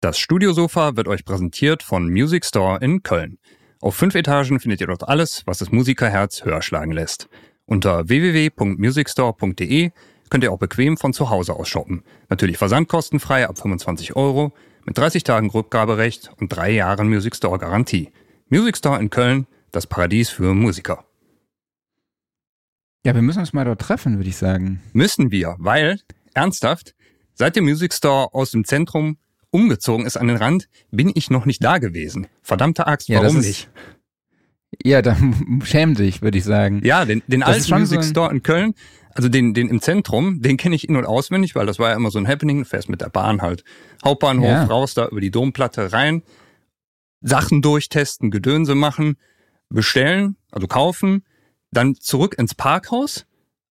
Das Studiosofa wird euch präsentiert von Music Store in Köln. Auf fünf Etagen findet ihr dort alles, was das Musikerherz höher schlagen lässt. Unter www.musicstore.de könnt ihr auch bequem von zu Hause aus shoppen. Natürlich versandkostenfrei ab 25 Euro, mit 30 Tagen Rückgaberecht und drei Jahren Music Store Garantie. Music Store in Köln, das Paradies für Musiker. Ja, wir müssen uns mal dort treffen, würde ich sagen. Müssen wir, weil, ernsthaft, seit der Music Store aus dem Zentrum umgezogen ist an den Rand, bin ich noch nicht da gewesen. Verdammte Axt, Ja, warum nicht? Ja, dann schäm dich, würde ich sagen. Ja, den, den Das alten Music so Store in Köln, also den, den im Zentrum, den kenne ich in- und auswendig, weil das war ja immer so ein Happening, fährst mit der Bahn halt. Hauptbahnhof, Ja. raus da über die Domplatte rein, Sachen durchtesten, Gedönse machen, bestellen, also kaufen, dann zurück ins Parkhaus,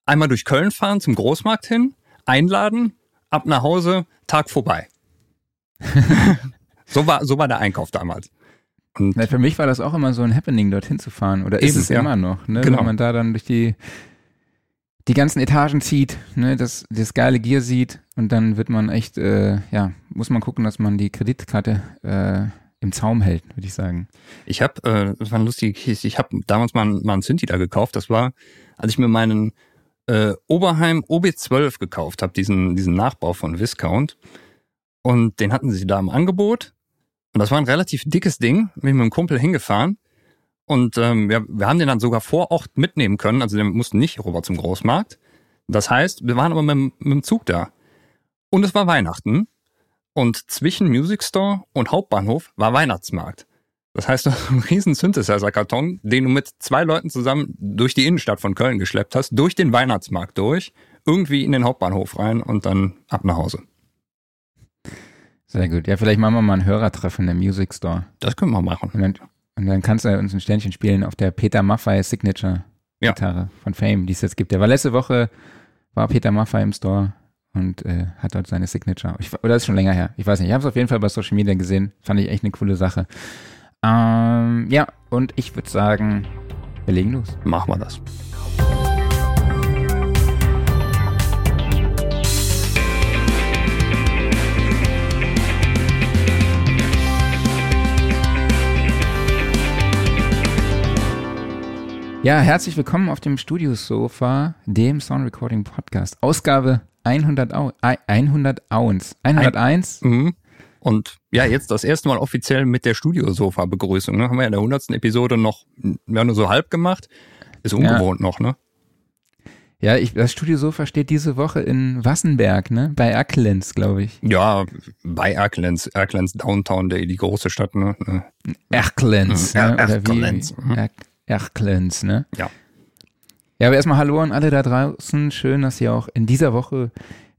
einmal durch Köln fahren zum Großmarkt hin, einladen, ab nach Hause, Tag vorbei. so war, so war der Einkauf damals. Und für mich war das auch immer so ein Happening, dorthin zu fahren. Oder ist es ja. immer noch, ne? Genau. Wenn man da dann durch die, die ganzen Etagen zieht, ne? das, das geile Gear sieht und dann wird man echt, äh, ja, muss man gucken, dass man die Kreditkarte äh, im Zaum hält, würde ich sagen. Ich habe, äh, das war ein lustiger Case, ich habe damals mal, einen- mal einen Synthi da gekauft. Das war, als ich mir meinen äh, Oberheim OB12 gekauft habe, diesen, diesen Nachbau von Viscount. Und den hatten sie da im Angebot. Und das war ein relativ dickes Ding. Bin ich mit einem Kumpel hingefahren. Und ähm, wir, wir haben den dann sogar vor Ort mitnehmen können. Also wir mussten nicht rüber zum Großmarkt. Das heißt, wir waren aber mit, dem- mit dem Zug da. Und es war Weihnachten. Und zwischen Music Store und Hauptbahnhof war Weihnachtsmarkt. Das heißt, du hast einen riesen Synthesizer-Karton, den du mit zwei Leuten zusammen durch die Innenstadt von Köln geschleppt hast, durch den Weihnachtsmarkt durch, irgendwie in den Hauptbahnhof rein und dann ab nach Hause. Sehr gut. Ja, vielleicht machen wir mal ein Hörertreffen im Music Store. Das können wir machen. Und dann, und dann kannst du uns ein Sternchen spielen auf der Peter Maffei Signature Ja. Gitarre von Fame, die es jetzt gibt. Der war letzte Woche, war Peter Maffei im Store und äh, hat dort seine Signature. Ich, oder ist schon länger her. Ich weiß nicht. Ich habe es auf jeden Fall bei Social Media gesehen. Fand ich echt eine coole Sache. Ähm, ja, und ich würde sagen, wir legen los. Machen wir das. Ja, herzlich willkommen auf dem Studiosofa, dem Sound Recording Podcast. Ausgabe 100 Au ei- 100 Ounce. 101? Mhm. Und ja, jetzt das erste Mal offiziell mit der Studiosofa-Begrüßung. Ne? Haben wir ja in der 100. Episode noch ja, nur so halb gemacht. Ist ungewohnt noch, ne? Ja, ich, das Studiosofa steht diese Woche in Wassenberg, ne? Bei Erkelenz, glaube ich. Ja, bei Erkelenz, Erkelenz Downtown, der, die große Stadt, ne? Erkelenz, Mhm, ne? Er- Oder Erkelenz, mhm. Er Erkelenz, ne? Ja. Ja, aber erstmal Hallo an alle da draußen. Schön, dass ihr auch in dieser Woche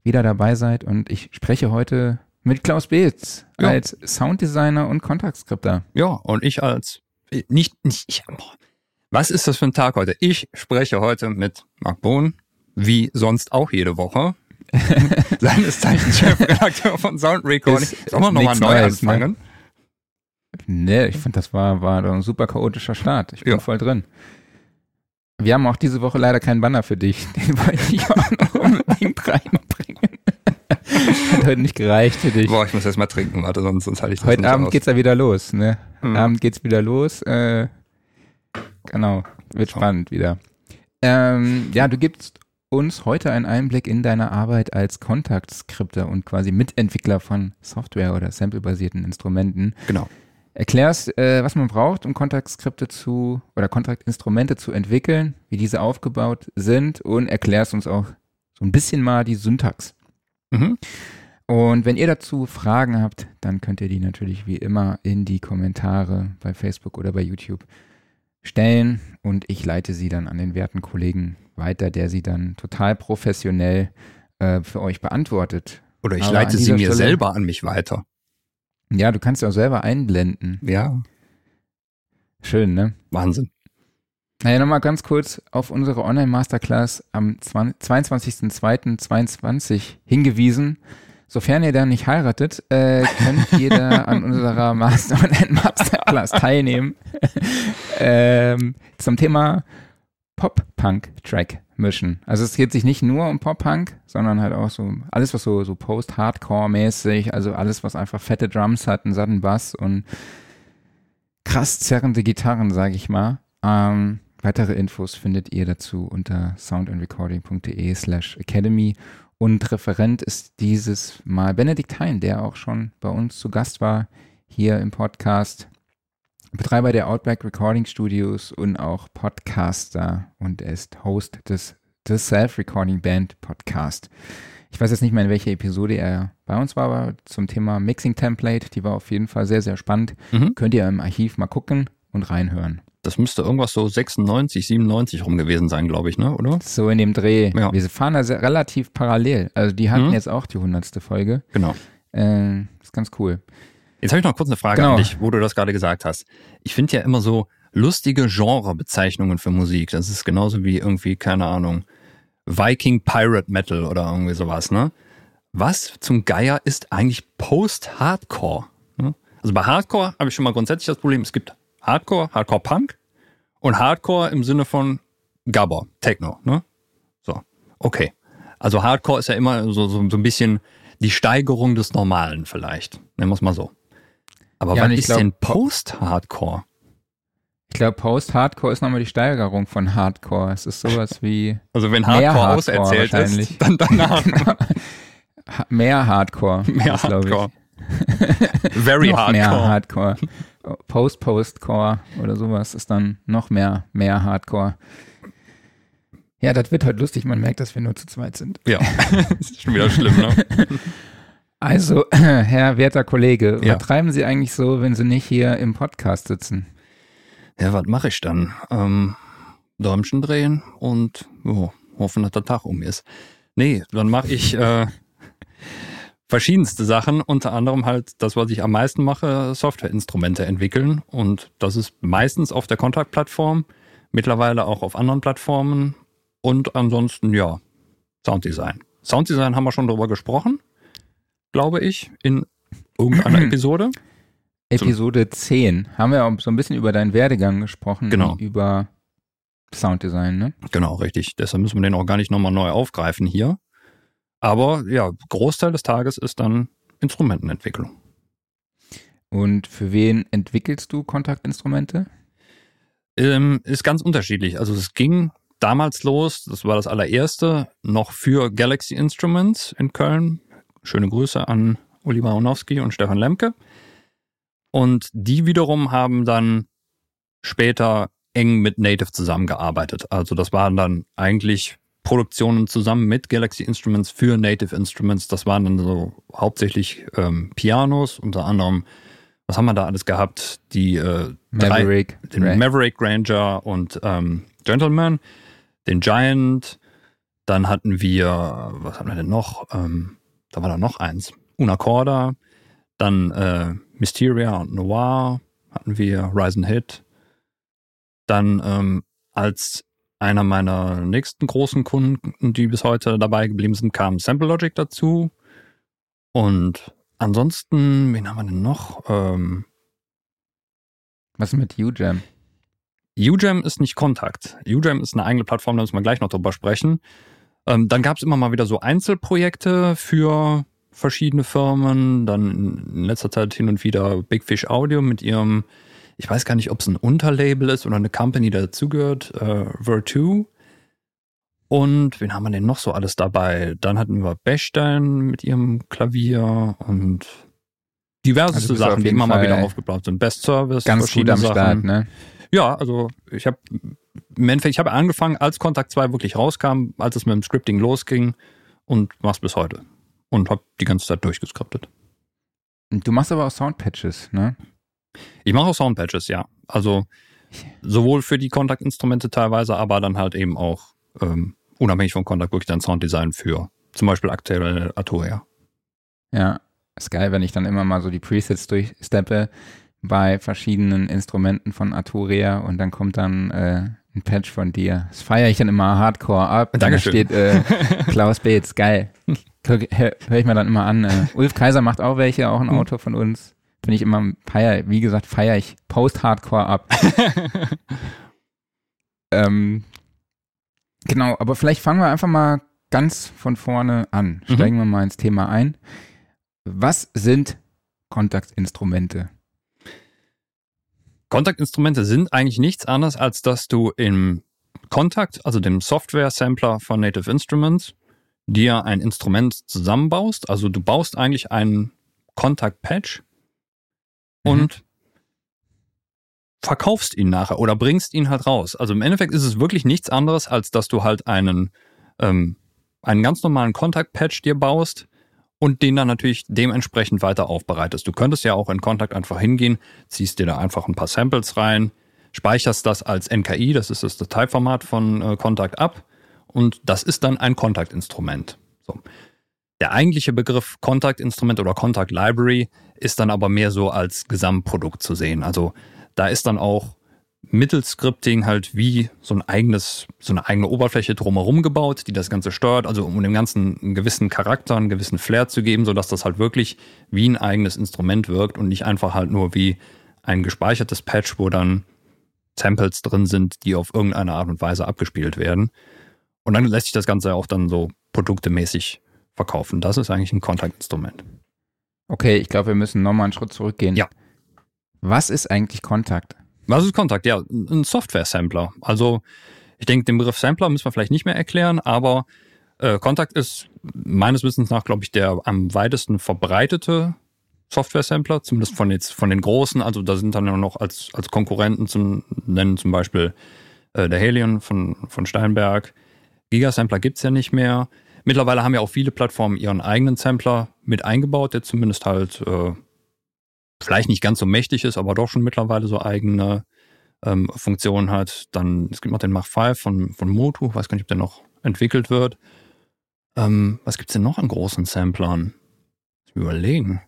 wieder dabei seid. Und ich spreche heute mit Klaus Beetz Ja. als Sounddesigner und Kontaktskripter. Ja, und ich als, nicht, nicht, ich, was ist das für ein Tag heute? Ich spreche heute mit Marc Bohn, wie sonst auch jede Woche. Seines Zeichens Chefredakteur von Sound Recording. Ist- ist nochmal neu Neues, ne? Nee, ich finde, das war, war doch ein super chaotischer Start. Ich bin Ja. voll drin. Wir haben auch diese Woche leider keinen Banner für dich. Den wollte ich auch noch unbedingt reinbringen. Hat heute nicht gereicht für dich. Boah, ich muss erst mal trinken, warte, sonst, sonst halte ich das Heute Abend aus. geht's ja wieder los, ne? Mhm. Abend geht's wieder los. Äh, genau, wird spannend wieder. Ähm, ja, du gibst uns heute einen Einblick in deine Arbeit als Kontaktskripter und quasi Mitentwickler von Software oder samplebasierten Instrumenten. Genau. Erklärst, äh, was man braucht, um Kontaktskripte zu oder Kontaktinstrumente zu entwickeln, wie diese aufgebaut sind und erklärst uns auch so ein bisschen mal die Syntax. Mhm. Und wenn ihr dazu Fragen habt, dann könnt ihr die natürlich wie immer in die Kommentare bei Facebook oder bei YouTube stellen und ich leite sie dann an den werten Kollegen weiter, der sie dann total professionell äh, für euch beantwortet. Oder ich Aber leite sie mir Stelle- selber an mich weiter. Ja, du kannst ja auch selber einblenden. Ja, Schön, ne? Wahnsinn. Naja, nochmal ganz kurz auf unsere Online-Masterclass am 20 22.02.22 hingewiesen. Sofern ihr da nicht heiratet, äh, könnt ihr da an unserer Master Online-Masterclass teilnehmen. ähm, zum Thema Pop-Punk-Track mischen. Also es geht sich nicht nur um Pop-Punk, sondern halt auch so alles, was so, so Post-Hardcore-mäßig, also alles, was einfach fette Drums hat, einen satten Bass und krass zerrende Gitarren, sage ich mal. Ähm, weitere Infos findet ihr dazu unter soundandrecording.de slash academy und Referent ist dieses Mal Benedikt Hein, der auch schon bei uns zu Gast war hier im Podcast. Betreiber der Outback Recording Studios und auch Podcaster und er ist Host des The Self Recording Band Podcast. Ich weiß jetzt nicht mehr, in welcher Episode er bei uns war, aber zum Thema Mixing Template, die war auf jeden Fall sehr, sehr spannend. Mhm. Könnt ihr im Archiv mal gucken und reinhören. Das müsste irgendwas so 96, 97 rum gewesen sein, glaube ich, ne? Oder? So in dem Dreh. Ja. Wir fahren da sehr, relativ parallel. Also die hatten mhm. jetzt auch die hundertste Folge. Genau. Äh, ist ganz cool. Jetzt habe ich noch kurz eine Frage genau. an dich, wo du das gerade gesagt hast. Ich finde ja immer so lustige Genrebezeichnungen für Musik. Das ist genauso wie irgendwie, keine Ahnung, Viking Pirate Metal oder irgendwie sowas, ne? Was zum Geier ist eigentlich Post-Hardcore? Ne? Also bei Hardcore habe ich schon mal grundsätzlich das Problem, es gibt Hardcore, Hardcore Punk und Hardcore im Sinne von Gabber, Techno, ne? So, okay. Also Hardcore ist ja immer so, so, so ein bisschen die Steigerung des Normalen vielleicht, nennen wir es mal so. Aber ja, was ist glaub, denn Post-Hardcore? Ich glaube, Post-Hardcore ist nochmal die Steigerung von Hardcore. Es ist sowas wie. Also wenn Hardcore, Hardcore auserzählt ist, dann danach. mehr Hardcore. Mehr Hardcore. Very Hardcore. Mehr Hardcore. Post-Post-Core oder sowas ist dann noch mehr, mehr Hardcore. Ja, das wird halt lustig. Man merkt, dass wir nur zu zweit sind. Ja, das ist schon wieder schlimm, ne? Also, Herr werter Kollege, ja. was treiben Sie eigentlich so, wenn Sie nicht hier im Podcast sitzen? Ja, was mache ich dann? Ähm, Däumchen drehen und oh, hoffen, dass der Tag um ist. Nee, dann mache ich äh, verschiedenste Sachen, unter anderem halt das, was ich am meisten mache, Softwareinstrumente entwickeln. Und das ist meistens auf der Contact-Plattform, mittlerweile auch auf anderen Plattformen und ansonsten, ja, Sounddesign. Sounddesign haben wir schon drüber gesprochen glaube ich, in irgendeiner Episode. Episode 10 haben wir auch so ein bisschen über deinen Werdegang gesprochen. Genau. Über Sounddesign, ne? Genau, richtig. Deshalb müssen wir den auch gar nicht nochmal neu aufgreifen hier. Aber ja, Großteil des Tages ist dann Instrumentenentwicklung. Und für wen entwickelst du Kontaktinstrumente? Ähm, ist ganz unterschiedlich. Also es ging damals los, das war das allererste, noch für Galaxy Instruments in Köln Schöne Grüße an Uli Baronowski und Stefan Lemke. Und die wiederum haben dann später eng mit Native zusammengearbeitet. Also das waren dann eigentlich Produktionen zusammen mit Galaxy Instruments für Native Instruments. Das waren dann so hauptsächlich ähm, Pianos, unter anderem, was haben wir da alles gehabt? Die äh, Maverick, drei, den Ray. Maverick Ranger und ähm, Gentleman, den Giant. Dann hatten wir, was hatten wir denn noch? Ähm, da war da noch eins. Una Corda, dann äh, Mysteria und Noir hatten wir, Rise and Hit. Dann ähm, als einer meiner nächsten großen Kunden, die bis heute dabei geblieben sind, kam Sample Logic dazu. Und ansonsten, wen haben wir denn noch? Ähm, Was mit UJam? UJam ist nicht Kontakt. UJam ist eine eigene Plattform, da müssen wir gleich noch drüber sprechen. Ähm, dann gab es immer mal wieder so Einzelprojekte für verschiedene Firmen. Dann in letzter Zeit hin und wieder Big Fish Audio mit ihrem, ich weiß gar nicht, ob es ein Unterlabel ist oder eine Company, die dazugehört, äh, Virtu. Und wen haben wir denn noch so alles dabei? Dann hatten wir Bechstein mit ihrem Klavier und diverseste also Sachen, die immer Fall mal wieder aufgebaut sind. Best Service, ganz gut am Sachen. Start, ne? Ja, also ich habe im Endeffekt, ich habe angefangen, als Kontakt 2 wirklich rauskam, als es mit dem Scripting losging und mach's bis heute. Und habe die ganze Zeit durchgeskriptet. Du machst aber auch Soundpatches, ne? Ich mache auch Soundpatches, ja. Also sowohl für die Kontaktinstrumente teilweise, aber dann halt eben auch ähm, unabhängig vom Kontakt wirklich dann Sounddesign für zum Beispiel aktuelle Arturia. Ja, ist geil, wenn ich dann immer mal so die Presets durchsteppe bei verschiedenen Instrumenten von Arturia und dann kommt dann äh, ein Patch von dir. Das feiere ich dann immer hardcore ab. Dankeschön. Da steht äh, Klaus Beetz, geil. Höre hör ich mir dann immer an. Äh. Ulf Kaiser macht auch welche, auch ein. Autor von uns. Finde ich immer feier, wie gesagt, feiere ich Post-Hardcore ab. ähm, Genau, aber vielleicht fangen wir einfach mal ganz von vorne an. Mhm. Steigen mhm. wir mal ins Thema ein. Was sind Kontaktinstrumente? Kontaktinstrumente sind eigentlich nichts anderes, als dass du im Kontakt, also dem Software-Sampler von Native Instruments, dir ein Instrument zusammenbaust. Also du baust eigentlich einen Kontakt-Patch mhm. und verkaufst ihn nachher oder bringst ihn halt raus. Also im Endeffekt ist es wirklich nichts anderes, als dass du halt einen, ähm, einen ganz normalen Kontakt-Patch dir baust und den dann natürlich dementsprechend weiter aufbereitest. Du könntest ja auch in Kontakt einfach hingehen, ziehst dir da einfach ein paar Samples rein, speicherst das als NKI, das ist das Dateiformat von äh, Kontakt ab und das ist dann ein Kontaktinstrument. So. Der eigentliche Begriff Kontaktinstrument oder Contact Library ist dann aber mehr so als Gesamtprodukt zu sehen. Also da ist dann auch mittels Scripting halt wie so ein eigenes, so eine eigene Oberfläche drumherum gebaut, die das Ganze steuert, also um dem Ganzen einen gewissen Charakter, einen gewissen Flair zu geben, sodass das halt wirklich wie ein eigenes Instrument wirkt und nicht einfach halt nur wie ein gespeichertes Patch, wo dann Samples drin sind, die auf irgendeine Art und Weise abgespielt werden. Und dann lässt sich das Ganze auch dann so produktemäßig verkaufen. Das ist eigentlich ein Kontaktinstrument. Okay, ich glaube, wir müssen nochmal einen Schritt zurückgehen. Ja. Was ist eigentlich Kontakt? Was ist Kontakt? Ja, ein Software-Sampler. Also ich denke, den Begriff Sampler müssen wir vielleicht nicht mehr erklären, aber äh, Kontakt ist meines Wissens nach, glaube ich, der am weitesten verbreitete Software-Sampler, zumindest von jetzt von den großen. Also da sind dann noch als, als Konkurrenten zu nennen zum Beispiel äh, der Helion von, von Steinberg. Gigasampler gibt's ja nicht mehr. Mittlerweile haben ja auch viele Plattformen ihren eigenen Sampler mit eingebaut, der zumindest halt äh, vielleicht nicht ganz so mächtig ist, aber doch schon mittlerweile so eigene ähm, Funktionen hat. Dann, es gibt noch den Mach 5 von, von Motu, weiß gar nicht, ob der noch entwickelt wird. Ähm, was gibt's denn noch an großen Samplern? Überlegen.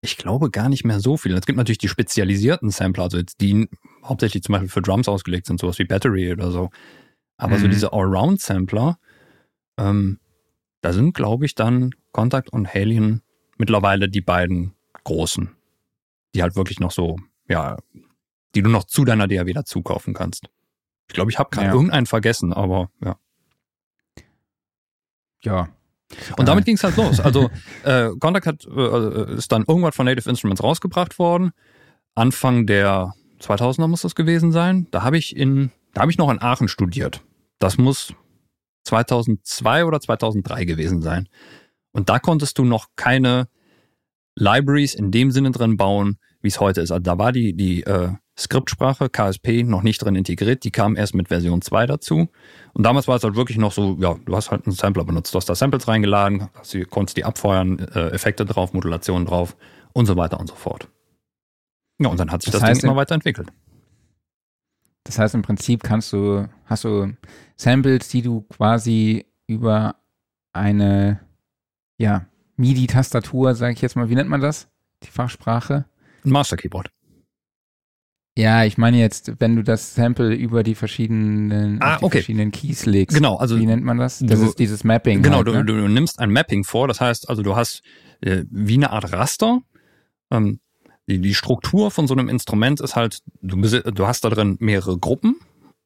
Ich glaube gar nicht mehr so viel. Es gibt natürlich die spezialisierten Sampler, also jetzt die hauptsächlich zum Beispiel für Drums ausgelegt sind, sowas wie Battery oder so. Aber mhm. so diese Allround-Sampler, ähm, da sind, glaube ich, dann Contact und Alien mittlerweile die beiden großen, die halt wirklich noch so, ja, die du noch zu deiner DAW dazu kaufen kannst. Ich glaube, ich habe gerade ja. irgendeinen vergessen, aber ja. Ja. Und damit ging es halt los. Also äh, Contact hat, äh, ist dann irgendwann von Native Instruments rausgebracht worden. Anfang der 2000er muss das gewesen sein. Da habe ich in, da habe ich noch in Aachen studiert. Das muss 2002 oder 2003 gewesen sein. Und da konntest du noch keine Libraries in dem Sinne drin bauen, wie es heute ist. Also da war die, die äh, Skriptsprache KSP noch nicht drin integriert, die kam erst mit Version 2 dazu. Und damals war es halt wirklich noch so, ja, du hast halt einen Sampler benutzt, du hast da Samples reingeladen, du konntest die abfeuern, äh, Effekte drauf, Modulationen drauf und so weiter und so fort. Ja, und dann hat sich das, das heißt, Ding immer weiterentwickelt. Das heißt, im Prinzip kannst du, hast du Samples, die du quasi über eine, ja, MIDI-Tastatur, sage ich jetzt mal, wie nennt man das? Die Fachsprache? Ein Master Keyboard. Ja, ich meine jetzt, wenn du das Sample über die verschiedenen, ah, die okay. verschiedenen Keys legst. Genau, also wie nennt man das? Das du, ist dieses Mapping. Genau, halt, ne? du, du, nimmst ein Mapping vor. Das heißt, also du hast äh, wie eine Art Raster. Ähm, die, die Struktur von so einem Instrument ist halt, du, du hast da drin mehrere Gruppen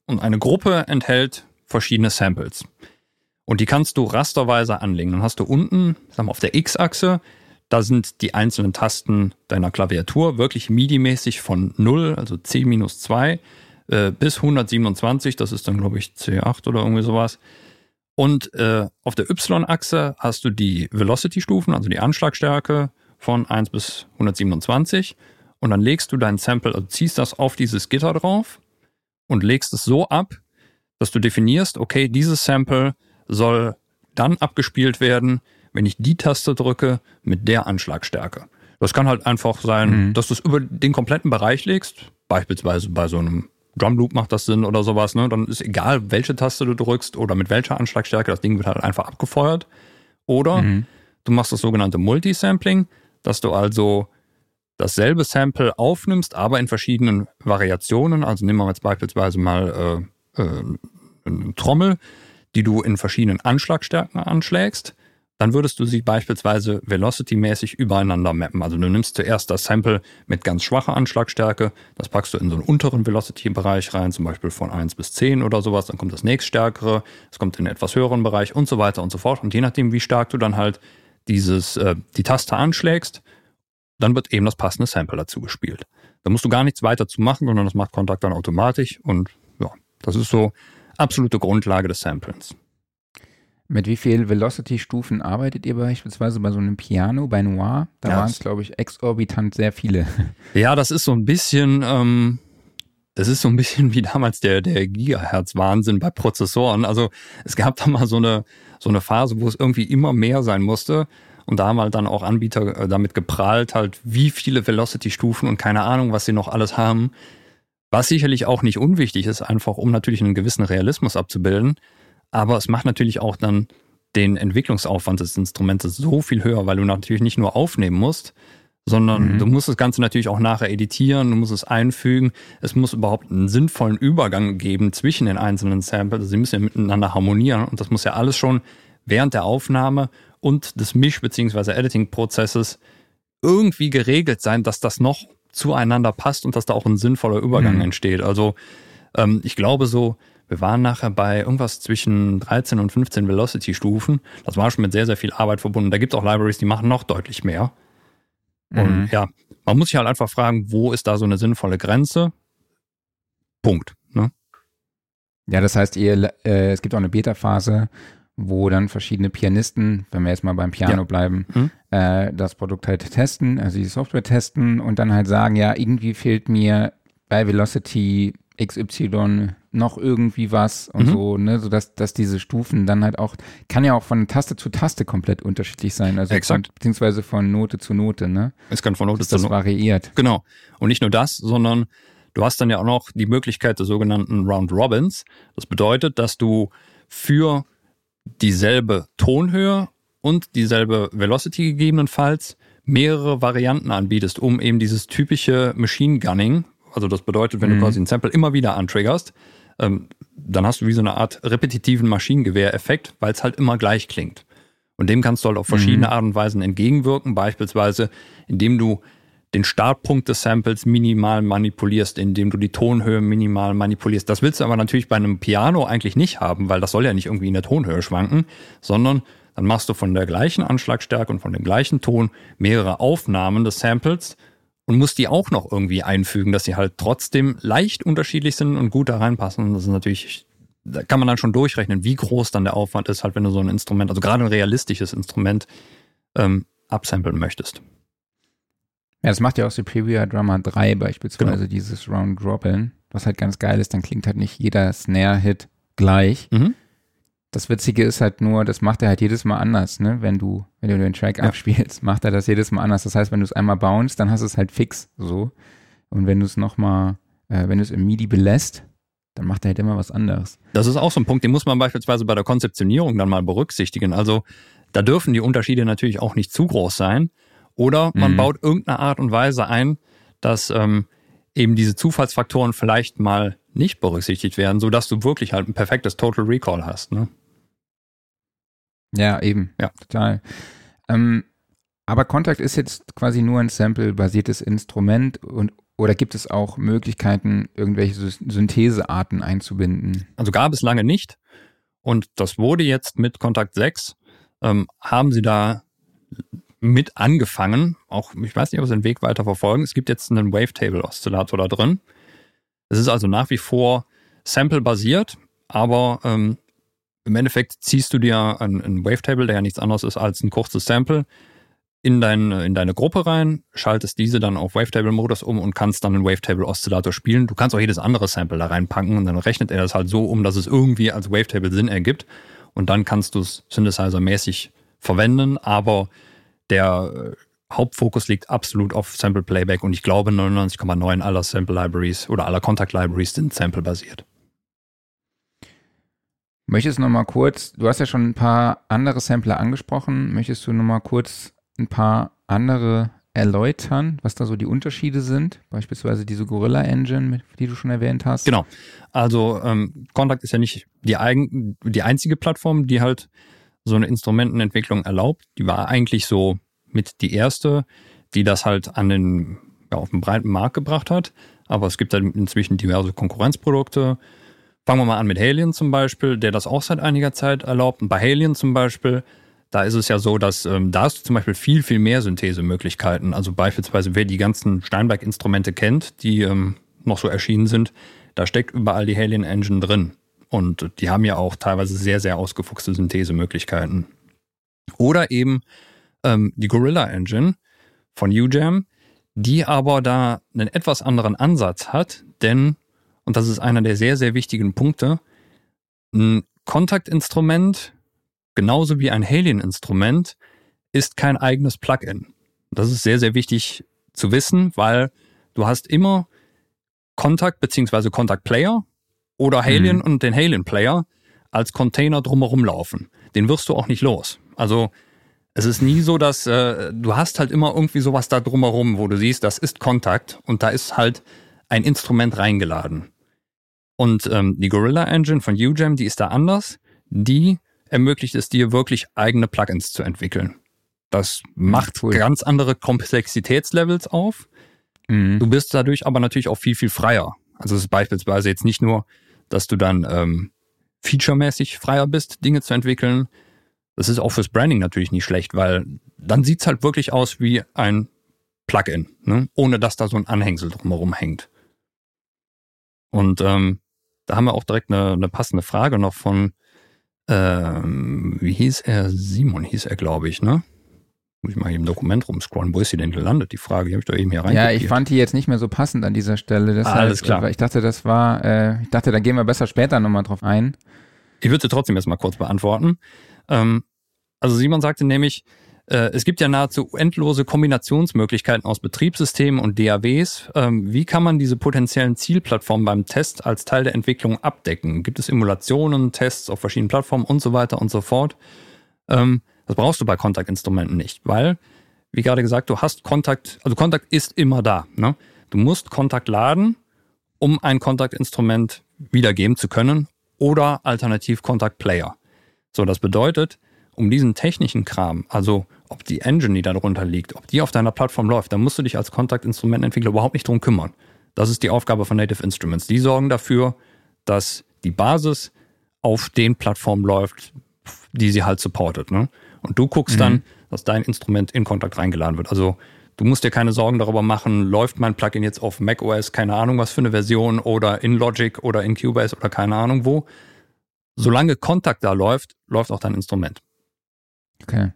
und eine Gruppe enthält verschiedene Samples. Und die kannst du rasterweise anlegen. Dann hast du unten, sagen wir auf der X-Achse, da sind die einzelnen Tasten deiner Klaviatur wirklich MIDI-mäßig von 0, also C minus 2, äh, bis 127, das ist dann glaube ich C8 oder irgendwie sowas. Und äh, auf der Y-Achse hast du die Velocity-Stufen, also die Anschlagstärke von 1 bis 127. Und dann legst du dein Sample, also ziehst das auf dieses Gitter drauf und legst es so ab, dass du definierst, okay, dieses Sample soll dann abgespielt werden, wenn ich die Taste drücke mit der Anschlagstärke. Das kann halt einfach sein, mhm. dass du es über den kompletten Bereich legst. Beispielsweise bei so einem Drum Loop macht das Sinn oder sowas. Ne? Dann ist egal, welche Taste du drückst oder mit welcher Anschlagstärke, das Ding wird halt einfach abgefeuert. Oder mhm. du machst das sogenannte Multisampling, dass du also dasselbe Sample aufnimmst, aber in verschiedenen Variationen. Also nehmen wir jetzt beispielsweise mal äh, äh, eine Trommel die du in verschiedenen Anschlagstärken anschlägst. dann würdest du sie beispielsweise velocity-mäßig übereinander mappen. Also du nimmst zuerst das Sample mit ganz schwacher Anschlagstärke, das packst du in so einen unteren Velocity-Bereich rein, zum Beispiel von 1 bis 10 oder sowas, dann kommt das nächststärkere, es kommt in einen etwas höheren Bereich und so weiter und so fort. Und je nachdem, wie stark du dann halt dieses, äh, die Taste anschlägst, dann wird eben das passende Sample dazu gespielt. Da musst du gar nichts weiter zu machen, sondern das macht Kontakt dann automatisch und ja, das ist so absolute Grundlage des Samplens. Mit wie vielen Velocity-Stufen arbeitet ihr beispielsweise bei so einem Piano, bei Noir? Da Ja, waren es, glaube ich, exorbitant sehr viele. Ja, das ist so ein bisschen, ähm, das ist so ein bisschen wie damals der, der Gigahertz-Wahnsinn bei Prozessoren. Also es gab da mal so eine, so eine Phase, wo es irgendwie immer mehr sein musste. Und da haben halt dann auch Anbieter äh, damit geprahlt, halt wie viele Velocity-Stufen und keine Ahnung, was sie noch alles haben. Was sicherlich auch nicht unwichtig ist, einfach um natürlich einen gewissen Realismus abzubilden. Aber es macht natürlich auch dann den Entwicklungsaufwand des Instrumentes so viel höher, weil du natürlich nicht nur aufnehmen musst, sondern Mhm. du musst das Ganze natürlich auch nachher editieren, du musst es einfügen. Es muss überhaupt einen sinnvollen Übergang geben zwischen den einzelnen Samples. Also sie müssen ja miteinander harmonieren und das muss ja alles schon während der Aufnahme und des Misch- bzw. Editing-Prozesses irgendwie geregelt sein, dass das noch zueinander passt und dass da auch ein sinnvoller Übergang Mhm. entsteht. Also ähm, ich glaube so, wir waren nachher bei irgendwas zwischen 13 und 15 Velocity-Stufen. Das war schon mit sehr, sehr viel Arbeit verbunden. Da gibt es auch Libraries, die machen noch deutlich mehr. Und Mhm. ja, man muss sich halt einfach fragen, wo ist da so eine sinnvolle Grenze? Punkt. Ne? Ja, das heißt, ihr, äh, es gibt auch eine Beta-Phase, wo dann verschiedene Pianisten, wenn wir jetzt mal beim Piano Ja. bleiben, Mhm. äh, das Produkt halt testen, also die Software testen und dann halt sagen, ja, irgendwie fehlt mir bei Velocity XY noch irgendwie was und Mhm. so, ne, so dass, dass diese Stufen dann halt auch, kann ja auch von Taste zu Taste komplett unterschiedlich sein, also Exakt. Von, beziehungsweise von Note zu Note, ne, Es kann von Note zu das Note. variiert. Genau. Und nicht nur das, sondern du hast dann ja auch noch die Möglichkeit des sogenannten Round Robins. Das bedeutet, dass du für dieselbe Tonhöhe und dieselbe Velocity gegebenenfalls mehrere Varianten anbietest, um eben dieses typische Machine Gunning, also das bedeutet, wenn Mhm. du quasi ein Sample immer wieder antriggerst, ähm, dann hast du wie so eine Art repetitiven Maschinengewehr-Effekt, weil es halt immer gleich klingt. Und dem kannst du halt auf verschiedene Mhm. Art und Weisen entgegenwirken, beispielsweise indem du den Startpunkt des Samples minimal manipulierst, indem du die Tonhöhe minimal manipulierst. Das willst du aber natürlich bei einem Piano eigentlich nicht haben, weil das soll ja nicht irgendwie in der Tonhöhe schwanken, sondern dann machst du von der gleichen Anschlagstärke und von dem gleichen Ton mehrere Aufnahmen des Samples und musst die auch noch irgendwie einfügen, dass sie halt trotzdem leicht unterschiedlich sind und gut da reinpassen. Das ist natürlich, da kann man dann schon durchrechnen, wie groß dann der Aufwand ist, halt wenn du so ein Instrument, also gerade ein realistisches Instrument, ähm, absamplen möchtest. Ja, das macht ja auch Superior Drummer 3 beispielsweise, Genau. dieses Round Robin, was halt ganz geil ist, dann klingt halt nicht jeder Snare-Hit gleich. Mhm. Das Witzige ist halt nur, das macht er halt jedes Mal anders, ne? Wenn du, wenn du den Track Ja. abspielst, macht er das jedes Mal anders. Das heißt, wenn du es einmal bounce, dann hast du es halt fix so. Und wenn du es nochmal, äh, wenn du es im MIDI belässt, dann macht er halt immer was anderes. Das ist auch so ein Punkt, den muss man beispielsweise bei der Konzeptionierung dann mal berücksichtigen. Also da dürfen die Unterschiede natürlich auch nicht zu groß sein. Oder man Mhm. baut irgendeine Art und Weise ein, dass ähm, eben diese Zufallsfaktoren vielleicht mal nicht berücksichtigt werden, sodass du wirklich halt ein perfektes Total Recall hast. Ne? Ja, eben. Ja. Total. Ähm, aber Kontakt ist jetzt quasi nur ein Sample-basiertes Instrument und oder gibt es auch Möglichkeiten, irgendwelche Sy- Synthesearten einzubinden? Also gab es lange nicht. Und das wurde jetzt mit Kontakt 6, ähm, haben sie da mit angefangen. Auch, ich weiß nicht, ob sie den Weg weiter verfolgen. Es gibt jetzt einen Wavetable-Oszillator da drin. Es ist also nach wie vor Sample-basiert, aber ähm, im Endeffekt ziehst du dir einen, einen Wavetable, der ja nichts anderes ist als ein kurzes Sample, in, dein, in deine Gruppe rein, schaltest diese dann auf Wavetable-Modus um und kannst dann einen Wavetable-Oszillator spielen. Du kannst auch jedes andere Sample da reinpacken und dann rechnet er das halt so um, dass es irgendwie als Wavetable Sinn ergibt. Und dann kannst du es Synthesizer-mäßig verwenden, aber der äh, Hauptfokus liegt absolut auf Sample Playback und ich glaube 99,9 aller Sample Libraries oder aller Contact Libraries sind Sample basiert. Möchtest du noch mal kurz, du hast ja schon ein paar andere Sampler angesprochen, möchtest du noch mal kurz ein paar andere erläutern, was da so die Unterschiede sind? Beispielsweise diese Gorilla Engine, die du schon erwähnt hast. Genau. Also ähm, Contact ist ja nicht die, eigen, die einzige Plattform, die halt so eine Instrumentenentwicklung erlaubt. Die war eigentlich so mit die erste, die das halt an den, ja, auf den breiten Markt gebracht hat. Aber es gibt dann inzwischen diverse Konkurrenzprodukte. Fangen wir mal an mit Halien zum Beispiel, der das auch seit einiger Zeit erlaubt. Und bei Halien zum Beispiel, da ist es ja so, dass ähm, da hast du zum Beispiel viel, viel mehr Synthesemöglichkeiten. Also beispielsweise, wer die ganzen Steinberg-Instrumente kennt, die ähm, noch so erschienen sind, da steckt überall die Halien Engine drin. Und die haben ja auch teilweise sehr, sehr ausgefuchste Synthesemöglichkeiten. Oder eben ähm, die Gorilla Engine von UJAM, die aber da einen etwas anderen Ansatz hat, denn, und das ist einer der sehr, sehr wichtigen Punkte, ein Kontaktinstrument, genauso wie ein Halien-Instrument, ist kein eigenes Plugin. Das ist sehr, sehr wichtig zu wissen, weil du hast immer Kontakt bzw. Kontakt Player oder Halien mhm. und den Halien Player als Container drumherum laufen. Den wirst du auch nicht los. Also es ist nie so, dass äh, du hast halt immer irgendwie sowas da drumherum, wo du siehst, das ist Kontakt und da ist halt ein Instrument reingeladen. Und ähm, die Gorilla Engine von UGEM, die ist da anders. Die ermöglicht es dir wirklich eigene Plugins zu entwickeln. Das macht cool. ganz andere Komplexitätslevels auf. Mhm. Du bist dadurch aber natürlich auch viel, viel freier. Also es ist beispielsweise jetzt nicht nur, dass du dann ähm, featuremäßig freier bist, Dinge zu entwickeln. Das ist auch fürs Branding natürlich nicht schlecht, weil dann sieht's halt wirklich aus wie ein Plugin, ne? ohne dass da so ein Anhängsel drumherum hängt. Und ähm, da haben wir auch direkt eine, eine passende Frage noch von, ähm, wie hieß er? Simon hieß er, glaube ich, ne? Muss ich mal hier im Dokument rumscrollen. Wo ist sie denn gelandet? Die Frage, die habe ich doch eben hier rein. Ja, ich fand die jetzt nicht mehr so passend an dieser Stelle. Deshalb, ah, alles klar. Ich dachte, das war, äh, ich dachte, da gehen wir besser später nochmal drauf ein. Ich würde sie trotzdem jetzt mal kurz beantworten. Ähm, also Simon sagte nämlich, äh, es gibt ja nahezu endlose Kombinationsmöglichkeiten aus Betriebssystemen und DAWs. Ähm, wie kann man diese potenziellen Zielplattformen beim Test als Teil der Entwicklung abdecken? Gibt es Emulationen, Tests auf verschiedenen Plattformen und so weiter und so fort? Ähm, das brauchst du bei Kontaktinstrumenten nicht, weil, wie gerade gesagt, du hast Kontakt, also Kontakt ist immer da. Ne? Du musst Kontakt laden, um ein Kontaktinstrument wiedergeben zu können oder alternativ Kontaktplayer. So, das bedeutet, um diesen technischen Kram, also ob die Engine, die da drunter liegt, ob die auf deiner Plattform läuft, dann musst du dich als Kontaktinstrumententwickler überhaupt nicht drum kümmern. Das ist die Aufgabe von Native Instruments. Die sorgen dafür, dass die Basis auf den Plattformen läuft, die sie halt supportet. Ne? Und du guckst mhm. dann, dass dein Instrument in Kontakt reingeladen wird. Also du musst dir keine Sorgen darüber machen, läuft mein Plugin jetzt auf macOS, keine Ahnung was für eine Version oder in Logic oder in Cubase oder keine Ahnung wo. Solange Kontakt da läuft, läuft auch dein Instrument. Okay.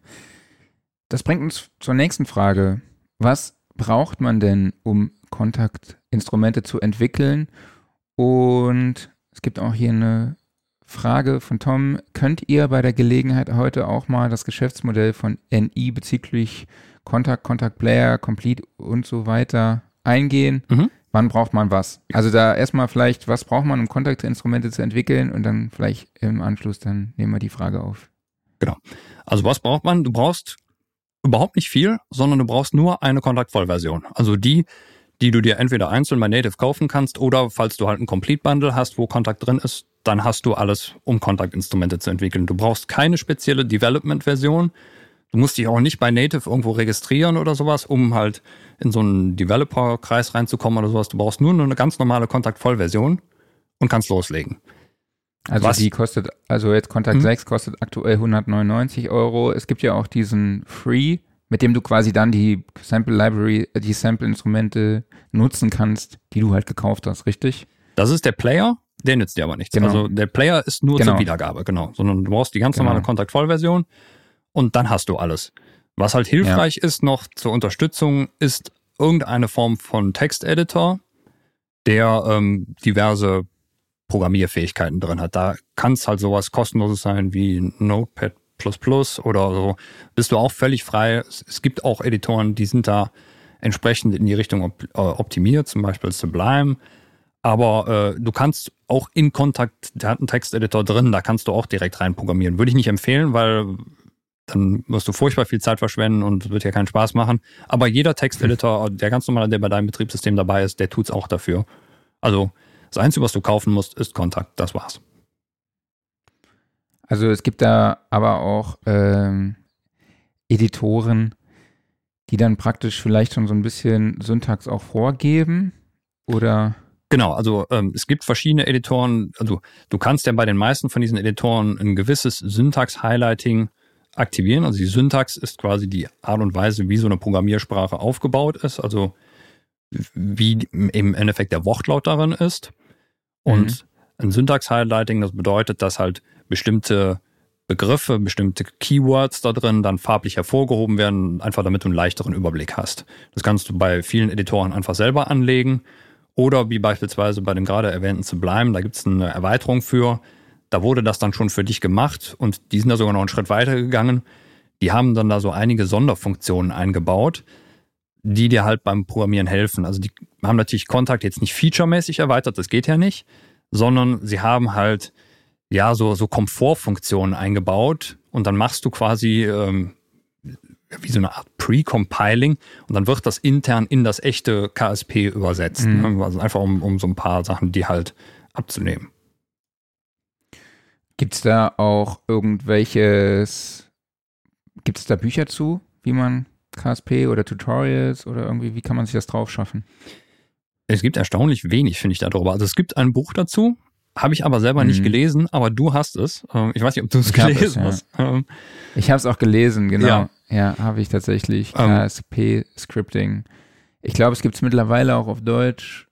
Das bringt uns zur nächsten Frage. Was braucht man denn, um Kontaktinstrumente zu entwickeln? Und es gibt auch hier eine Frage von Tom. Könnt ihr bei der Gelegenheit heute auch mal das Geschäftsmodell von NI bezüglich Kontakt, Kontakt Player, Complete und so weiter eingehen? Mhm. Wann braucht man was? Also da erstmal vielleicht, was braucht man, um Kontaktinstrumente zu entwickeln und dann vielleicht im Anschluss dann nehmen wir die Frage auf. Genau. Also was braucht man? Du brauchst überhaupt nicht viel, sondern du brauchst nur eine Kontaktvollversion. Also die, die du dir entweder einzeln bei Native kaufen kannst oder falls du halt ein Complete Bundle hast, wo Kontakt drin ist, dann hast du alles, um Kontaktinstrumente zu entwickeln. Du brauchst keine spezielle Development-Version. Du musst dich auch nicht bei Native irgendwo registrieren oder sowas, um halt in so einen Developer-Kreis reinzukommen oder sowas. Du brauchst nur eine ganz normale Kontaktvollversion und kannst loslegen. Also Was? die kostet, also jetzt Kontakt hm. 6 kostet aktuell 199 Euro. Es gibt ja auch diesen Free, mit dem du quasi dann die Sample Library, die Sample Instrumente nutzen kannst, die du halt gekauft hast, richtig? Das ist der Player, der nützt dir aber nichts. Genau. Also der Player ist nur genau. zur Wiedergabe, genau. Sondern du brauchst die ganz normale genau. Kontakt-Vollversion und dann hast du alles. Was halt hilfreich ja. ist noch zur Unterstützung, ist irgendeine Form von Texteditor, der ähm, diverse Programmierfähigkeiten drin hat. Da kann es halt sowas kostenloses sein wie Notepad oder so. Bist du auch völlig frei. Es gibt auch Editoren, die sind da entsprechend in die Richtung äh, optimiert, zum Beispiel Sublime. Aber äh, du kannst auch in Kontakt, der hat einen Texteditor drin, da kannst du auch direkt rein programmieren. Würde ich nicht empfehlen, weil dann wirst du furchtbar viel Zeit verschwenden und wird ja keinen Spaß machen. Aber jeder Texteditor, der ganz normal, der bei deinem Betriebssystem dabei ist, der tut's auch dafür. Also das Einzige, was du kaufen musst, ist Kontakt. Das war's. Also es gibt da aber auch ähm, Editoren, die dann praktisch vielleicht schon so ein bisschen Syntax auch vorgeben oder? Genau, also ähm, es gibt verschiedene Editoren. Also du kannst ja bei den meisten von diesen Editoren ein gewisses Syntax-Highlighting aktivieren. Also die Syntax ist quasi die Art und Weise, wie so eine Programmiersprache aufgebaut ist. Also wie im Endeffekt der Wortlaut darin ist. Und mhm. ein Syntax-Highlighting, das bedeutet, dass halt bestimmte Begriffe, bestimmte Keywords da drin dann farblich hervorgehoben werden, einfach damit du einen leichteren Überblick hast. Das kannst du bei vielen Editoren einfach selber anlegen. Oder wie beispielsweise bei dem gerade erwähnten Sublime, da gibt es eine Erweiterung für. Da wurde das dann schon für dich gemacht und die sind da sogar noch einen Schritt weiter gegangen. Die haben dann da so einige Sonderfunktionen eingebaut, die dir halt beim Programmieren helfen. Also die haben natürlich Kontakt jetzt nicht featuremäßig erweitert, das geht ja nicht, sondern sie haben halt ja so, so Komfortfunktionen eingebaut und dann machst du quasi ähm, wie so eine Art Pre-Compiling und dann wird das intern in das echte KSP übersetzt. Mhm. Ne? Also einfach um, um so ein paar Sachen, die halt abzunehmen. Gibt es da auch irgendwelches, gibt es da Bücher zu, wie man KSP oder Tutorials oder irgendwie, wie kann man sich das drauf schaffen? Es gibt erstaunlich wenig, finde ich, darüber. Also es gibt ein Buch dazu, habe ich aber selber mhm. nicht gelesen, aber du hast es. Ähm, ich weiß nicht, ob du es gelesen es, hast. Ja. Ähm, ich habe es auch gelesen, genau. Ja, ja habe ich tatsächlich. KSP-Scripting. Ich glaube, es gibt es mittlerweile auch auf Deutsch.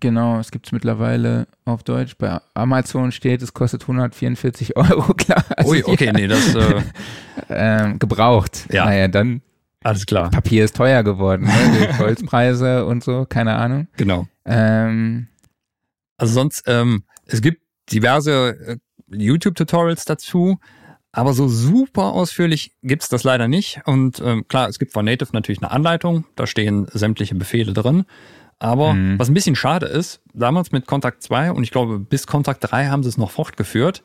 Genau, es gibt es mittlerweile auf Deutsch. Bei Amazon steht, es kostet 144 Euro, klar. Also, Ui, okay, ja. nee, das äh, ähm, gebraucht. Ja. Naja, dann alles klar. Papier ist teuer geworden, ne? Holzpreise und so, keine Ahnung. Genau. Ähm, also sonst, ähm, es gibt diverse äh, YouTube-Tutorials dazu, aber so super ausführlich gibt's das leider nicht. Und ähm, klar, es gibt von Native natürlich eine Anleitung, da stehen sämtliche Befehle drin. Aber mhm. was ein bisschen schade ist, damals mit Kontakt 2 und ich glaube bis Kontakt 3 haben sie es noch fortgeführt,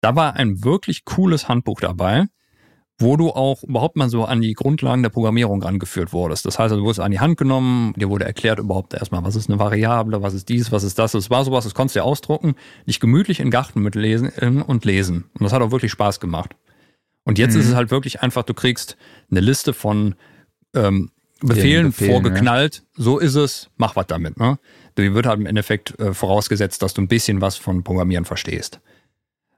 da war ein wirklich cooles Handbuch dabei, wo du auch überhaupt mal so an die Grundlagen der Programmierung rangeführt wurdest. Das heißt, du wurdest an die Hand genommen, dir wurde erklärt überhaupt erstmal, was ist eine Variable, was ist dies, was ist das. Das war sowas, das konntest du dir ausdrucken, dich gemütlich in Garten mitlesen äh, und lesen. Und das hat auch wirklich Spaß gemacht. Und jetzt mhm. ist es halt wirklich einfach, du kriegst eine Liste von ähm, Befehlen, Befehlen vorgeknallt, ja. so ist es, mach was damit. Ne? Du wird halt im Endeffekt äh, vorausgesetzt, dass du ein bisschen was von Programmieren verstehst.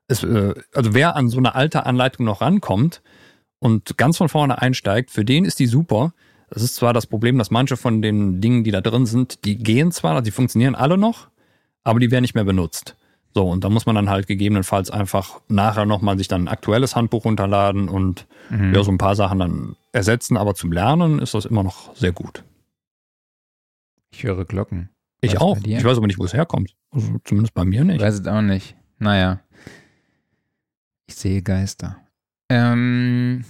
Es, äh, also wer an so eine alte Anleitung noch rankommt, und ganz von vorne einsteigt, für den ist die super. Das ist zwar das Problem, dass manche von den Dingen, die da drin sind, die gehen zwar, also die funktionieren alle noch, aber die werden nicht mehr benutzt. So, und da muss man dann halt gegebenenfalls einfach nachher nochmal sich dann ein aktuelles Handbuch runterladen und mhm. ja, so ein paar Sachen dann ersetzen, aber zum Lernen ist das immer noch sehr gut. Ich höre Glocken. Ich Was auch. Ich weiß aber nicht, wo es herkommt. Also zumindest bei mir nicht. Ich weiß es auch nicht. Naja. Ich sehe Geister. Ähm,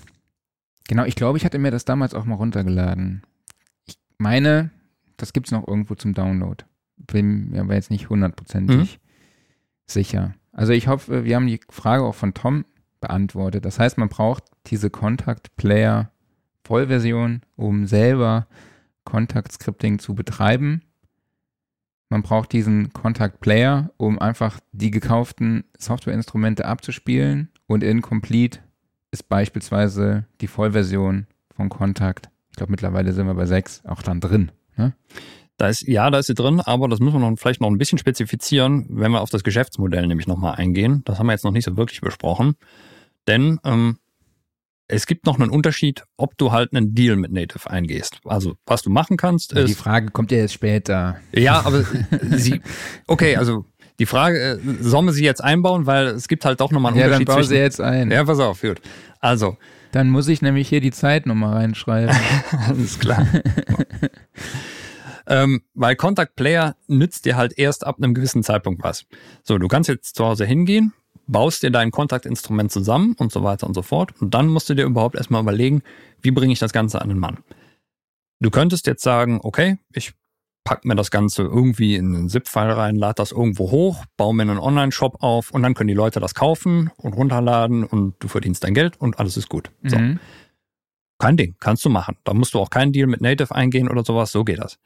genau, ich glaube, ich hatte mir das damals auch mal runtergeladen. Ich meine, das gibt es noch irgendwo zum Download. Bin mir aber jetzt nicht hundertprozentig mhm. sicher. Also ich hoffe, wir haben die Frage auch von Tom beantwortet. Das heißt, man braucht diese Contact Player Vollversion, um selber Contact Scripting zu betreiben. Man braucht diesen Contact Player, um einfach die gekauften Softwareinstrumente abzuspielen und in Complete ist beispielsweise die Vollversion von Kontakt. Ich glaube, mittlerweile sind wir bei 6 auch dann drin. Ne? Da ist, ja, da ist sie drin, aber das müssen wir noch, vielleicht noch ein bisschen spezifizieren, wenn wir auf das Geschäftsmodell nämlich nochmal eingehen. Das haben wir jetzt noch nicht so wirklich besprochen. Denn ähm, es gibt noch einen Unterschied, ob du halt einen Deal mit Native eingehst. Also was du machen kannst ist. Die Frage kommt ja jetzt später. Ja, aber sie. Okay, also die Frage, äh, sollen wir sie jetzt einbauen, weil es gibt halt doch nochmal einen ja, Unterschied. Ja, dann bau sie jetzt ein. Ja, pass auf, gut. Also. Dann muss ich nämlich hier die Zeitnummer reinschreiben. Alles klar. ähm, weil Contact Player nützt dir halt erst ab einem gewissen Zeitpunkt was. So, du kannst jetzt zu Hause hingehen, baust dir dein Kontaktinstrument zusammen und so weiter und so fort. Und dann musst du dir überhaupt erstmal überlegen, wie bringe ich das Ganze an den Mann. Du könntest jetzt sagen, okay, ich pack mir das Ganze irgendwie in einen ZIP-File rein, lade das irgendwo hoch, baue mir einen Online-Shop auf und dann können die Leute das kaufen und runterladen und du verdienst dein Geld und alles ist gut. So. Mhm. Kein Ding, kannst du machen. Da musst du auch keinen Deal mit Native eingehen oder sowas, so geht das.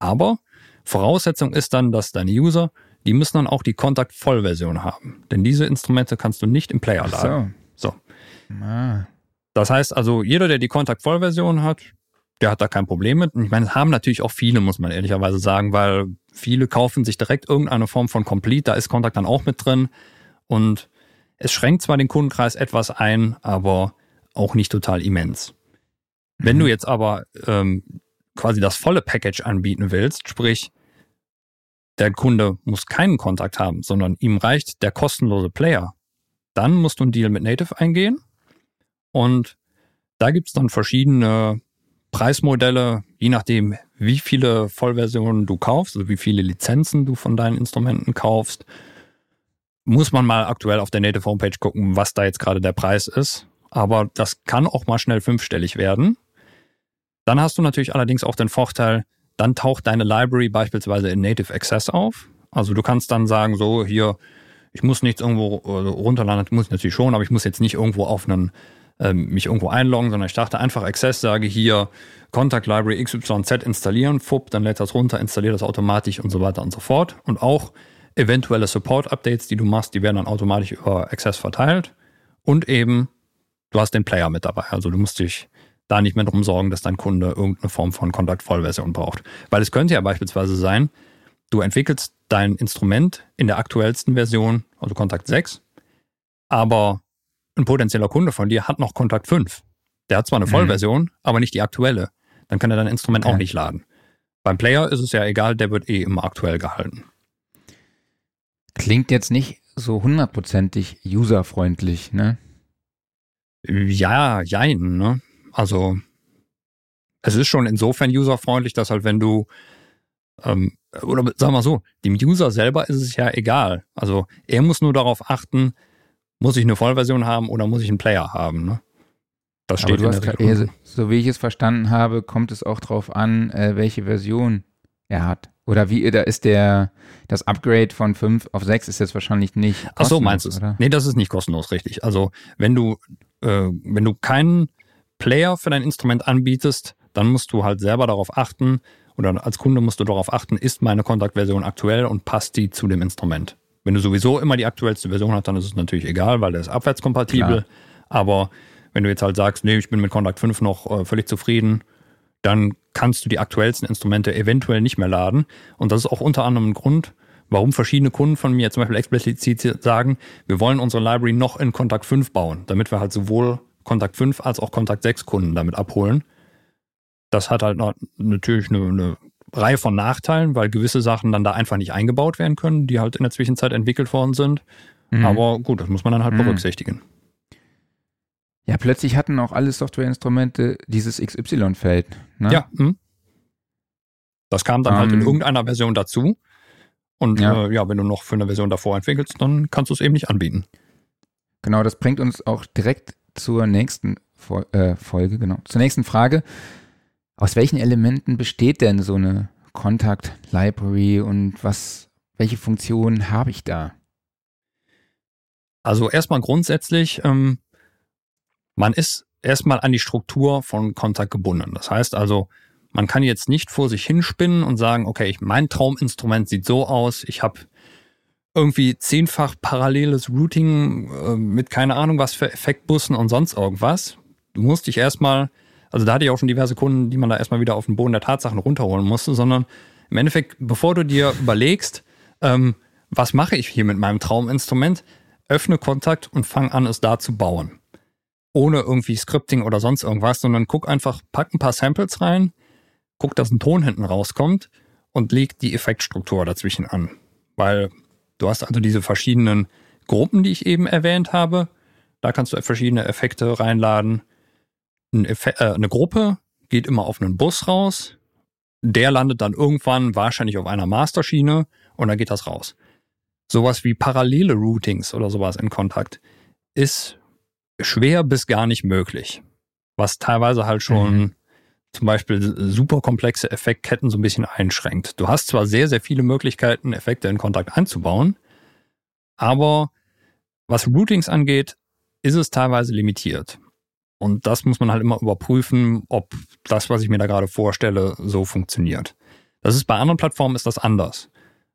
Aber Voraussetzung ist dann, dass deine User die müssen dann auch die Kontakt-Vollversion haben. Denn diese Instrumente kannst du nicht im Player laden. So. so. Ah. Das heißt also, jeder, der die Kontakt-Vollversion hat, der hat da kein Problem mit. Und ich meine, es haben natürlich auch viele, muss man ehrlicherweise sagen, weil viele kaufen sich direkt irgendeine Form von Complete, da ist Kontakt dann auch mit drin. Und es schränkt zwar den Kundenkreis etwas ein, aber auch nicht total immens. Mhm. Wenn du jetzt aber ähm, quasi das volle Package anbieten willst, sprich, der Kunde muss keinen Kontakt haben, sondern ihm reicht der kostenlose Player, dann musst du einen Deal mit Native eingehen. Und da gibt's dann verschiedene Preismodelle, je nachdem, wie viele Vollversionen du kaufst, also wie viele Lizenzen du von deinen Instrumenten kaufst, muss man mal aktuell auf der Native Homepage gucken, was da jetzt gerade der Preis ist. Aber das kann auch mal schnell fünfstellig werden. Dann hast du natürlich allerdings auch den Vorteil, dann taucht deine Library beispielsweise in Native Access auf. Also du kannst dann sagen, so hier, ich muss nichts irgendwo äh, runterladen, muss ich natürlich schon, aber ich muss jetzt nicht irgendwo auf einen ähm, mich irgendwo einloggen, sondern ich dachte einfach Access, sage hier Contact Library XYZ installieren, FUP, dann lädt das runter, installiert das automatisch und so weiter und so fort. Und auch eventuelle Support-Updates, die du machst, die werden dann automatisch über Access verteilt. Und eben, du hast den Player mit dabei. Also du musst dich da nicht mehr drum sorgen, dass dein Kunde irgendeine Form von Kontakt-Vollversion braucht. Weil es könnte ja beispielsweise sein, du entwickelst dein Instrument in der aktuellsten Version, also Kontakt 6, aber ein potenzieller Kunde von dir hat noch Kontakt 5. Der hat zwar eine mhm. Vollversion, mhm. aber nicht die aktuelle. Dann kann er dein Instrument okay. auch nicht laden. Beim Player ist es ja egal, der wird eh immer aktuell gehalten. Klingt jetzt nicht so hundertprozentig userfreundlich, ne? Ja, jein, ne? Also, es ist schon insofern userfreundlich, dass halt, wenn du, ähm, oder sagen wir so, dem User selber ist es ja egal. Also, er muss nur darauf achten, muss ich eine Vollversion haben oder muss ich einen Player haben? Ne? Das steht in der Regel. So wie ich es verstanden habe, kommt es auch darauf an, äh, welche Version er hat. Oder wie da ist der das Upgrade von 5 auf 6 ist jetzt wahrscheinlich nicht kostenlos, Ach so, meinst du es? Nee, das ist nicht kostenlos, richtig. Also, wenn du äh, wenn du keinen Player für dein Instrument anbietest, dann musst du halt selber darauf achten oder als Kunde musst du darauf achten, ist meine Kontaktversion aktuell und passt die zu dem Instrument. Wenn du sowieso immer die aktuellste Version hast, dann ist es natürlich egal, weil der ist abwärtskompatibel. Klar. Aber wenn du jetzt halt sagst, nee, ich bin mit Contact 5 noch äh, völlig zufrieden, dann kannst du die aktuellsten Instrumente eventuell nicht mehr laden. Und das ist auch unter anderem ein Grund, warum verschiedene Kunden von mir zum Beispiel explizit sagen, wir wollen unsere Library noch in Contact 5 bauen, damit wir halt sowohl Contact 5 als auch Contact 6 Kunden damit abholen. Das hat halt natürlich eine, eine Reihe von Nachteilen, weil gewisse Sachen dann da einfach nicht eingebaut werden können, die halt in der Zwischenzeit entwickelt worden sind. Mhm. Aber gut, das muss man dann halt mhm. berücksichtigen. Ja, plötzlich hatten auch alle Softwareinstrumente dieses XY-Feld. Ne? Ja. Mh. Das kam dann um, halt in ähm. irgendeiner Version dazu. Und ja. Äh, ja, wenn du noch für eine Version davor entwickelst, dann kannst du es eben nicht anbieten. Genau, das bringt uns auch direkt zur nächsten äh, Folge, genau, zur nächsten Frage. Aus welchen Elementen besteht denn so eine Contact Library und was, welche Funktionen habe ich da? Also erstmal grundsätzlich, ähm, man ist erstmal an die Struktur von Contact gebunden. Das heißt also, man kann jetzt nicht vor sich hinspinnen und sagen, okay, mein Trauminstrument sieht so aus, ich habe irgendwie zehnfach paralleles Routing äh, mit keine Ahnung was für Effektbussen und sonst irgendwas. Du musst dich erstmal also da hatte ich auch schon diverse Kunden, die man da erstmal wieder auf den Boden der Tatsachen runterholen musste, sondern im Endeffekt, bevor du dir überlegst, ähm, was mache ich hier mit meinem Trauminstrument, öffne Kontakt und fang an, es da zu bauen. Ohne irgendwie Scripting oder sonst irgendwas, sondern guck einfach, pack ein paar Samples rein, guck, dass ein Ton hinten rauskommt und leg die Effektstruktur dazwischen an. Weil du hast also diese verschiedenen Gruppen, die ich eben erwähnt habe. Da kannst du verschiedene Effekte reinladen ein Effekt, äh, eine Gruppe geht immer auf einen Bus raus, der landet dann irgendwann wahrscheinlich auf einer Masterschiene und dann geht das raus. Sowas wie parallele Routings oder sowas in Kontakt ist schwer bis gar nicht möglich. Was teilweise halt schon mhm. zum Beispiel super komplexe Effektketten so ein bisschen einschränkt. Du hast zwar sehr, sehr viele Möglichkeiten, Effekte in Kontakt einzubauen, aber was Routings angeht, ist es teilweise limitiert. Und das muss man halt immer überprüfen, ob das, was ich mir da gerade vorstelle, so funktioniert. Das ist bei anderen Plattformen ist das anders.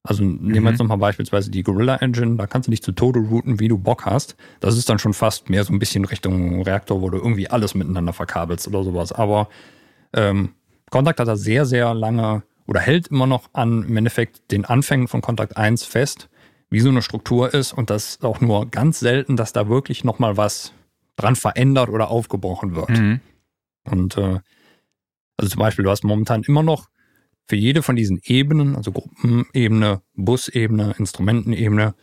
Also nehmen wir Mhm. jetzt nochmal beispielsweise die Gorilla Engine, da kannst du dich zu Tode routen, wie du Bock hast. Das ist dann schon fast mehr so ein bisschen Richtung Reaktor, wo du irgendwie alles miteinander verkabelst oder sowas. Aber ähm, Kontakt hat da sehr, sehr lange oder hält immer noch an im Endeffekt den Anfängen von Kontakt 1 fest, wie so eine Struktur ist und das auch nur ganz selten, dass da wirklich nochmal was dran verändert oder aufgebrochen wird. Mhm. Und äh, also zum Beispiel, du hast momentan immer noch für jede von diesen Ebenen, also Gruppenebene, Busebene, Instrumentenebene,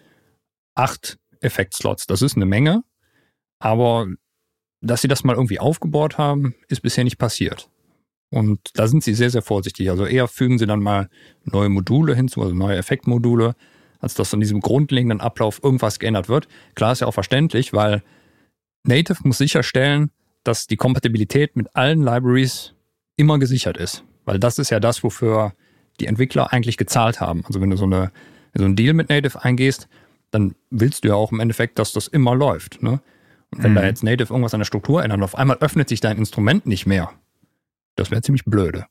acht Effektslots. Das ist eine Menge, aber dass sie das mal irgendwie aufgebaut haben, ist bisher nicht passiert. Und da sind sie sehr, sehr vorsichtig. Also eher fügen sie dann mal neue Module hinzu, also neue Effektmodule, als dass in diesem grundlegenden Ablauf irgendwas geändert wird. Klar ist ja auch verständlich, weil Native muss sicherstellen, dass die Kompatibilität mit allen Libraries immer gesichert ist. Weil das ist ja das, wofür die Entwickler eigentlich gezahlt haben. Also wenn du so, eine, so einen Deal mit Native eingehst, dann willst du ja auch im Endeffekt, dass das immer läuft. Ne? Und wenn Mhm. da jetzt Native irgendwas an der Struktur ändert und auf einmal öffnet sich dein Instrument nicht mehr, das wäre ziemlich blöde.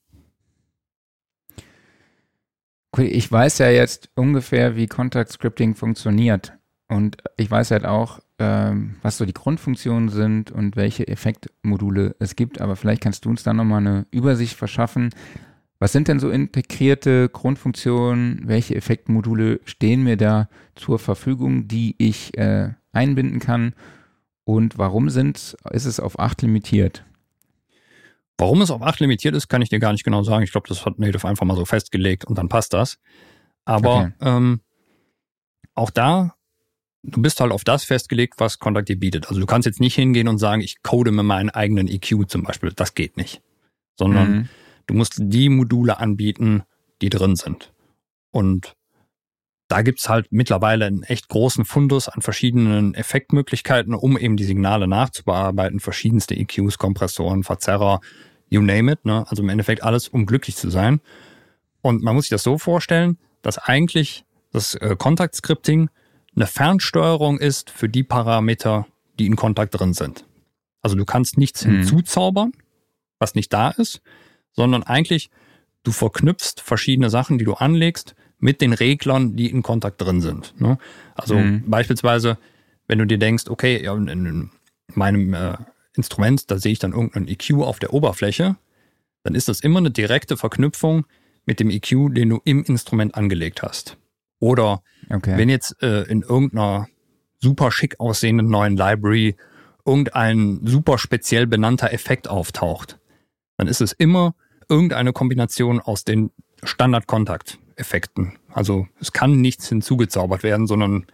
Ich weiß ja jetzt ungefähr, wie Contact Scripting funktioniert. Und ich weiß halt auch, ähm, was so die Grundfunktionen sind und welche Effektmodule es gibt. Aber vielleicht kannst du uns da nochmal eine Übersicht verschaffen. Was sind denn so integrierte Grundfunktionen? Welche Effektmodule stehen mir da zur Verfügung, die ich äh, einbinden kann? Und warum sind, ist es auf 8 limitiert? Warum es auf 8 limitiert ist, kann ich dir gar nicht genau sagen. Ich glaube, das hat Native einfach mal so festgelegt und dann passt das. Aber Okay. ähm, auch da, du bist halt auf das festgelegt, was Contact dir bietet. Also du kannst jetzt nicht hingehen und sagen, ich code mir meinen eigenen EQ zum Beispiel. Das geht nicht. Sondern Mhm. du musst die Module anbieten, die drin sind. Und da gibt's halt mittlerweile einen echt großen Fundus an verschiedenen Effektmöglichkeiten, um eben die Signale nachzubearbeiten. Verschiedenste EQs, Kompressoren, Verzerrer, you name it. Ne? Also im Endeffekt alles, um glücklich zu sein. Und man muss sich das so vorstellen, dass eigentlich das äh, Contact-Scripting eine Fernsteuerung ist für die Parameter, die in Kontakt drin sind. Also du kannst nichts Mhm. hinzuzaubern, was nicht da ist, sondern eigentlich du verknüpfst verschiedene Sachen, die du anlegst, mit den Reglern, die in Kontakt drin sind. Ne? Also Mhm. beispielsweise, wenn du dir denkst, okay, in meinem äh, Instrument, da sehe ich dann irgendeinen EQ auf der Oberfläche, dann ist das immer eine direkte Verknüpfung mit dem EQ, den du im Instrument angelegt hast. Oder Okay. wenn jetzt äh, in irgendeiner super schick aussehenden neuen Library irgendein super speziell benannter Effekt auftaucht, dann ist es immer irgendeine Kombination aus den Standard-Kontakt-Effekten. Also es kann nichts hinzugezaubert werden, sondern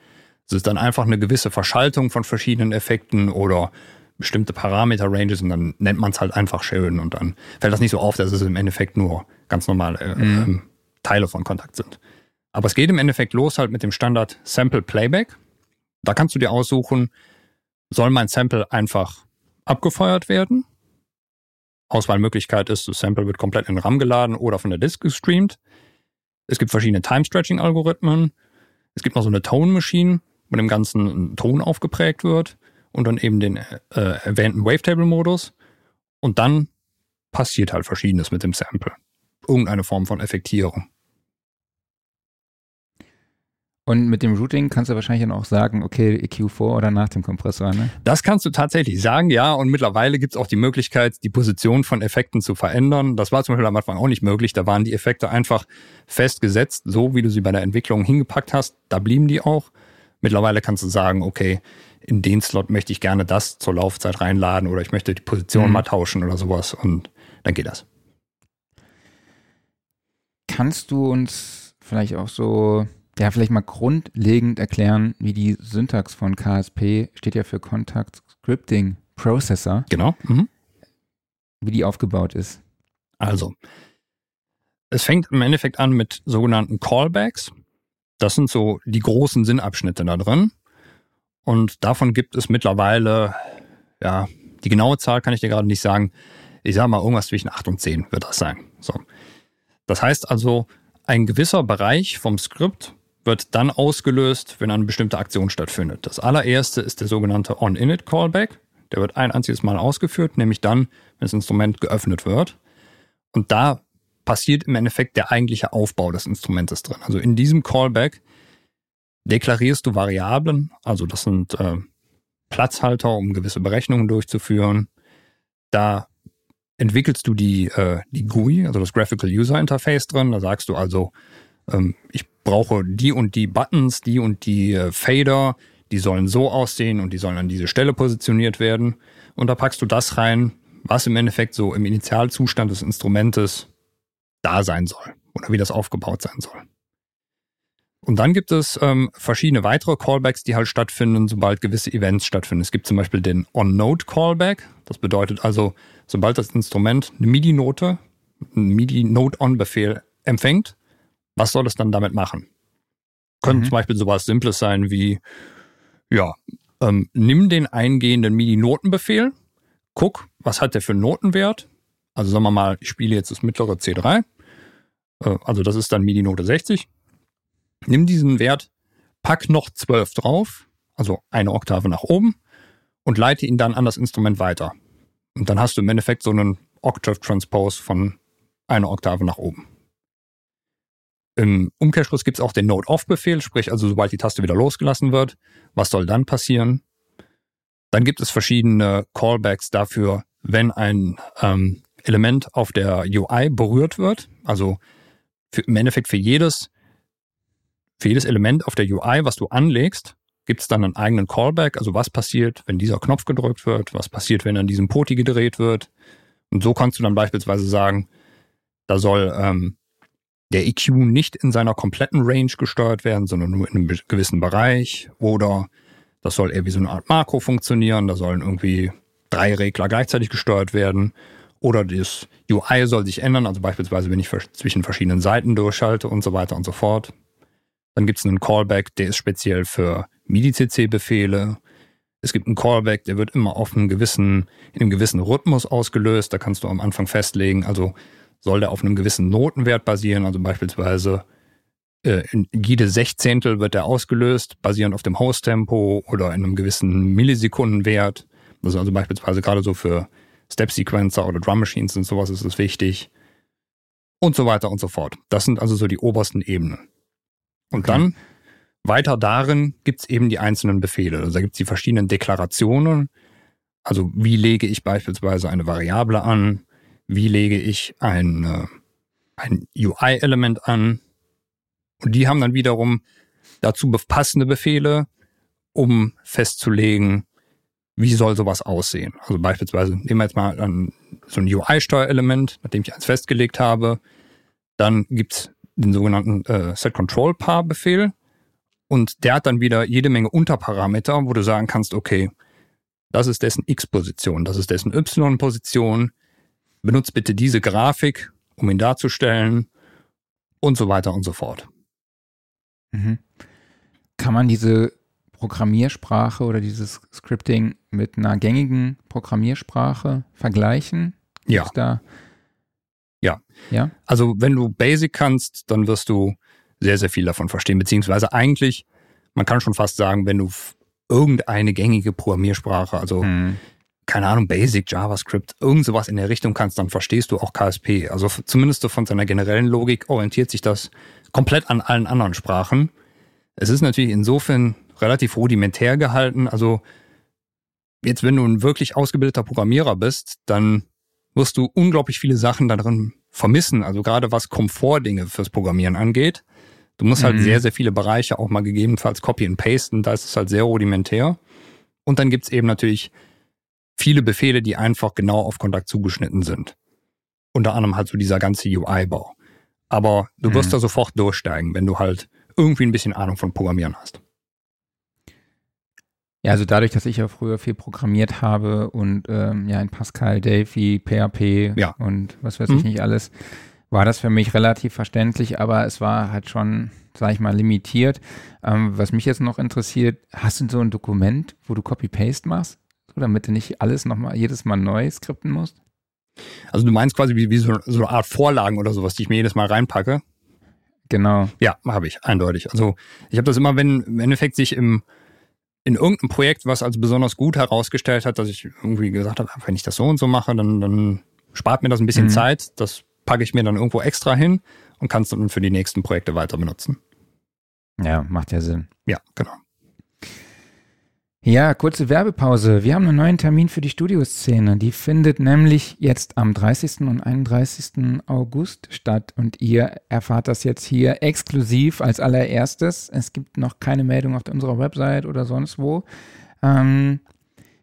es ist dann einfach eine gewisse Verschaltung von verschiedenen Effekten oder bestimmte Parameter-Ranges und dann nennt man es halt einfach schön und dann fällt das nicht so auf, dass es im Endeffekt nur ganz normale äh, Mhm. ähm, Teile von Kontakt sind. Aber es geht im Endeffekt los halt mit dem Standard Sample Playback. Da kannst du dir aussuchen, soll mein Sample einfach abgefeuert werden? Auswahlmöglichkeit ist, das Sample wird komplett in RAM geladen oder von der Disk gestreamt. Es gibt verschiedene Time-Stretching-Algorithmen. Es gibt noch so eine Tone-Machine, wo dem Ganzen ein Ton aufgeprägt wird und dann eben den äh, erwähnten Wavetable-Modus. Und dann passiert halt Verschiedenes mit dem Sample. Irgendeine Form von Effektierung. Und mit dem Routing kannst du wahrscheinlich dann auch sagen, okay, EQ vor oder nach dem Kompressor, ne? Das kannst du tatsächlich sagen, ja. Und mittlerweile gibt es auch die Möglichkeit, die Position von Effekten zu verändern. Das war zum Beispiel am Anfang auch nicht möglich. Da waren die Effekte einfach festgesetzt, so wie du sie bei der Entwicklung hingepackt hast. Da blieben die auch. Mittlerweile kannst du sagen, okay, in den Slot möchte ich gerne das zur Laufzeit reinladen oder ich möchte die Position Mhm. mal tauschen oder sowas. Und dann geht das. Kannst du uns vielleicht auch so, ja, vielleicht mal grundlegend erklären, wie die Syntax von KSP, steht ja für Contact Scripting Processor, Genau. Mhm. wie die aufgebaut ist? Also, es fängt im Endeffekt an mit sogenannten Callbacks. Das sind so die großen Sinnabschnitte da drin. Und davon gibt es mittlerweile, ja, die genaue Zahl kann ich dir gerade nicht sagen. Ich sage mal, irgendwas zwischen 8 und 10 wird das sein. So. Das heißt also, ein gewisser Bereich vom Skript wird dann ausgelöst, wenn eine bestimmte Aktion stattfindet. Das allererste ist der sogenannte On-Init-Callback. Der wird ein einziges Mal ausgeführt, nämlich dann, wenn das Instrument geöffnet wird. Und da passiert im Endeffekt der eigentliche Aufbau des Instrumentes drin. Also in diesem Callback deklarierst du Variablen, also das sind äh, Platzhalter, um gewisse Berechnungen durchzuführen. Da entwickelst du die, äh, die GUI, also das Graphical User Interface drin. Da sagst du also, ähm, ich brauche die und die Buttons, die und die äh, Fader, die sollen so aussehen und die sollen an diese Stelle positioniert werden. Und da packst du das rein, was im Endeffekt so im Initialzustand des Instrumentes da sein soll oder wie das aufgebaut sein soll. Und dann gibt es ähm, verschiedene weitere Callbacks, die halt stattfinden, sobald gewisse Events stattfinden. Es gibt zum Beispiel den On-Node-Callback. Das bedeutet also, sobald das Instrument eine MIDI-Note, einen MIDI-Note-On-Befehl empfängt, was soll es dann damit machen? Könnte mhm. zum Beispiel sowas Simples sein wie, ja, ähm, nimm den eingehenden MIDI-Notenbefehl, guck, was hat der für einen Notenwert. Also sagen wir mal, ich spiele jetzt das mittlere C3. Äh, also das ist dann MIDI-Note 60 nimm diesen Wert, pack noch 12 drauf, also eine Oktave nach oben und leite ihn dann an das Instrument weiter. Und dann hast du im Endeffekt so einen Octave Transpose von einer Oktave nach oben. Im Umkehrschluss gibt es auch den Note-Off-Befehl, sprich also sobald die Taste wieder losgelassen wird, was soll dann passieren? Dann gibt es verschiedene Callbacks dafür, wenn ein ähm, Element auf der UI berührt wird. Also für, im Endeffekt für jedes für jedes Element auf der UI, was du anlegst, gibt es dann einen eigenen Callback. Also was passiert, wenn dieser Knopf gedrückt wird? Was passiert, wenn an diesem Poti gedreht wird? Und so kannst du dann beispielsweise sagen, da soll ähm, der EQ nicht in seiner kompletten Range gesteuert werden, sondern nur in einem gewissen Bereich. Oder das soll eher wie so eine Art Makro funktionieren. Da sollen irgendwie drei Regler gleichzeitig gesteuert werden. Oder das UI soll sich ändern, also beispielsweise, wenn ich zwischen verschiedenen Seiten durchschalte und so weiter und so fort. Dann gibt es einen Callback, der ist speziell für MIDI-CC-Befehle. Es gibt einen Callback, der wird immer auf einem gewissen, in einem gewissen Rhythmus ausgelöst. Da kannst du am Anfang festlegen, also soll der auf einem gewissen Notenwert basieren, also beispielsweise äh, in jede Sechzehntel wird der ausgelöst, basierend auf dem Host-Tempo oder in einem gewissen Millisekundenwert. Das ist also beispielsweise gerade so für Step-Sequencer oder Drum Machines und sowas ist es wichtig. Und so weiter und so fort. Das sind also so die obersten Ebenen. Und okay. dann weiter darin gibt's eben die einzelnen Befehle. Also da gibt's die verschiedenen Deklarationen. Also wie lege ich beispielsweise eine Variable an? Wie lege ich ein, äh, ein UI-Element an? Und die haben dann wiederum dazu passende Befehle, um festzulegen, wie soll sowas aussehen. Also beispielsweise nehmen wir jetzt mal ein, so ein UI-Steuerelement, nachdem ich eins festgelegt habe. Dann gibt's den sogenannten äh, Set-Control-Par-Befehl. Und der hat dann wieder jede Menge Unterparameter, wo du sagen kannst, okay, das ist dessen X-Position, das ist dessen Y-Position. Benutzt bitte diese Grafik, um ihn darzustellen und so weiter und so fort. Mhm. Kann man diese Programmiersprache oder dieses Scripting mit einer gängigen Programmiersprache vergleichen? Ja. da ja. Ja. Also wenn du Basic kannst, dann wirst du sehr, sehr viel davon verstehen. Beziehungsweise eigentlich, man kann schon fast sagen, wenn du irgendeine gängige Programmiersprache, also hm. Keine Ahnung, Basic, JavaScript, irgend sowas in der Richtung kannst, dann verstehst du auch KSP. Also zumindest so von seiner generellen Logik orientiert sich das komplett an allen anderen Sprachen. Es ist natürlich insofern relativ rudimentär gehalten. Also jetzt, wenn du ein wirklich ausgebildeter Programmierer bist, dann wirst du unglaublich viele Sachen darin vermissen. Also gerade was Komfortdinge fürs Programmieren angeht. Du musst halt mhm. sehr, sehr viele Bereiche auch mal gegebenenfalls copy and pasten. Da ist es halt sehr rudimentär. Und dann gibt's eben natürlich viele Befehle, die einfach genau auf Kontakt zugeschnitten sind. Unter anderem halt so dieser ganze UI-Bau. Aber du wirst mhm. da sofort durchsteigen, wenn du halt irgendwie ein bisschen Ahnung von Programmieren hast. Ja, also dadurch, dass ich ja früher viel programmiert habe und ähm, ja in Pascal, Delphi, PHP ja. und was weiß mhm. ich nicht alles, war das für mich relativ verständlich, aber es war halt schon, sag ich mal, limitiert. Ähm, was mich jetzt noch interessiert, hast du so ein Dokument, wo du Copy-Paste machst, so, damit du nicht alles nochmal, jedes Mal neu skripten musst? Also du meinst quasi wie, wie so, so eine Art Vorlagen oder sowas, die ich mir jedes Mal reinpacke? Genau. Ja, habe ich, eindeutig. Also ich habe das immer, wenn im Endeffekt sich im in irgendeinem Projekt, was als besonders gut herausgestellt hat, dass ich irgendwie gesagt habe, wenn ich das so und so mache, dann, dann spart mir das ein bisschen mhm. Zeit. Das packe ich mir dann irgendwo extra hin und kann es dann für die nächsten Projekte weiter benutzen. Ja, macht ja Sinn. Ja, genau. Ja, kurze Werbepause. Wir haben einen neuen Termin für die Studioszene. Die findet nämlich jetzt am 30. und 31. August statt. Und ihr erfahrt das jetzt hier exklusiv als allererstes. Es gibt noch keine Meldung auf unserer Website oder sonst wo. Ähm,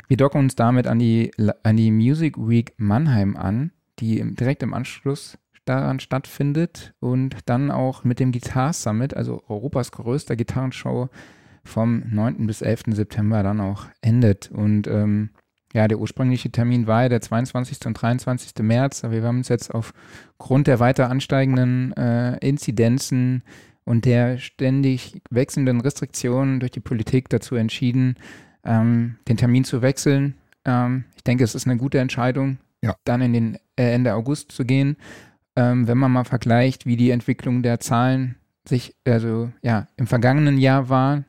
wir docken uns damit an die, an die Music Week Mannheim an, die direkt im Anschluss daran stattfindet und dann auch mit dem Guitar Summit, also Europas größter Gitarrenshow, vom 9. bis 11. September dann auch endet. Und ähm, ja, der ursprüngliche Termin war ja der 22. und 23. März, aber wir haben uns jetzt aufgrund der weiter ansteigenden äh, Inzidenzen und der ständig wechselnden Restriktionen durch die Politik dazu entschieden, ähm, den Termin zu wechseln. Ähm, ich denke, es ist eine gute Entscheidung, ja. dann in den äh, Ende August zu gehen. Ähm, wenn man mal vergleicht, wie die Entwicklung der Zahlen sich, also ja, im vergangenen Jahr war,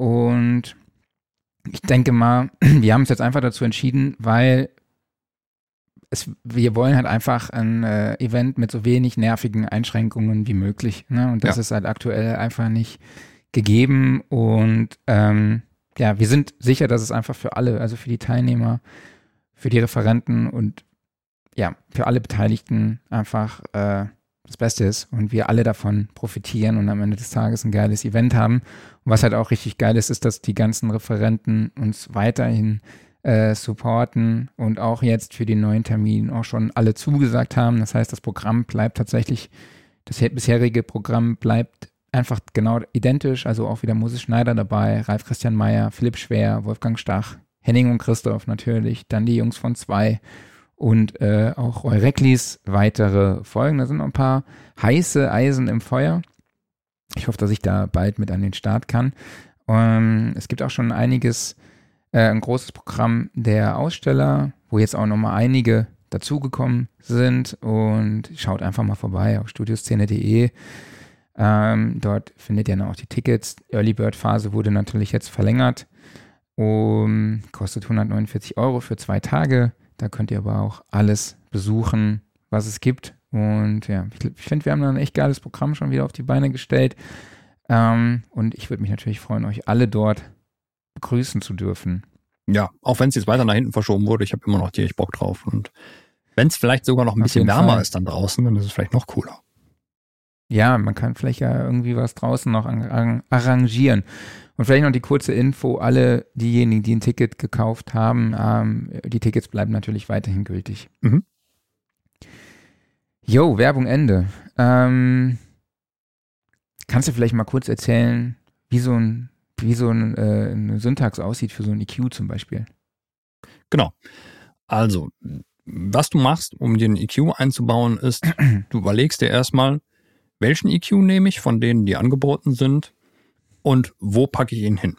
und ich denke mal, wir haben uns jetzt einfach dazu entschieden, weil es, wir wollen halt einfach ein äh, Event mit so wenig nervigen Einschränkungen wie möglich. Ne? Und das ja. ist halt aktuell einfach nicht gegeben. Und ähm, ja, wir sind sicher, dass es einfach für alle, also für die Teilnehmer, für die Referenten und ja, für alle Beteiligten einfach äh, das Beste ist und wir alle davon profitieren und am Ende des Tages ein geiles Event haben. Was halt auch richtig geil ist, ist, dass die ganzen Referenten uns weiterhin äh, supporten und auch jetzt für den neuen Termin auch schon alle zugesagt haben. Das heißt, das Programm bleibt tatsächlich, das bisherige Programm bleibt einfach genau identisch. Also auch wieder Moses Schneider dabei, Ralf Christian Meyer, Philipp Schwer, Wolfgang Stach, Henning und Christoph natürlich, dann die Jungs von zwei und äh, auch Eureklis weitere Folgen. Da sind noch ein paar heiße Eisen im Feuer. Ich hoffe, dass ich da bald mit an den Start kann. Ähm, es gibt auch schon einiges, äh, ein großes Programm der Aussteller, wo jetzt auch nochmal einige dazugekommen sind und schaut einfach mal vorbei auf studioszene.de. Ähm, dort findet ihr dann auch die Tickets. Early Bird Phase wurde natürlich jetzt verlängert. Um, kostet 149 Euro für zwei Tage. Da könnt ihr aber auch alles besuchen, was es gibt. Und ja, ich, ich finde, wir haben da ein echt geiles Programm schon wieder auf die Beine gestellt. Ähm, und ich würde mich natürlich freuen, euch alle dort begrüßen zu dürfen. Ja, auch wenn es jetzt weiter nach hinten verschoben wurde, ich habe immer noch tierisch Bock drauf. Und wenn es vielleicht sogar noch ein auf bisschen wärmer Fall. ist dann draußen, dann ist es vielleicht noch cooler. Ja, man kann vielleicht ja irgendwie was draußen noch arrangieren. Und vielleicht noch die kurze Info, alle diejenigen, die ein Ticket gekauft haben, ähm, die Tickets bleiben natürlich weiterhin gültig. Mhm. Jo, Werbung Ende. Ähm, kannst du vielleicht mal kurz erzählen, wie so ein, wie so ein, äh, eine Syntax aussieht für so ein EQ zum Beispiel? Genau. Also, was du machst, um den EQ einzubauen, ist, du überlegst dir erstmal, welchen EQ nehme ich von denen, die angeboten sind und wo packe ich ihn hin.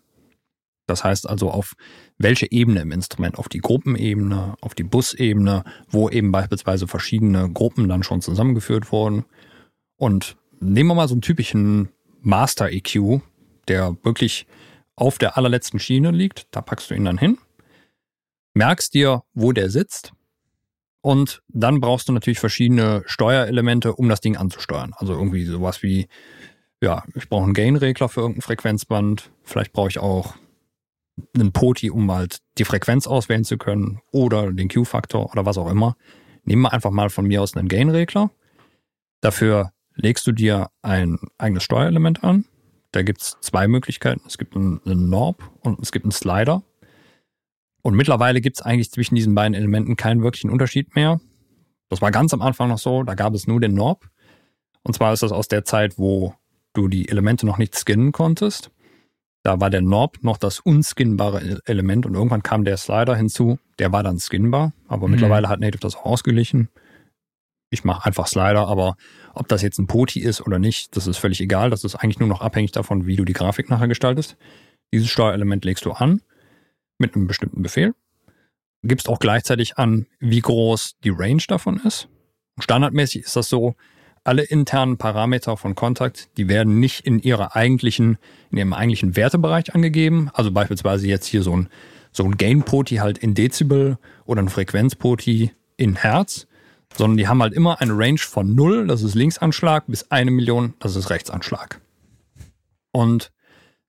Das heißt also auf welche Ebene im Instrument, auf die Gruppenebene, auf die Busebene, wo eben beispielsweise verschiedene Gruppen dann schon zusammengeführt wurden. Und nehmen wir mal so einen typischen Master EQ, der wirklich auf der allerletzten Schiene liegt, da packst du ihn dann hin, merkst dir, wo der sitzt und dann brauchst du natürlich verschiedene Steuerelemente, um das Ding anzusteuern. Also irgendwie sowas wie ja, ich brauche einen Gain-Regler für irgendein Frequenzband. Vielleicht brauche ich auch einen Poti, um halt die Frequenz auswählen zu können oder den Q-Faktor oder was auch immer. Nehmen wir einfach mal von mir aus einen Gain-Regler. Dafür legst du dir ein eigenes Steuerelement an. Da gibt es zwei Möglichkeiten. Es gibt einen, einen Norb und es gibt einen Slider. Und mittlerweile gibt es eigentlich zwischen diesen beiden Elementen keinen wirklichen Unterschied mehr. Das war ganz am Anfang noch so, da gab es nur den Norb. Und zwar ist das aus der Zeit, wo du die Elemente noch nicht skinnen konntest. Da war der Norb noch das unskinnbare Element und irgendwann kam der Slider hinzu. Der war dann skinnbar, aber mhm. mittlerweile hat Native das auch ausgeglichen. Ich mache einfach Slider, aber ob das jetzt ein Poti ist oder nicht, das ist völlig egal. Das ist eigentlich nur noch abhängig davon, wie du die Grafik nachher gestaltest. Dieses Steuerelement legst du an mit einem bestimmten Befehl. Gibst auch gleichzeitig an, wie groß die Range davon ist. Standardmäßig ist das so, alle internen Parameter von Kontakt, die werden nicht in ihrer eigentlichen, in ihrem eigentlichen Wertebereich angegeben. Also beispielsweise jetzt hier so ein, so ein Gain-Poti halt in Dezibel oder ein Frequenz-Poti in Hertz, sondern die haben halt immer eine Range von 0, das ist Linksanschlag, bis eine Million, das ist Rechtsanschlag. Und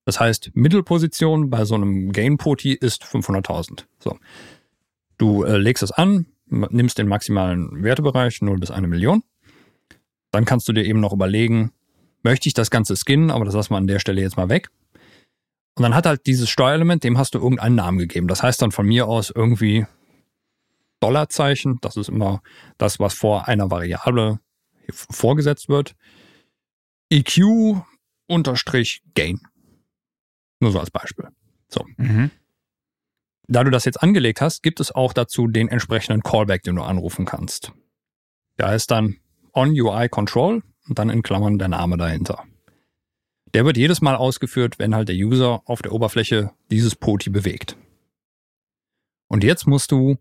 das heißt, Mittelposition bei so einem Gain-Poti ist 500.000. So. Du äh, legst es an, nimmst den maximalen Wertebereich 0 bis 1 Million. Dann kannst du dir eben noch überlegen, möchte ich das Ganze skinnen, aber das lassen wir an der Stelle jetzt mal weg. Und dann hat halt dieses Steuerelement, dem hast du irgendeinen Namen gegeben. Das heißt dann von mir aus irgendwie Dollarzeichen. Das ist immer das, was vor einer Variable vorgesetzt wird. EQ unterstrich Gain. Nur so als Beispiel. So. Mhm. Da du das jetzt angelegt hast, gibt es auch dazu den entsprechenden Callback, den du anrufen kannst. Der ist dann on UI Control und dann in Klammern der Name dahinter. Der wird jedes Mal ausgeführt, wenn halt der User auf der Oberfläche dieses POTI bewegt. Und jetzt musst du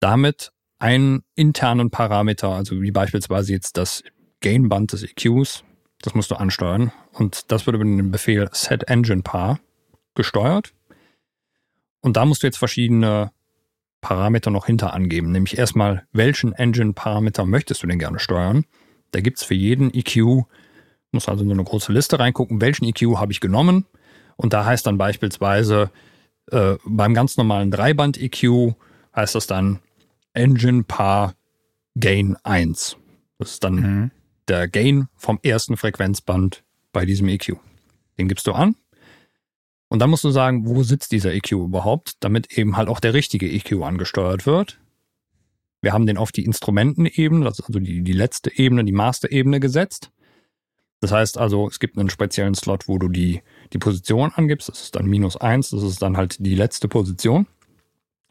damit einen internen Parameter, also wie beispielsweise jetzt das Gainband des EQs, das musst du ansteuern. Und das wird über den Befehl setEnginePar gesteuert. Und da musst du jetzt verschiedene Parameter noch hinter angeben. Nämlich erstmal, welchen Engine-Parameter möchtest du denn gerne steuern? Da gibt's für jeden EQ, muss also in so eine große Liste reingucken, welchen EQ habe ich genommen. Und da heißt dann beispielsweise äh, beim ganz normalen Dreiband-EQ heißt das dann Engine Par Gain 1. Das ist dann mhm. der Gain vom ersten Frequenzband bei diesem EQ. Den gibst du an. Und dann musst du sagen, wo sitzt dieser EQ überhaupt, damit eben halt auch der richtige EQ angesteuert wird. Wir haben den auf die Instrumentenebene, also die, die letzte Ebene, die Master-Ebene gesetzt. Das heißt also, es gibt einen speziellen Slot, wo du die, die Position angibst. Das ist dann minus eins. Das ist dann halt die letzte Position.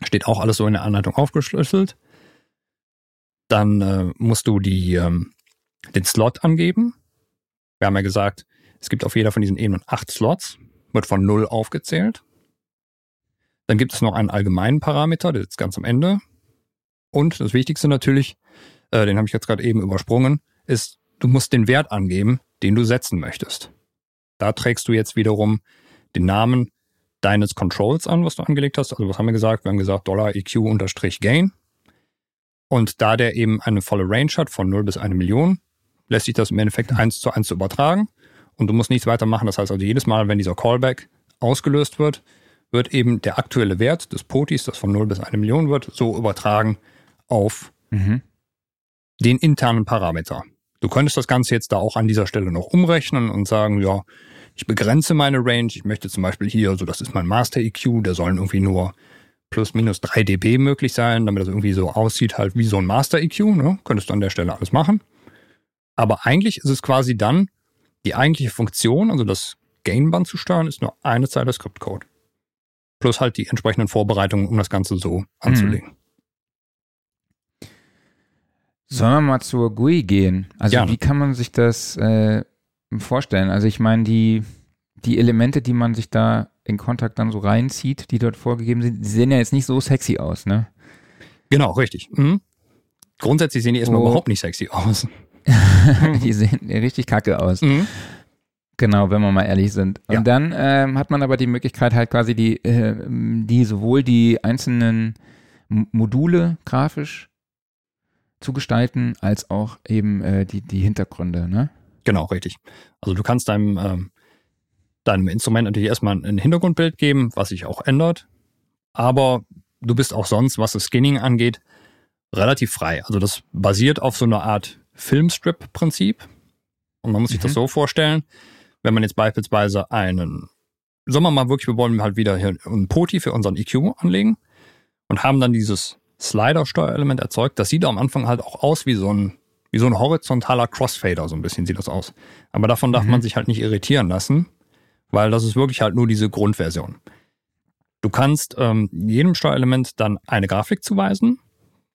Steht auch alles so in der Anleitung aufgeschlüsselt. Dann äh, musst du die, ähm, den Slot angeben. Wir haben ja gesagt, es gibt auf jeder von diesen Ebenen acht Slots, wird von null aufgezählt. Dann gibt es noch einen allgemeinen Parameter, der ist ganz am Ende. Und das Wichtigste natürlich, äh, den habe ich jetzt gerade eben übersprungen, ist, du musst den Wert angeben, den du setzen möchtest. Da trägst du jetzt wiederum den Namen deines Controls an, was du angelegt hast. Also was haben wir gesagt? Wir haben gesagt Dollar EQ unterstrich Gain. Und da der eben eine volle Range hat von 0 bis 1 Million, lässt sich das im Endeffekt eins zu eins übertragen. Und du musst nichts weiter machen. Das heißt also jedes Mal, wenn dieser Callback ausgelöst wird, wird eben der aktuelle Wert des Potis, das von 0 bis 1 Million wird, so übertragen auf mhm. den internen Parameter. Du könntest das Ganze jetzt da auch an dieser Stelle noch umrechnen und sagen, ja, ich begrenze meine Range. Ich möchte zum Beispiel hier, so das ist mein Master EQ, der sollen irgendwie nur plus minus 3 dB möglich sein, damit das irgendwie so aussieht, halt wie so ein Master EQ. Ne? Könntest du an der Stelle alles machen. Aber eigentlich ist es quasi dann die eigentliche Funktion, also das Gainband zu steuern, ist nur eine Zeile Scriptcode. Plus halt die entsprechenden Vorbereitungen, um das Ganze so anzulegen. Hm. Sollen wir mal zur GUI gehen? Also Gerne. wie kann man sich das äh, vorstellen? Also ich meine, die, die Elemente, die man sich da in Kontakt dann so reinzieht, die dort vorgegeben sind, die sehen ja jetzt nicht so sexy aus, ne? Genau, richtig. Mhm. Grundsätzlich sehen die erstmal oh. überhaupt nicht sexy aus. die sehen richtig kacke aus. Mhm. Genau, wenn wir mal ehrlich sind. Und ja. dann ähm, hat man aber die Möglichkeit halt quasi die, äh, die sowohl die einzelnen Module grafisch zu gestalten, als auch eben äh, die, die Hintergründe, ne? Genau, richtig. Also du kannst deinem, ähm, deinem Instrument natürlich erstmal ein Hintergrundbild geben, was sich auch ändert. Aber du bist auch sonst, was das Skinning angeht, relativ frei. Also das basiert auf so einer Art Filmstrip-Prinzip. Und man muss sich das mhm. so vorstellen, wenn man jetzt beispielsweise einen, sagen wir mal wirklich, wir wollen halt wieder hier einen Poti für unseren EQ anlegen und haben dann dieses Slider-Steuerelement erzeugt. Das sieht am Anfang halt auch aus wie so ein wie so ein horizontaler Crossfader, so ein bisschen sieht das aus. Aber davon darf mhm. man sich halt nicht irritieren lassen, weil das ist wirklich halt nur diese Grundversion. Du kannst ähm, jedem Steuerelement dann eine Grafik zuweisen.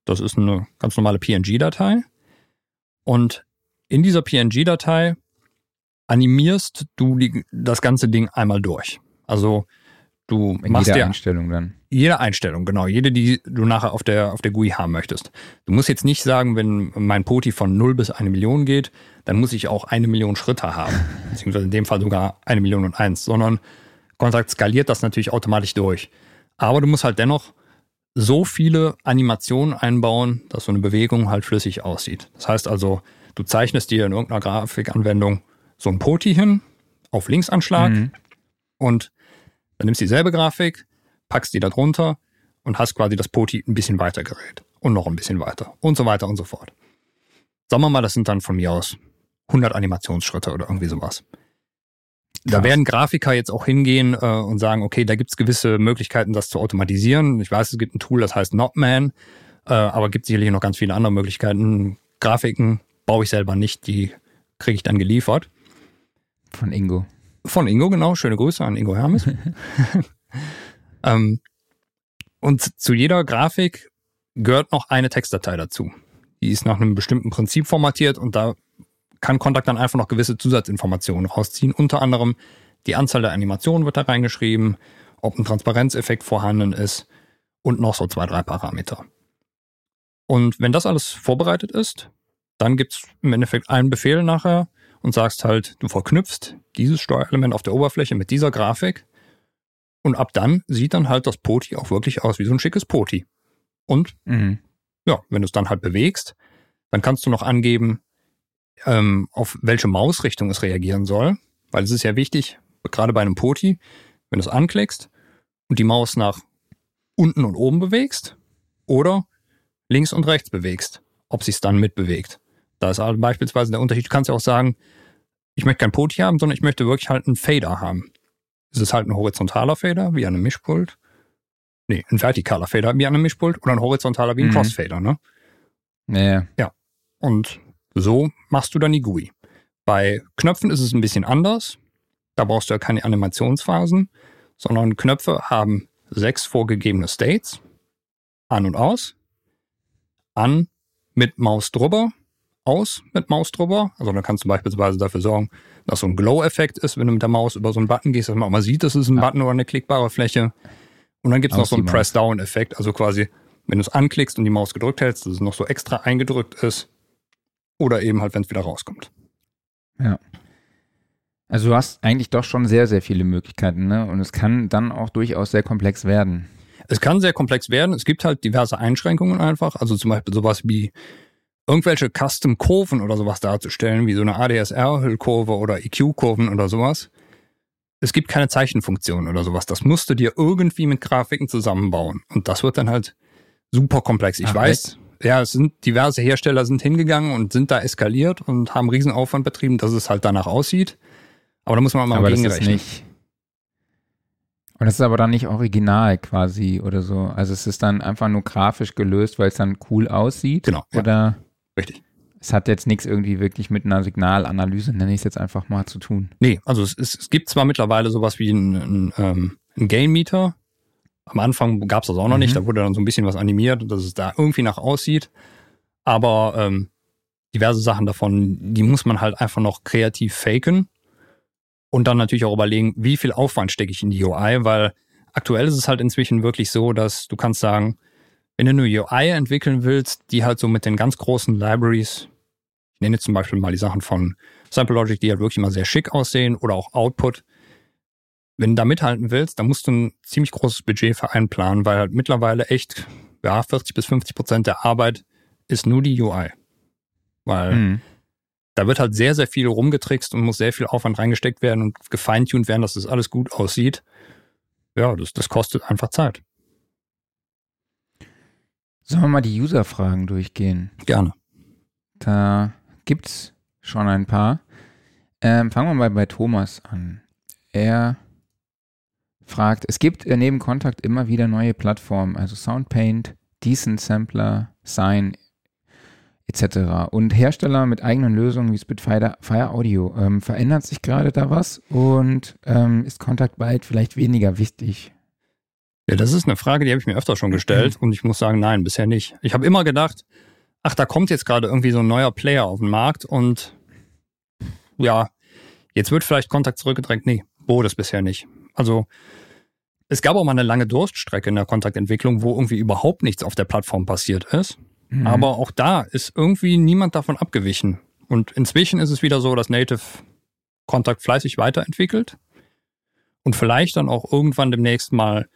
Das ist eine ganz normale PNG-Datei. Und in dieser PNG-Datei animierst du die, das ganze Ding einmal durch. Also Du In machst jeder ja Einstellung dann. Jede Einstellung, genau. Jede, die du nachher auf der, auf der GUI haben möchtest. Du musst jetzt nicht sagen, wenn mein Poti von 0 bis 1 Million geht, dann muss ich auch eine Million Schritte haben. Beziehungsweise in dem Fall sogar eine Million und eins. Sondern Kontakt skaliert das natürlich automatisch durch. Aber du musst halt dennoch so viele Animationen einbauen, dass so eine Bewegung halt flüssig aussieht. Das heißt also, du zeichnest dir in irgendeiner Grafikanwendung so ein Poti hin, auf Linksanschlag mhm. und dann nimmst du dieselbe Grafik, packst die da drunter und hast quasi das Poti ein bisschen weiter gerät und noch ein bisschen weiter und so weiter und so fort. Sagen wir mal, das sind dann von mir aus 100 Animationsschritte oder irgendwie sowas. Da werden Grafiker jetzt auch hingehen äh, und sagen, okay, da gibt's gewisse Möglichkeiten, das zu automatisieren. Ich weiß, es gibt ein Tool, das heißt Notman, äh, aber gibt sicherlich noch ganz viele andere Möglichkeiten. Grafiken baue ich selber nicht, die kriege ich dann geliefert. Von Ingo. Von Ingo, genau. Schöne Grüße an Ingo Hermes. ähm, und zu jeder Grafik gehört noch eine Textdatei dazu. Die ist nach einem bestimmten Prinzip formatiert und da kann Kontakt dann einfach noch gewisse Zusatzinformationen rausziehen. Unter anderem die Anzahl der Animationen wird da reingeschrieben, ob ein Transparenzeffekt vorhanden ist und noch so zwei, drei Parameter. Und wenn das alles vorbereitet ist, dann gibt's im Endeffekt einen Befehl nachher und sagst halt, du verknüpfst dieses Steuerelement auf der Oberfläche mit dieser Grafik und ab dann sieht dann halt das Poti auch wirklich aus wie so ein schickes Poti. Und mhm. ja, wenn du es dann halt bewegst, dann kannst du noch angeben, ähm, auf welche Mausrichtung es reagieren soll, weil es ist ja wichtig, gerade bei einem Poti, wenn du es anklickst und die Maus nach unten und oben bewegst oder links und rechts bewegst, ob sie es dann mitbewegt. Da ist halt beispielsweise der Unterschied. Du kannst ja auch sagen, ich möchte kein Poti haben, sondern ich möchte wirklich halt einen Fader haben. Ist es halt ein horizontaler Fader, wie an einem Mischpult? Nee, ein vertikaler Fader, wie an einem Mischpult, oder ein horizontaler, wie ein mhm. Crossfader, ne? Ja. Ja. Und so machst du dann die GUI. Bei Knöpfen ist es ein bisschen anders. Da brauchst du ja keine Animationsphasen, sondern Knöpfe haben sechs vorgegebene States. An und aus. An mit Maus drüber. Aus mit Maus drüber. Also da kannst du beispielsweise dafür sorgen, dass so ein Glow-Effekt ist, wenn du mit der Maus über so einen Button gehst, dass man auch mal sieht, das ist ein ja. Button oder eine klickbare Fläche. Und dann gibt es noch so einen Press-Down-Effekt, also quasi, wenn du es anklickst und die Maus gedrückt hältst, dass es noch so extra eingedrückt ist, oder eben halt, wenn es wieder rauskommt. Ja. Also du hast eigentlich doch schon sehr, sehr viele Möglichkeiten, ne? Und es kann dann auch durchaus sehr komplex werden. Es kann sehr komplex werden. Es gibt halt diverse Einschränkungen einfach. Also zum Beispiel sowas wie irgendwelche Custom-Kurven oder sowas darzustellen, wie so eine ADSR-Kurve oder EQ-Kurven oder sowas. Es gibt keine Zeichenfunktion oder sowas. Das musst du dir irgendwie mit Grafiken zusammenbauen. Und das wird dann halt super komplex. Ich Ach, weiß, echt? Ja, es sind diverse Hersteller sind hingegangen und sind da eskaliert und haben Riesenaufwand betrieben, dass es halt danach aussieht. Aber da muss man mal aber gegenrechnen. Das ist nicht und das ist aber dann nicht original quasi oder so. Also es ist dann einfach nur grafisch gelöst, weil es dann cool aussieht. Genau. Oder ja. richtig. Es hat jetzt nichts irgendwie wirklich mit einer Signalanalyse, nenne ich es jetzt einfach mal, zu tun. Nee, also es, es, es gibt zwar mittlerweile sowas wie ein, ein, ähm, ein Gain-Meter, am Anfang gab es das auch noch mhm. nicht, da wurde dann so ein bisschen was animiert, dass es da irgendwie nach aussieht. Aber ähm, diverse Sachen davon, die muss man halt einfach noch kreativ faken. Und dann natürlich auch überlegen, wie viel Aufwand stecke ich in die UI, weil aktuell ist es halt inzwischen wirklich so, dass du kannst sagen, wenn du eine UI entwickeln willst, die halt so mit den ganz großen Libraries, ich nenne jetzt zum Beispiel mal die Sachen von Sample Logic, die halt wirklich immer sehr schick aussehen oder auch Output, wenn du da mithalten willst, dann musst du ein ziemlich großes Budget für einplanen, weil halt mittlerweile echt, ja, 40 bis 50 Prozent der Arbeit ist nur die UI. Weil mhm. da wird halt sehr, sehr viel rumgetrickst und muss sehr viel Aufwand reingesteckt werden und gefeintuned werden, dass das alles gut aussieht. Ja, das, das kostet einfach Zeit. Sollen wir mal die User-Fragen durchgehen? Gerne. Da gibt's schon ein paar. Ähm, fangen wir mal bei Thomas an. Er fragt, es gibt neben Kontakt immer wieder neue Plattformen, also Soundpaint, Decent Sampler, Sign etc. Und Hersteller mit eigenen Lösungen wie Spitfire Fire Audio. Ähm, verändert sich gerade da was und ähm, ist Kontakt bald vielleicht weniger wichtig? Ja, das ist eine Frage, die habe ich mir öfter schon gestellt und ich muss sagen, nein, bisher nicht. Ich habe immer gedacht, ach, da kommt jetzt gerade irgendwie so ein neuer Player auf den Markt und ja, jetzt wird vielleicht Kontakt zurückgedrängt. Nee, wurde es bisher nicht. Also es gab auch mal eine lange Durststrecke in der Kontaktentwicklung, wo irgendwie überhaupt nichts auf der Plattform passiert ist. Mhm. Aber auch da ist irgendwie niemand davon abgewichen. Und inzwischen ist es wieder so, dass Native Kontakt fleißig weiterentwickelt und vielleicht dann auch irgendwann demnächst mal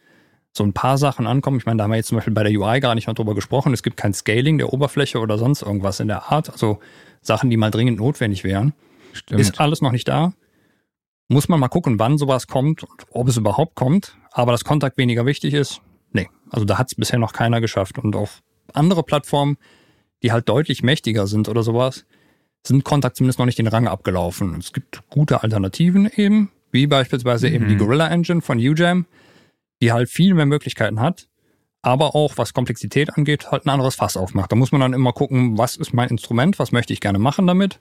so ein paar Sachen ankommen. Ich meine, da haben wir jetzt zum Beispiel bei der UI gar nicht mal drüber gesprochen. Es gibt kein Scaling der Oberfläche oder sonst irgendwas in der Art. Also Sachen, die mal dringend notwendig wären. Stimmt. Ist alles noch nicht da. Muss man mal gucken, wann sowas kommt und ob es überhaupt kommt. Aber dass Kontakt weniger wichtig ist, nee. Also da hat es bisher noch keiner geschafft. Und auf andere Plattformen, die halt deutlich mächtiger sind oder sowas, sind Kontakt zumindest noch nicht den Rang abgelaufen. Es gibt gute Alternativen eben, wie beispielsweise mhm. eben die mhm. Gorilla Engine von UJAM, die halt viel mehr Möglichkeiten hat, aber auch was Komplexität angeht, halt ein anderes Fass aufmacht. Da muss man dann immer gucken, was ist mein Instrument, was möchte ich gerne machen damit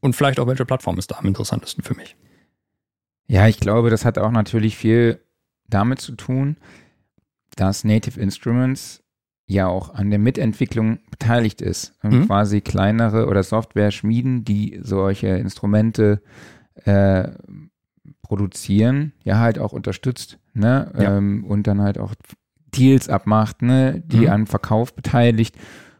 und vielleicht auch welche Plattform ist da am interessantesten für mich. Ja, ich glaube, das hat auch natürlich viel damit zu tun, dass Native Instruments ja auch an der Mitentwicklung beteiligt ist. Mhm. Quasi kleinere oder Software schmieden, die solche Instrumente äh, produzieren, ja halt auch unterstützt, ne? Ja. Ähm, und dann halt auch Deals abmacht, ne? Die mhm. an Verkauf beteiligt.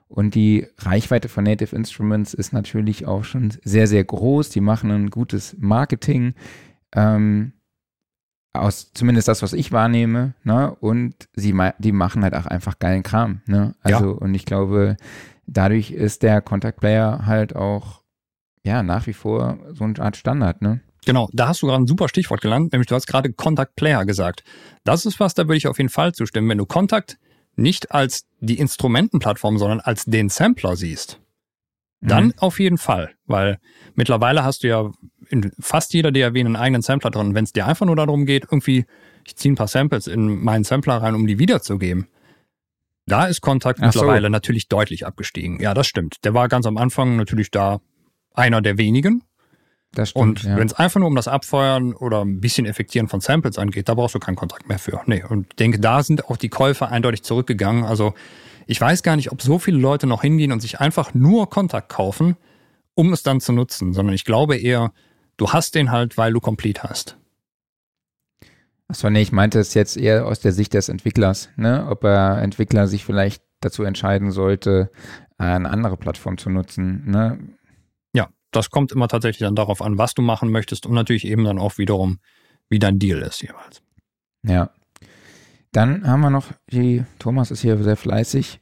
Und die Reichweite von Native Instruments ist natürlich auch schon sehr, sehr groß. Die machen ein gutes Marketing. Ähm, aus zumindest das, was ich wahrnehme, ne? Und sie die machen halt auch einfach geilen Kram, ne? Also ja. und ich glaube, dadurch ist der Contact Player halt auch ja nach wie vor so eine Art Standard, ne? Genau, da hast du gerade ein super Stichwort gelandet, nämlich du hast gerade Contact Player gesagt. Das ist was, da würde ich auf jeden Fall zustimmen. Wenn du Contact nicht als die Instrumentenplattform, sondern als den Sampler siehst, dann mhm. auf jeden Fall, weil mittlerweile hast du ja in fast jeder DAW einen eigenen Sampler drin. Wenn es dir einfach nur darum geht, irgendwie, ich ziehe ein paar Samples in meinen Sampler rein, um die wiederzugeben, da ist Kontakt mittlerweile so. natürlich deutlich abgestiegen. Ja, das stimmt. Der war ganz am Anfang natürlich da einer der wenigen. Das stimmt, und ja. wenn es einfach nur um das Abfeuern oder ein bisschen Effektieren von Samples angeht, da brauchst du keinen Kontakt mehr für. Nee, und ich denke, da sind auch die Käufer eindeutig zurückgegangen. Also ich weiß gar nicht, ob so viele Leute noch hingehen und sich einfach nur Kontakt kaufen, um es dann zu nutzen, sondern ich glaube eher, du hast den halt, weil du Complete hast. Achso, nee, ich meinte es jetzt eher aus der Sicht des Entwicklers, ne? Ob er Entwickler sich vielleicht dazu entscheiden sollte, eine andere Plattform zu nutzen, ne? Ja, das kommt immer tatsächlich dann darauf an, was du machen möchtest und natürlich eben dann auch wiederum, wie dein Deal ist jeweils. Ja. Dann haben wir noch, die Thomas ist hier sehr fleißig.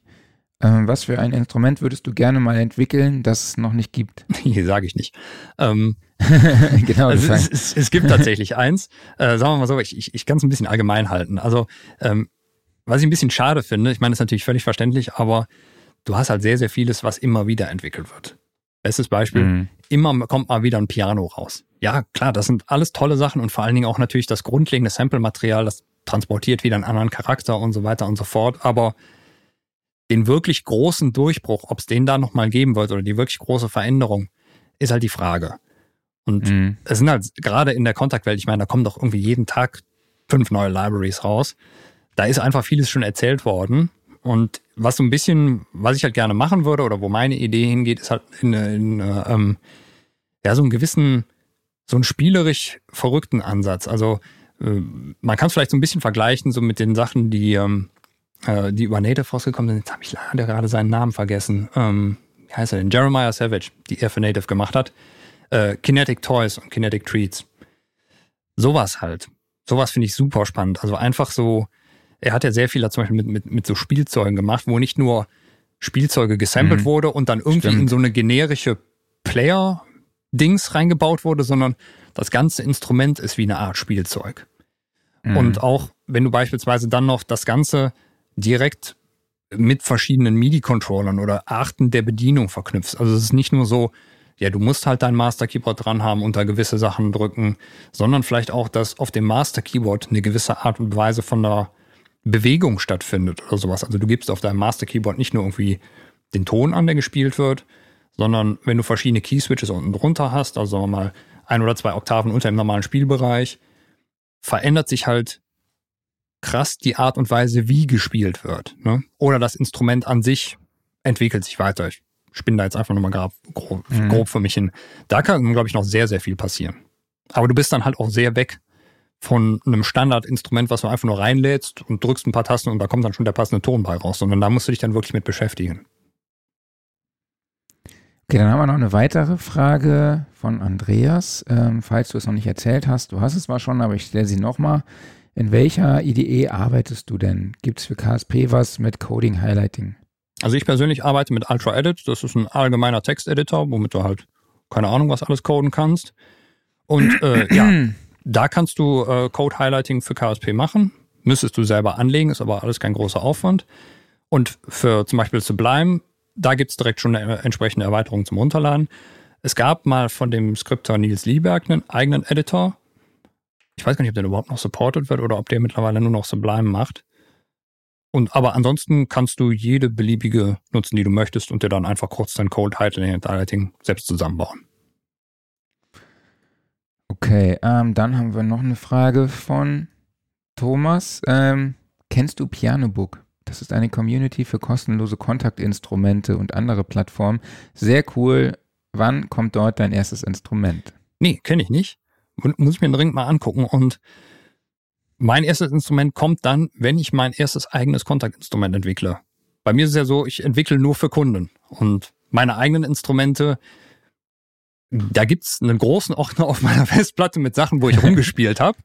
Ähm, was für ein Instrument würdest du gerne mal entwickeln, das es noch nicht gibt? Hier sage ich nicht. Ähm, genau. Also es, es, es, gibt tatsächlich eins. Äh, sagen wir mal so, ich, ich, ich kann es ein bisschen allgemein halten. Also, ähm, was ich ein bisschen schade finde, ich meine, das ist natürlich völlig verständlich, aber du hast halt sehr, sehr vieles, was immer wieder entwickelt wird. Bestes Beispiel, mhm. immer kommt mal wieder ein Piano raus. Ja, klar, das sind alles tolle Sachen und vor allen Dingen auch natürlich das grundlegende Sample-Material, das transportiert wieder einen anderen Charakter und so weiter und so fort. Aber den wirklich großen Durchbruch, ob es den da nochmal geben wird oder die wirklich große Veränderung, ist halt die Frage. Und mhm. es sind halt gerade in der Kontaktwelt, ich meine, da kommen doch irgendwie jeden Tag fünf neue Libraries raus. Da ist einfach vieles schon erzählt worden. Und was so ein bisschen, was ich halt gerne machen würde oder wo meine Idee hingeht, ist halt in, in ähm, ja, so einen gewissen, so einen spielerisch verrückten Ansatz. Also äh, man kann es vielleicht so ein bisschen vergleichen, so mit den Sachen, die, ähm, äh, die über Native rausgekommen sind. Jetzt habe ich leider gerade seinen Namen vergessen. Ähm, wie heißt er denn? Jeremiah Savage, die er für Native gemacht hat. Äh, Kinetic Toys und Kinetic Treats. Sowas halt. Sowas finde ich super spannend. Also einfach so, er hat ja sehr viel zum Beispiel mit, mit, mit so Spielzeugen gemacht, wo nicht nur Spielzeuge gesampelt mhm. wurde und dann irgendwie Stimmt. in so eine generische Player-Dings reingebaut wurde, sondern das ganze Instrument ist wie eine Art Spielzeug. Mhm. Und auch wenn du beispielsweise dann noch das Ganze direkt mit verschiedenen MIDI-Controllern oder Arten der Bedienung verknüpfst. Also es ist nicht nur so, ja, du musst halt dein Master Keyboard dran haben und da gewisse Sachen drücken, sondern vielleicht auch, dass auf dem Master Keyboard eine gewisse Art und Weise von der Bewegung stattfindet oder sowas. Also du gibst auf deinem Master Keyboard nicht nur irgendwie den Ton an, der gespielt wird, sondern wenn du verschiedene Key Switches unten drunter hast, also sagen wir mal ein oder zwei Oktaven unter dem normalen Spielbereich, verändert sich halt krass die Art und Weise, wie gespielt wird. Ne? Oder das Instrument an sich entwickelt sich weiter. Ich spinne da jetzt einfach nochmal grob, grob, mhm. grob für mich hin. Da kann, glaube ich, noch sehr, sehr viel passieren. Aber du bist dann halt auch sehr weg von einem Standardinstrument, was du einfach nur reinlädst und drückst ein paar Tasten und da kommt dann schon der passende Ton bei raus, sondern da musst du dich dann wirklich mit beschäftigen. Okay, dann haben wir noch eine weitere Frage von Andreas. Ähm, falls du es noch nicht erzählt hast, du hast es zwar schon, aber ich stelle sie nochmal. In welcher IDE arbeitest du denn? Gibt es für KSP was mit Coding Highlighting? Also ich persönlich arbeite mit Ultra Edit. Das ist ein allgemeiner Texteditor, womit du halt keine Ahnung, was alles coden kannst. Und äh, ja, da kannst du äh, Code Highlighting für KSP machen. Müsstest du selber anlegen, ist aber alles kein großer Aufwand. Und für zum Beispiel Sublime, da gibt es direkt schon eine entsprechende Erweiterung zum Runterladen. Es gab mal von dem Skripter Nils Lieberg einen eigenen Editor. Ich weiß gar nicht, ob der überhaupt noch supported wird oder ob der mittlerweile nur noch Sublime macht. Und aber ansonsten kannst du jede beliebige nutzen, die du möchtest und dir dann einfach kurz dein Code Highlighting selbst zusammenbauen. Okay, ähm, dann haben wir noch eine Frage von Thomas. Ähm, kennst du Pianobook? Das ist eine Community für kostenlose Kontaktinstrumente und andere Plattformen. Sehr cool. Wann kommt dort dein erstes Instrument? Nee, kenne ich nicht. Muss ich mir dringend mal angucken. Und mein erstes Instrument kommt dann, wenn ich mein erstes eigenes Kontaktinstrument entwickle. Bei mir ist es ja so, ich entwickle nur für Kunden. Und meine eigenen Instrumente, da gibt's einen großen Ordner auf meiner Festplatte mit Sachen, wo ich rumgespielt habe.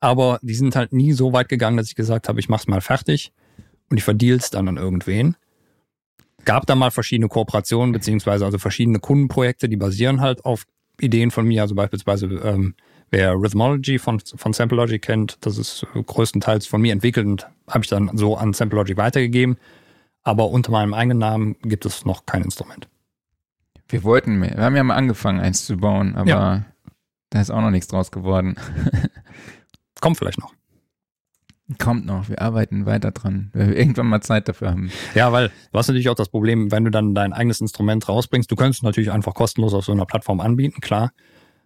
Aber die sind halt nie so weit gegangen, dass ich gesagt habe, ich mach's mal fertig und ich verdeal's dann an irgendwen. Gab da mal verschiedene Kooperationen, beziehungsweise also verschiedene Kundenprojekte, die basieren halt auf Ideen von mir, also beispielsweise ähm, wer Rhythmology von, von Samplelogy kennt, das ist größtenteils von mir entwickelt und habe ich dann so an Samplelogy weitergegeben. Aber unter meinem eigenen Namen gibt es noch kein Instrument. Wir wollten mehr. Wir haben ja mal angefangen, eins zu bauen, aber ja. da ist auch noch nichts draus geworden. Kommt vielleicht noch. Kommt noch, wir arbeiten weiter dran, wenn wir irgendwann mal Zeit dafür haben. Ja, weil du hast natürlich auch das Problem, wenn du dann dein eigenes Instrument rausbringst, du könntest es natürlich einfach kostenlos auf so einer Plattform anbieten, klar.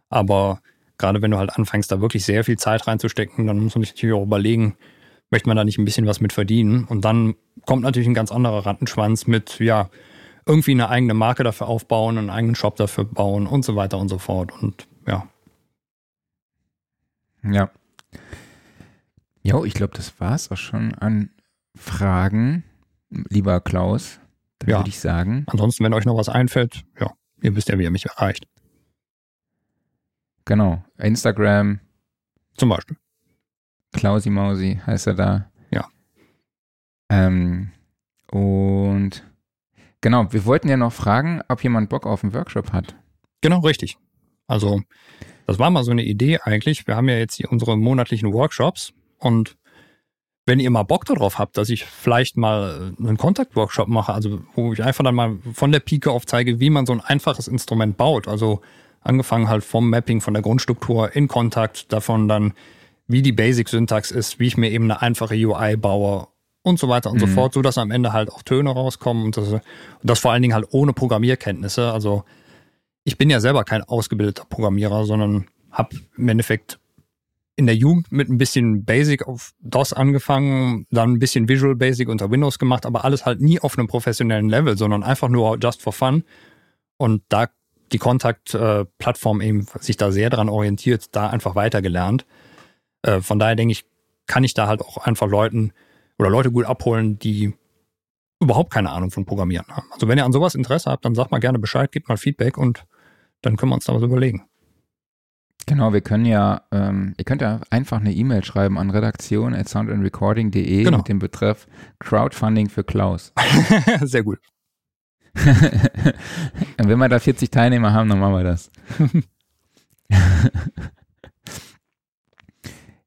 Aber gerade wenn du halt anfängst, da wirklich sehr viel Zeit reinzustecken, dann muss man sich natürlich auch überlegen, möchte man da nicht ein bisschen was mit verdienen? Und dann kommt natürlich ein ganz anderer Rattenschwanz mit, ja, irgendwie eine eigene Marke dafür aufbauen, einen eigenen Shop dafür bauen und so weiter und so fort. Und ja. Ja. Jo, ich glaube, das war es auch schon an Fragen, lieber Klaus. Dann ja. würde ich sagen. Ansonsten, wenn euch noch was einfällt, ja, ihr wisst ja, wie ihr mich erreicht. Genau. Instagram. Zum Beispiel. Klausi Mausi heißt er da. Ja. Ähm, und genau, wir wollten ja noch fragen, ob jemand Bock auf einen Workshop hat. Genau, richtig. Also, das war mal so eine Idee eigentlich. Wir haben ja jetzt hier unsere monatlichen Workshops und wenn ihr mal Bock darauf habt, dass ich vielleicht mal einen Kontaktworkshop mache, also wo ich einfach dann mal von der Pike auf zeige, wie man so ein einfaches Instrument baut. Also angefangen halt vom Mapping, von der Grundstruktur in Kontakt, davon dann, wie die Basic-Syntax ist, wie ich mir eben eine einfache UI baue und so weiter und mhm. so fort, so dass am Ende halt auch Töne rauskommen und das, und das vor allen Dingen halt ohne Programmierkenntnisse. Also ich bin ja selber kein ausgebildeter Programmierer, sondern habe im Endeffekt in der Jugend mit ein bisschen Basic auf DOS angefangen, dann ein bisschen Visual Basic unter Windows gemacht, aber alles halt nie auf einem professionellen Level, sondern einfach nur just for fun. Und da die Kontakt-Plattform äh, eben sich da sehr dran orientiert, da einfach weitergelernt. Äh, von daher denke ich, kann ich da halt auch einfach Leuten oder Leute gut abholen, die überhaupt keine Ahnung von Programmieren haben. Also wenn ihr an sowas Interesse habt, dann sagt mal gerne Bescheid, gebt mal Feedback und dann können wir uns da was überlegen. Genau, wir können ja, ähm, ihr könnt ja einfach eine E-Mail schreiben an redaktion at soundandrecording.de genau. mit dem Betreff Crowdfunding für Klaus. Sehr gut. Wenn wir da 40 Teilnehmer haben, dann machen wir das.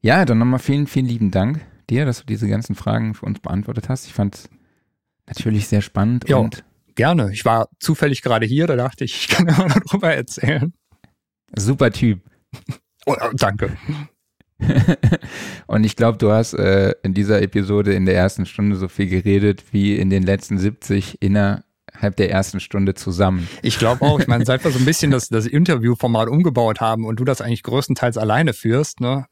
ja, dann nochmal vielen, vielen lieben Dank dir, dass du diese ganzen Fragen für uns beantwortet hast. Ich fand es natürlich sehr spannend jo, und gerne. Ich war zufällig gerade hier, da dachte ich, ich kann ja mal darüber erzählen. Super Typ. Oh, danke. und ich glaube, du hast äh, in dieser Episode in der ersten Stunde so viel geredet wie in den letzten 70 inner innerhalb der ersten Stunde zusammen. Ich glaube auch. Ich meine, seit wir so ein bisschen das, das Interviewformat umgebaut haben und du das eigentlich größtenteils alleine führst, ne,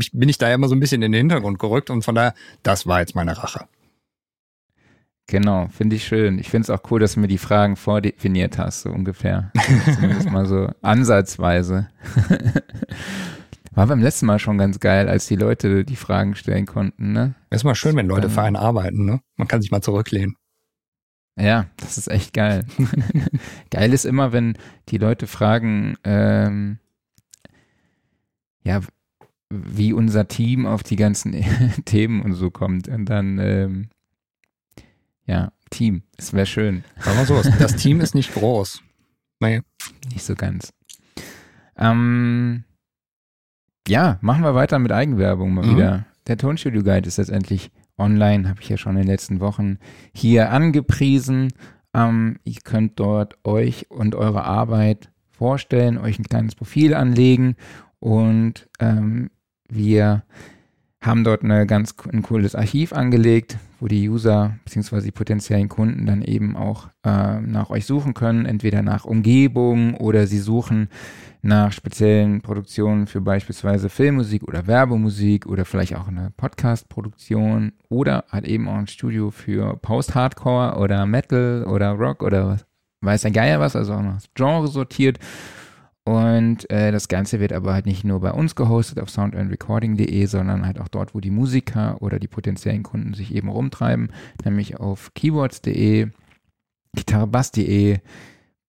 ich, bin ich da ja immer so ein bisschen in den Hintergrund gerückt und von daher, das war jetzt meine Rache. Genau, finde ich schön. Ich finde es auch cool, dass du mir die Fragen vordefiniert hast, so ungefähr. Zumindest mal so ansatzweise. War beim letzten Mal schon ganz geil, als die Leute die Fragen stellen konnten, ne? ist mal schön, wenn Leute für einen arbeiten, ne? Man kann sich mal zurücklehnen. Ja, das ist echt geil. geil ist immer, wenn die Leute fragen, ähm, ja, wie unser Team auf die ganzen Themen und so kommt. Und dann, ähm, ja, Team, es wäre schön. Sagen wir so, das Team ist nicht groß. Naja. Nicht so ganz. Ähm, ja, machen wir weiter mit Eigenwerbung mal mhm. wieder. Der Tonstudio Guide ist letztendlich online, habe ich ja schon in den letzten Wochen hier angepriesen. Ähm, ihr könnt dort euch und eure Arbeit vorstellen, euch ein kleines Profil anlegen und ähm, wir haben dort eine ganz ein cooles Archiv angelegt, wo die User bzw. die potenziellen Kunden dann eben auch äh, nach euch suchen können, entweder nach Umgebung oder sie suchen nach speziellen Produktionen für beispielsweise Filmmusik oder Werbemusik oder vielleicht auch eine Podcast-Produktion oder hat eben auch ein Studio für Post-Hardcore oder Metal oder Rock oder weiß der Geier was, also auch noch das Genre sortiert. Und äh, das Ganze wird aber halt nicht nur bei uns gehostet auf soundandrecording.de, sondern halt auch dort, wo die Musiker oder die potenziellen Kunden sich eben rumtreiben, nämlich auf keyboards.de, gitarrebass.de,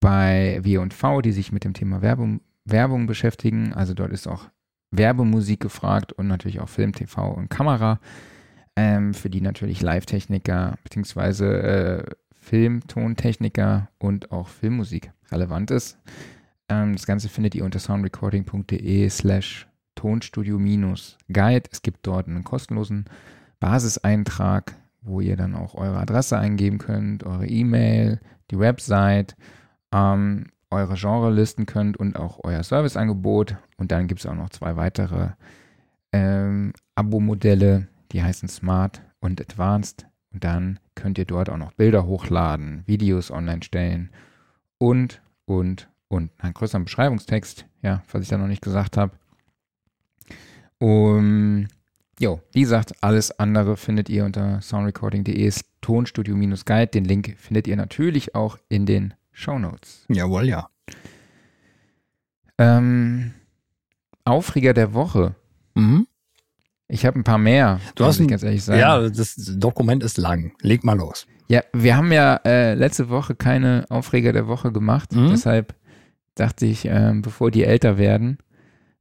bei W&V, die sich mit dem Thema Werbung Werbung beschäftigen. Also dort ist auch Werbemusik gefragt und natürlich auch Film, TV und Kamera. Ähm, für die natürlich Live-Techniker bzw. Äh, Filmtontechniker und auch Filmmusik relevant ist. Ähm, das Ganze findet ihr unter soundrecording.de slash Tonstudio-Guide. Es gibt dort einen kostenlosen Basiseintrag, wo ihr dann auch eure Adresse eingeben könnt, eure E-Mail, die Website. Ähm, eure Genre listen könnt und auch euer Serviceangebot. Und dann gibt es auch noch zwei weitere ähm, Abo-Modelle, die heißen Smart und Advanced. Und dann könnt ihr dort auch noch Bilder hochladen, Videos online stellen und, und, und. Ein größeren Beschreibungstext, ja, was ich da noch nicht gesagt habe. Um, jo, wie gesagt, alles andere findet ihr unter soundrecording.de Tonstudio-Guide. Den Link findet ihr natürlich auch in den Shownotes. Jawohl, ja. Ähm, Aufreger der Woche. Mhm. Ich habe ein paar mehr. Du hast ein, ganz ehrlich sagen. Ja, das Dokument ist lang. Leg mal los. Ja, wir haben ja äh, letzte Woche keine Aufreger der Woche gemacht. Mhm. Deshalb dachte ich, äh, bevor die älter werden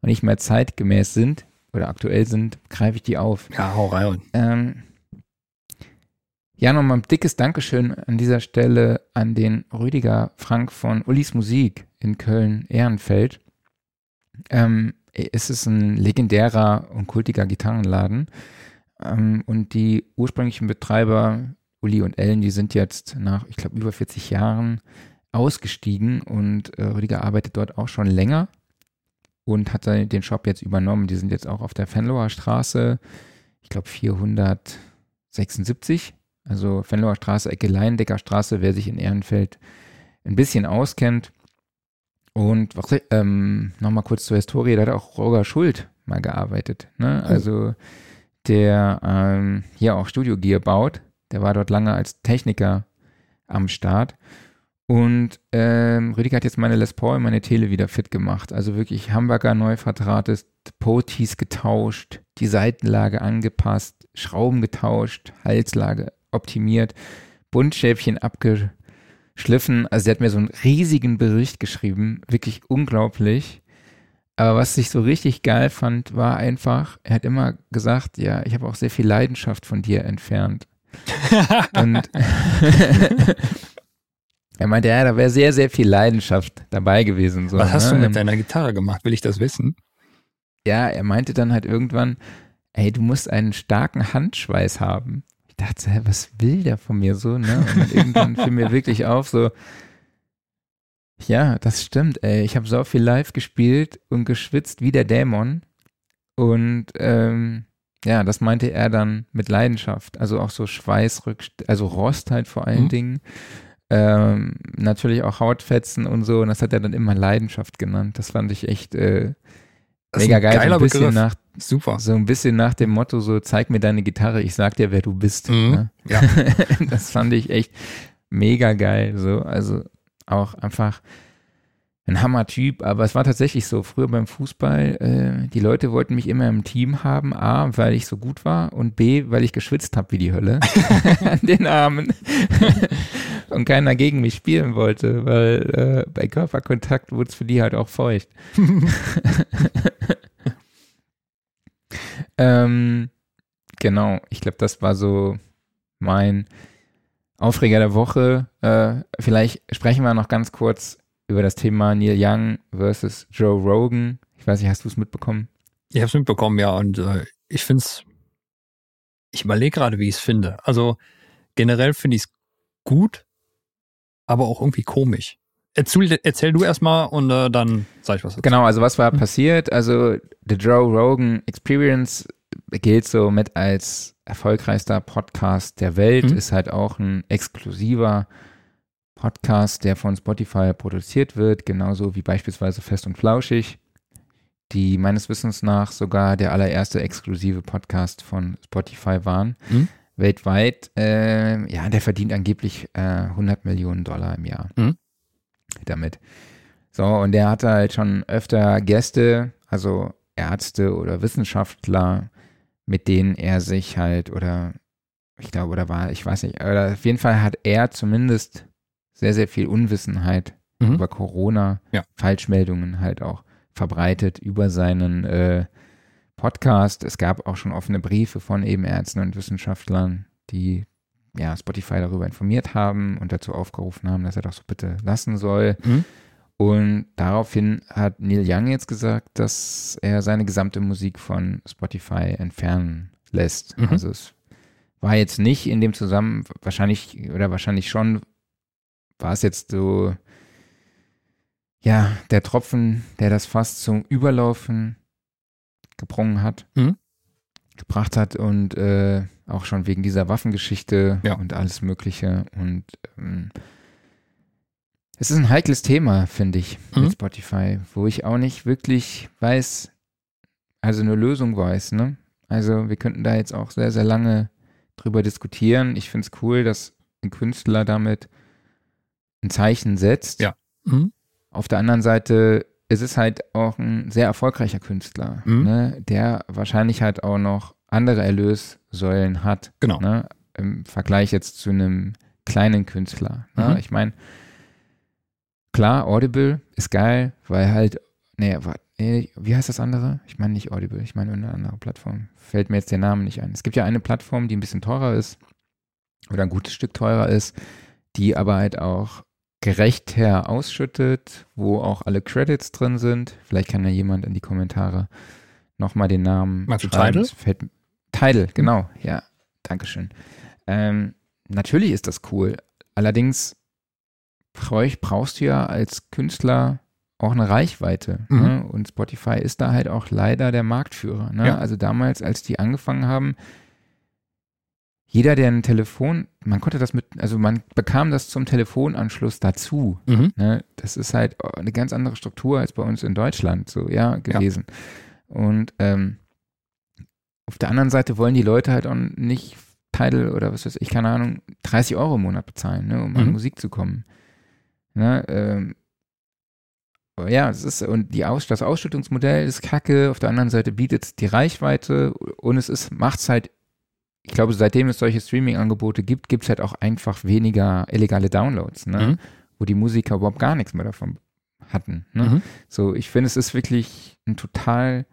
und nicht mehr zeitgemäß sind oder aktuell sind, greife ich die auf. Ja, hau rein. Ähm, ja, nochmal ein dickes Dankeschön an dieser Stelle an den Rüdiger Frank von Ulis Musik in Köln-Ehrenfeld. Ähm, es ist ein legendärer und kultiger Gitarrenladen. Ähm, und die ursprünglichen Betreiber, Uli und Ellen, die sind jetzt nach, ich glaube, über 40 Jahren ausgestiegen und äh, Rüdiger arbeitet dort auch schon länger und hat den Shop jetzt übernommen. Die sind jetzt auch auf der Fenloher Straße, ich glaube 476 also Venloer Straße, Ecke Leindecker Straße, wer sich in Ehrenfeld ein bisschen auskennt. Und ähm, nochmal kurz zur Historie, da hat auch Roger Schuld mal gearbeitet. Ne? Oh. Also der ähm, hier auch Studio Gear baut, der war dort lange als Techniker am Start. Und ähm, Rüdiger hat jetzt meine Les Paul, meine Tele wieder fit gemacht. Also wirklich Hamburger neu verdrahtet, Potis getauscht, die Seitenlage angepasst, Schrauben getauscht, Halslage optimiert, Buntschäfchen abgeschliffen. Also sie hat mir so einen riesigen Bericht geschrieben, wirklich unglaublich. Aber was ich so richtig geil fand, war einfach, er hat immer gesagt, ja, ich habe auch sehr viel Leidenschaft von dir entfernt. Und er meinte, ja, da wäre sehr, sehr viel Leidenschaft dabei gewesen. So, was hast ne? du mit deiner Gitarre gemacht? Will ich das wissen? Ja, er meinte dann halt irgendwann, ey, du musst einen starken Handschweiß haben dachte, hä, was will der von mir so, ne? Und irgendwann fiel mir wirklich auf, so, ja, das stimmt, ey. Ich habe so viel live gespielt und geschwitzt wie der Dämon. Und ähm, ja, das meinte er dann mit Leidenschaft. Also auch so Schweißrück, also Rost halt vor allen mhm. Dingen. Ähm, natürlich auch Hautfetzen und so. Und das hat er dann immer Leidenschaft genannt. Das fand ich echt äh, mega geil. Geiler so ein bisschen Begriff. nach Super. So ein bisschen nach dem Motto, so zeig mir deine Gitarre, ich sag dir, wer du bist. Mhm. Ne? Ja. das fand ich echt mega geil. So, also auch einfach ein Hammer-Typ, aber es war tatsächlich so, früher beim Fußball, äh, die Leute wollten mich immer im Team haben, A, weil ich so gut war und B, weil ich geschwitzt habe wie die Hölle an den Armen und keiner gegen mich spielen wollte, weil äh, bei Körperkontakt wurde es für die halt auch feucht. Ähm, genau, ich glaube, das war so mein Aufreger der Woche. Äh, vielleicht sprechen wir noch ganz kurz über das Thema Neil Young versus Joe Rogan. Ich weiß nicht, hast du es mitbekommen? Ich habe es mitbekommen, ja, und äh, ich finde es, ich überlege gerade, wie ich es finde. Also generell finde ich es gut, aber auch irgendwie komisch. Erzähl, erzähl du erstmal und äh, dann sag ich was dazu. Genau, also was war hm. passiert? Also The Joe Rogan Experience gilt so mit als erfolgreichster Podcast der Welt, mhm. ist halt auch ein exklusiver Podcast, der von Spotify produziert wird, genauso wie beispielsweise Fest und Flauschig, die meines Wissens nach sogar der allererste exklusive Podcast von Spotify waren. Mhm. Weltweit, äh, ja, der verdient angeblich äh, 100 Millionen Dollar im Jahr mhm. damit. So, und der hatte halt schon öfter Gäste, also Ärzte oder Wissenschaftler, mit denen er sich halt oder ich glaube, oder war, ich weiß nicht, oder auf jeden Fall hat er zumindest sehr, sehr viel Unwissenheit mhm. über Corona, ja. Falschmeldungen halt auch verbreitet über seinen äh, Podcast. Es gab auch schon offene Briefe von eben Ärzten und Wissenschaftlern, die ja Spotify darüber informiert haben und dazu aufgerufen haben, dass er doch so bitte lassen soll. Mhm. Und daraufhin hat Neil Young jetzt gesagt, dass er seine gesamte Musik von Spotify entfernen lässt. Mhm. Also es war jetzt nicht in dem Zusammenhang, wahrscheinlich oder wahrscheinlich schon, war es jetzt so, ja, der Tropfen, der das fast zum Überlaufen gebrungen hat, mhm. gebracht hat und äh, auch schon wegen dieser Waffengeschichte ja. und alles Mögliche und ähm, es ist ein heikles Thema, finde ich, mhm. mit Spotify, wo ich auch nicht wirklich weiß, also eine Lösung weiß, ne? Also wir könnten da jetzt auch sehr, sehr lange drüber diskutieren. Ich finde es cool, dass ein Künstler damit ein Zeichen setzt. Ja. Mhm. Auf der anderen Seite ist es halt auch ein sehr erfolgreicher Künstler, mhm. ne? der wahrscheinlich halt auch noch andere Erlössäulen hat. Genau. Ne? Im Vergleich jetzt zu einem kleinen Künstler. Ne? Mhm. Ich meine, klar, Audible ist geil, weil halt, nee, wie heißt das andere? Ich meine nicht Audible, ich meine eine andere Plattform. Fällt mir jetzt der Name nicht ein. Es gibt ja eine Plattform, die ein bisschen teurer ist oder ein gutes Stück teurer ist, die aber halt auch gerecht her ausschüttet, wo auch alle Credits drin sind. Vielleicht kann ja jemand in die Kommentare nochmal den Namen Meinst du Tidal? Fällt, Tidal, genau, ja, Dankeschön. Ähm, natürlich ist das cool. Allerdings brauchst du ja als Künstler auch eine Reichweite. Mhm. Ne? Und Spotify ist da halt auch leider der Marktführer. Ne? Ja. Also damals, als die angefangen haben, jeder, der ein Telefon, man konnte das mit, also man bekam das zum Telefonanschluss dazu. Mhm. Ne? Das ist halt eine ganz andere Struktur als bei uns in Deutschland so, ja, gewesen. Ja. Und ähm, auf der anderen Seite wollen die Leute halt auch nicht Tidal oder was weiß ich, keine Ahnung, 30 Euro im Monat bezahlen, ne, um mhm. an Musik zu kommen. Ne, ähm, ja, es ist, und die Aus, das Ausschüttungsmodell ist kacke, auf der anderen Seite bietet es die Reichweite und es ist, macht es halt, ich glaube, seitdem es solche Streaming-Angebote gibt, gibt es halt auch einfach weniger illegale Downloads, ne? Mhm. wo die Musiker überhaupt gar nichts mehr davon hatten. Ne? Mhm. So, ich finde, es ist wirklich ein total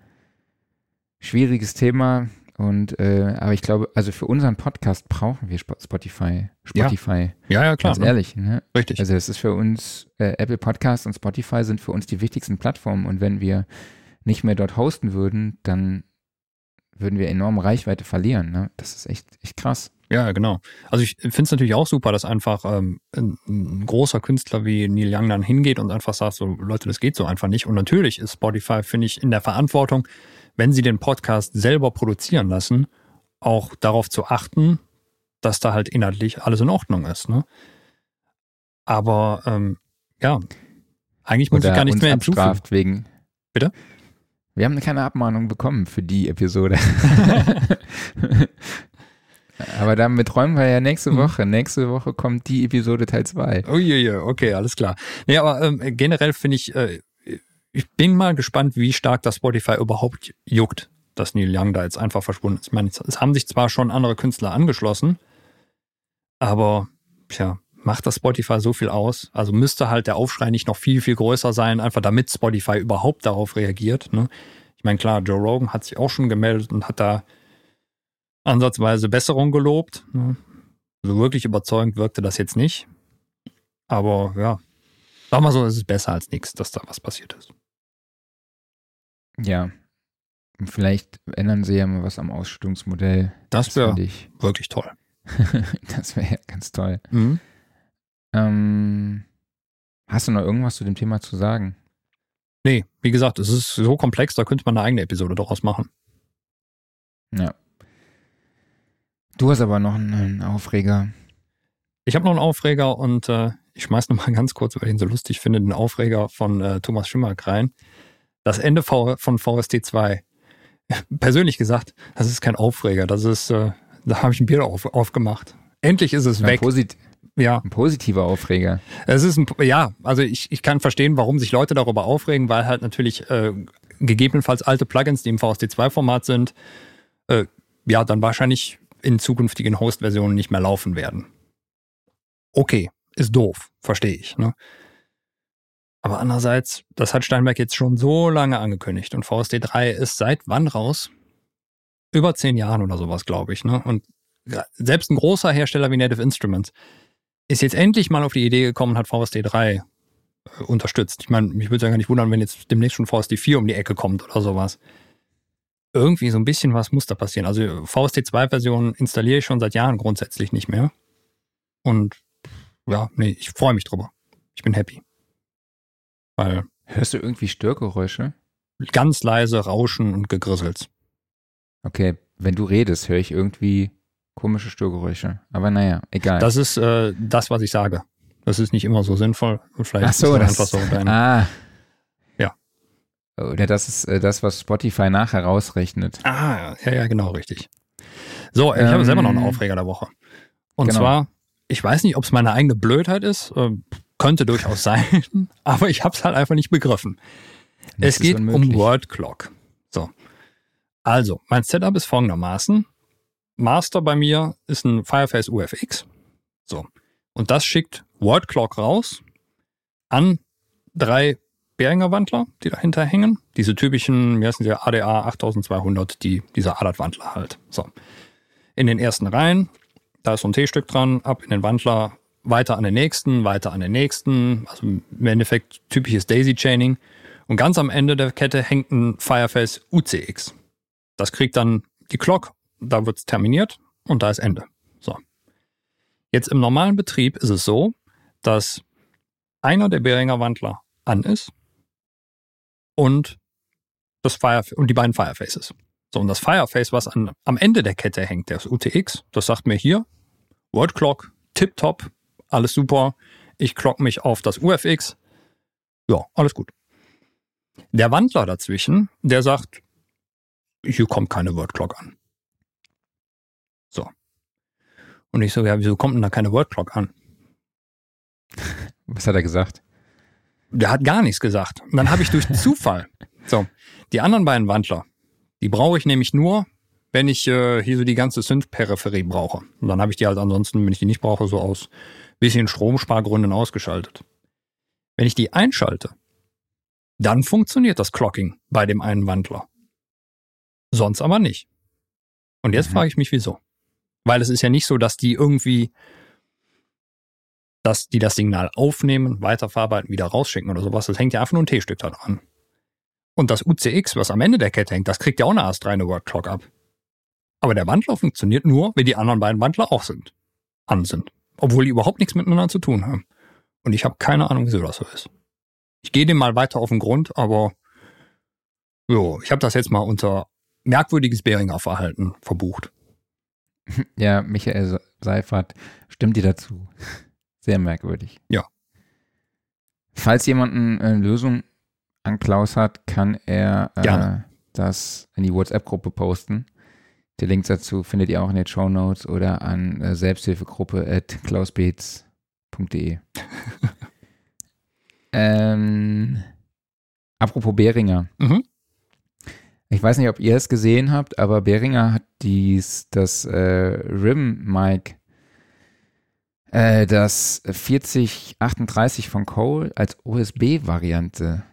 schwieriges Thema. Und äh, aber ich glaube, also für unseren Podcast brauchen wir Spotify. Spotify. Ja, ja, ja klar. Ganz ne? ehrlich. Ne? Richtig. Also das ist für uns, äh, Apple Podcast und Spotify sind für uns die wichtigsten Plattformen. Und wenn wir nicht mehr dort hosten würden, dann würden wir enorme Reichweite verlieren. Ne? Das ist echt, echt krass. Ja, genau. Also ich finde es natürlich auch super, dass einfach ähm, ein, großer Künstler wie Neil Young dann hingeht und einfach sagt, so Leute, das geht so einfach nicht. Und natürlich ist Spotify, finde ich, in der Verantwortung, wenn Sie den Podcast selber produzieren lassen, auch darauf zu achten, dass da halt inhaltlich alles in Ordnung ist. Ne? Aber ähm, ja, eigentlich muss Oder ich gar nichts mehr hinzufügen. wegen. Bitte? Wir haben keine Abmahnung bekommen für die Episode. Aber damit träumen wir ja nächste hm. Woche. Nächste Woche kommt die Episode Teil 2. Oh je, je, okay, alles klar. Nee, aber ähm, generell finde ich, äh, ich bin mal gespannt, wie stark das Spotify überhaupt juckt, dass Neil Young da jetzt einfach verschwunden ist. Ich meine, es haben sich zwar schon andere Künstler angeschlossen, aber tja, macht das Spotify so viel aus? Also müsste halt der Aufschrei nicht noch viel, viel größer sein, einfach damit Spotify überhaupt darauf reagiert. Ne? Ich meine, klar, Joe Rogan hat sich auch schon gemeldet und hat da ansatzweise Besserung gelobt. Ne? So wirklich überzeugend wirkte das jetzt nicht. Aber ja, sag mal so, es ist besser als nichts, dass da was passiert ist. Ja. Vielleicht ändern sie ja mal was am Ausstellungsmodell. Das wäre wirklich toll. das wäre ja ganz toll. Mhm. Ähm, hast du noch irgendwas zu dem Thema zu sagen? Nee, wie gesagt, es ist so komplex, da könnte man eine eigene Episode daraus machen. Ja. Du hast aber noch einen Aufreger. Ich habe noch einen Aufreger und äh, ich schmeiß noch mal ganz kurz, weil ich ihn so lustig finde, den Aufreger von äh, Thomas Schimmerk rein. Das Ende v von VST 2. Persönlich gesagt, das ist kein Aufreger, das ist, äh, da habe ich ein Bier auf, aufgemacht. Endlich ist es weg. Posit ja. Ein positiver Aufreger. Es ist ein, ja, also ich, ich kann verstehen, warum sich Leute darüber aufregen, weil halt natürlich äh, gegebenenfalls alte Plugins, die im VST2-Format sind, äh, ja, dann wahrscheinlich in zukünftigen Host-Versionen nicht mehr laufen werden. Okay, ist doof, verstehe ich. Ne? Aber andererseits, das hat Steinberg jetzt schon so lange angekündigt und VST 3 ist seit wann raus? Über zehn Jahren oder sowas, glaube ich. Ne? Und selbst ein großer Hersteller wie Native Instruments ist jetzt endlich mal auf die Idee gekommen, hat VST 3 äh, unterstützt. Ich meine, mich würde es ja gar nicht wundern, wenn jetzt demnächst schon VST 4 um die Ecke kommt oder sowas irgendwie so ein bisschen was muss da passieren. Also VST2-Version installiere ich schon seit Jahren grundsätzlich nicht mehr. Und ja, nee, ich freue mich drüber. Ich bin happy. Weil. Hörst du irgendwie Störgeräusche? Ganz leise Rauschen und Gegrissels. Okay, wenn du redest, höre ich irgendwie komische Störgeräusche. Aber naja, egal. Das ist äh, das, was ich sage. Das ist nicht immer so sinnvoll. Vielleicht Ach so, ist das, einfach so deine, ah, oder das ist äh, das, was Spotify nachher rausrechnet. Ah, ja, ja, genau, richtig. So, ich ähm, habe selber noch einen Aufreger der Woche. Und genau. zwar, ich weiß nicht, ob es meine eigene Blödheit ist, äh, könnte durchaus sein, aber ich habe es halt einfach nicht begriffen. Das es geht unmöglich. um Word Clock. So. Also, mein Setup ist folgendermaßen. Master bei mir ist ein Fireface UFX. So. Und das schickt Word Clock raus an drei Behringer Wandler, die dahinter hängen. Diese typischen, wie heißen sie, ADA 8200, die, dieser ADAT-Wandler halt. So. In den ersten Reihen, da ist so ein T-Stück dran, ab in den Wandler, weiter an den nächsten, weiter an den nächsten. Also im Endeffekt typisches Daisy-Chaining. Und ganz am Ende der Kette hängt ein Fireface UCX. Das kriegt dann die Clock, da wird's terminiert und da ist Ende. So. Jetzt im normalen Betrieb ist es so, dass einer der Behringer Wandler an ist und das Fire und die beiden Firefaces. So, und das Fireface, was an, am Ende der Kette hängt, das UTX, das sagt mir hier, Word Clock, tipptopp, alles super. Ich clock mich auf das UFX. Ja, alles gut. Der Wandler dazwischen, der sagt, hier kommt keine Word Clock an. So. Und ich so, ja, wieso kommt denn da keine Word Clock an? Was hat er gesagt? Der hat gar nichts gesagt. Und dann habe ich durch Zufall, so, die anderen beiden Wandler, die brauche ich nämlich nur, wenn ich äh, hier so die ganze Synth-Peripherie brauche. Und dann habe ich die halt ansonsten, wenn ich die nicht brauche, so aus bisschen Stromspargründen ausgeschaltet. Wenn ich die einschalte, dann funktioniert das Clocking bei dem einen Wandler. Sonst aber nicht. Und jetzt mhm. frage ich mich, wieso. Weil es ist ja nicht so, dass die irgendwie dass die das Signal aufnehmen, weiterverarbeiten, wieder rausschicken oder sowas. Das hängt ja einfach nur ein T-Stück da dran. Und das UCX, was am Ende der Kette hängt, das kriegt ja auch eine astreine Word Clock ab. Aber der Wandler funktioniert nur, wenn die anderen beiden Wandler auch sind, an sind. Obwohl die überhaupt nichts miteinander zu tun haben. Und ich habe keine Ahnung, wieso das so ist. Ich gehe dem mal weiter auf den Grund, aber jo, ich habe das jetzt mal unter merkwürdiges Beringer Verhalten verbucht. Ja, Michael Seifert stimmt dir dazu. Sehr merkwürdig. Ja. Falls jemand eine Lösung an Klaus hat, kann er äh, das in die WhatsApp-Gruppe posten. Der Link dazu findet ihr auch in den Show Notes oder an äh, Selbsthilfegruppe at klausbeetz.de. ähm, apropos Behringer. Mhm. Ich weiß nicht, ob ihr es gesehen habt, aber Behringer hat dies, das äh, Rim-Mic äh, das 4038 von Cole als USB-Variante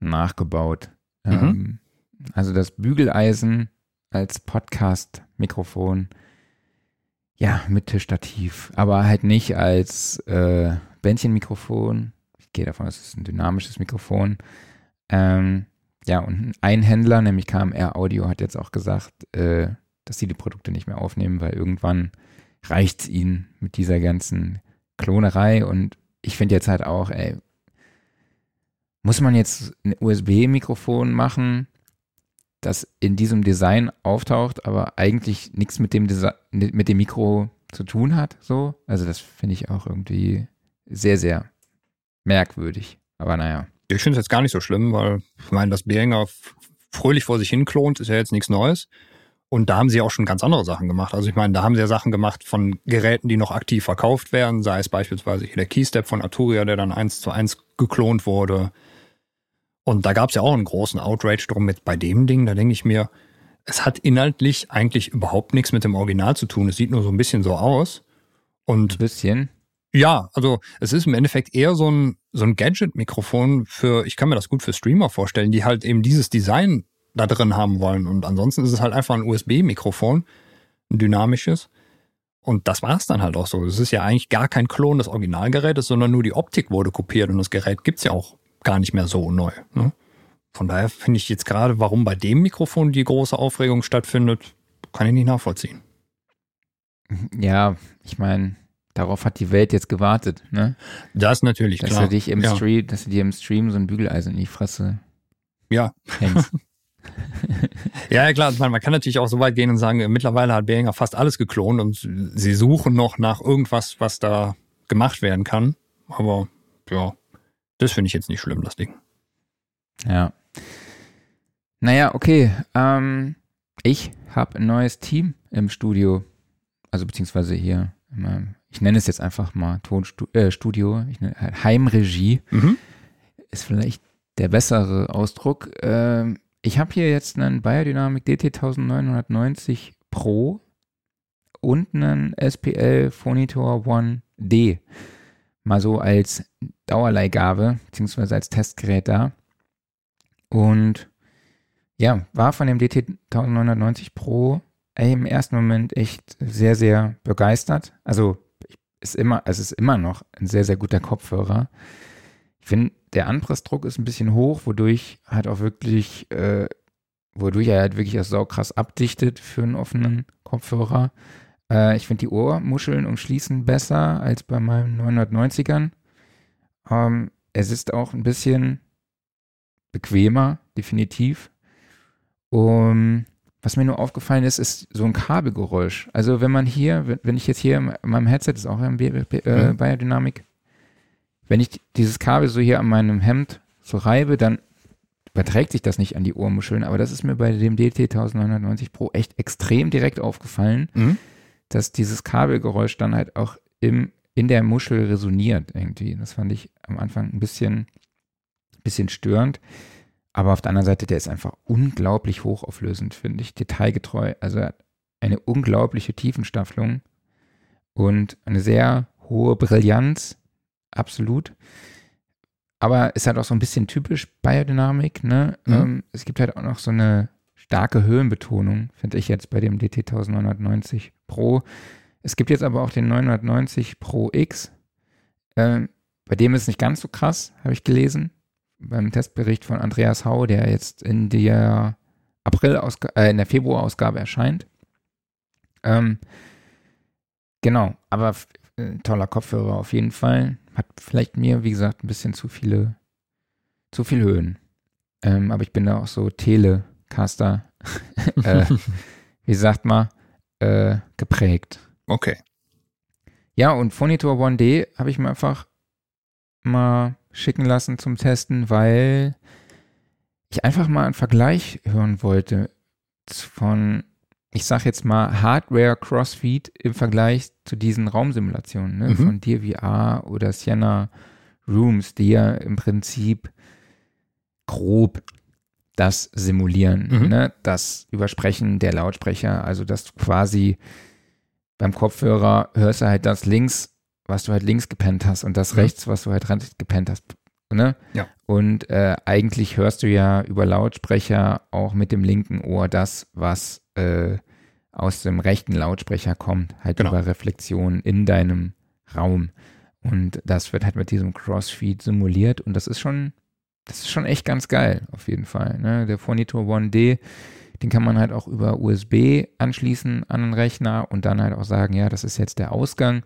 nachgebaut. Mhm. Ähm, Also das Bügeleisen als Podcast-Mikrofon. Ja, mit Tischstativ, aber halt nicht als äh, Bändchenmikrofon. Ich gehe davon aus, es ist ein dynamisches Mikrofon. Ähm, ja, und ein Händler, nämlich KMR Audio, hat jetzt auch gesagt, äh, dass sie die Produkte nicht mehr aufnehmen, weil irgendwann reicht es ihnen mit dieser ganzen Klonerei. Und ich finde jetzt halt auch, ey, muss man jetzt ein USB-Mikrofon machen, das in diesem Design auftaucht, aber eigentlich nichts mit mit dem Mikro zu tun hat, so. Also das finde ich auch irgendwie sehr, sehr merkwürdig. Aber naja. Ich finde es jetzt gar nicht so schlimm, weil ich meine, dass Behringer fröhlich vor sich hin klont, ist ja jetzt nichts Neues. Und da haben sie auch schon ganz andere Sachen gemacht. Also ich meine, da haben sie ja Sachen gemacht von Geräten, die noch aktiv verkauft werden, sei es beispielsweise hier der Keystep von Arturia, der dann eins zu eins geklont wurde. Und da gab es ja auch einen großen Outrage drum mit bei dem Ding. Da denke ich mir, es hat inhaltlich eigentlich überhaupt nichts mit dem Original zu tun. Es sieht nur so ein bisschen so aus. Und ein bisschen. Ja, also es ist im Endeffekt eher so ein, so ein Gadget-Mikrofon für, ich kann mir das gut für Streamer vorstellen, die halt eben dieses Design da drin haben wollen. Und ansonsten ist es halt einfach ein USB-Mikrofon, ein dynamisches. Und das war es dann halt auch so. Es ist ja eigentlich gar kein Klon des Originalgerätes, sondern nur die Optik wurde kopiert und das Gerät gibt's ja auch gar nicht mehr so neu. Ne? Von daher finde ich jetzt gerade, warum bei dem Mikrofon die große Aufregung stattfindet, kann ich nicht nachvollziehen. Ja, ich meine, darauf hat die Welt jetzt gewartet, ne? Das natürlich, dass klar. Du dich im ja. Stream, dass du dir im Stream so ein Bügeleisen in die Fresse ja. hängst. ja, ja, klar. Man, man kann natürlich auch so weit gehen und sagen, mittlerweile hat Behringer fast alles geklont und sie suchen noch nach irgendwas, was da gemacht werden kann. Aber ja, das finde ich jetzt nicht schlimm, das Ding. Ja. Naja, okay. Ähm, ich habe ein neues Team im Studio. Also beziehungsweise hier, meinem, ich nenne es jetzt einfach mal Tonstudio, äh, ich nenne, halt Heimregie. Mhm. Ist vielleicht der bessere Ausdruck. Ähm, ich habe hier jetzt einen Biodynamic DT 1990 Pro und einen SPL Phonitor One D. Mal so als Dauerleihgabe, beziehungsweise als Testgerät da. Und ja, war von dem DT 1990 Pro ey, im ersten Moment echt sehr, sehr begeistert. Also ist immer, es ist immer noch ein sehr, sehr guter Kopfhörer. Ich finde, der Anpressdruck ist ein bisschen hoch, wodurch halt auch wirklich, äh, wodurch er halt wirklich auch saukrass abdichtet für einen offenen Kopfhörer. Äh, ich finde die Ohrmuscheln umschließen besser als bei meinen 990ern. Ähm, es ist auch ein bisschen bequemer, definitiv. Um, was mir nur aufgefallen ist, ist so ein Kabelgeräusch. Also wenn man hier, wenn ich jetzt hier in meinem Headset, ist auch ein äh, mhm. Biodynamik, wenn ich dieses Kabel so hier an meinem Hemd so reibe, dann überträgt sich das nicht an die Ohrmuscheln, aber das ist mir bei dem DT 1990 Pro echt extrem direkt aufgefallen, mhm. dass dieses Kabelgeräusch dann halt auch im, in der Muschel resoniert irgendwie. Das fand ich am Anfang ein bisschen, bisschen störend. Aber auf der anderen Seite, der ist einfach unglaublich hochauflösend, finde ich, detailgetreu. Also er hat eine unglaubliche Tiefenstaffelung und eine sehr hohe Brillanz absolut. Aber ist halt auch so ein bisschen typisch Biodynamik, ne? Mhm. Ähm, es gibt halt auch noch so eine starke Höhenbetonung, finde ich jetzt bei dem DT 1990 Pro. Es gibt jetzt aber auch den 990 Pro X. Ähm, bei dem ist es nicht ganz so krass, habe ich gelesen. Beim Testbericht von Andreas Hau, der jetzt in der April äh, in der Februarausgabe erscheint. Ähm, genau, aber äh, toller Kopfhörer auf jeden Fall. Hat vielleicht mir, wie gesagt, ein bisschen zu viele, zu viel Höhen. Ähm, aber ich bin da auch so Telecaster, äh, wie sagt man, äh, geprägt. Okay. Ja, und Phonitor 1D habe ich mir einfach mal schicken lassen zum Testen, weil ich einfach mal einen Vergleich hören wollte von ich sag jetzt mal, Hardware Crossfeed im Vergleich zu diesen Raumsimulationen ne, mhm. von DVR oder Sienna Rooms, die ja im Prinzip grob das simulieren, mhm. ne, das Übersprechen der Lautsprecher, also dass du quasi beim Kopfhörer hörst du halt das links, was du halt links gepennt hast und das mhm. rechts, was du halt rechts gepennt hast. Ne? Ja. Und äh, eigentlich hörst du ja über Lautsprecher auch mit dem linken Ohr das, was äh, aus dem rechten Lautsprecher kommt, halt Genau. über Reflexion in deinem Raum. Und das wird halt mit diesem Crossfeed simuliert und das ist schon, das ist schon echt ganz geil, auf jeden Fall. Ne? Der Phonitor 1D, den kann man halt auch über USB anschließen an den Rechner und dann halt auch sagen, ja, das ist jetzt der Ausgang.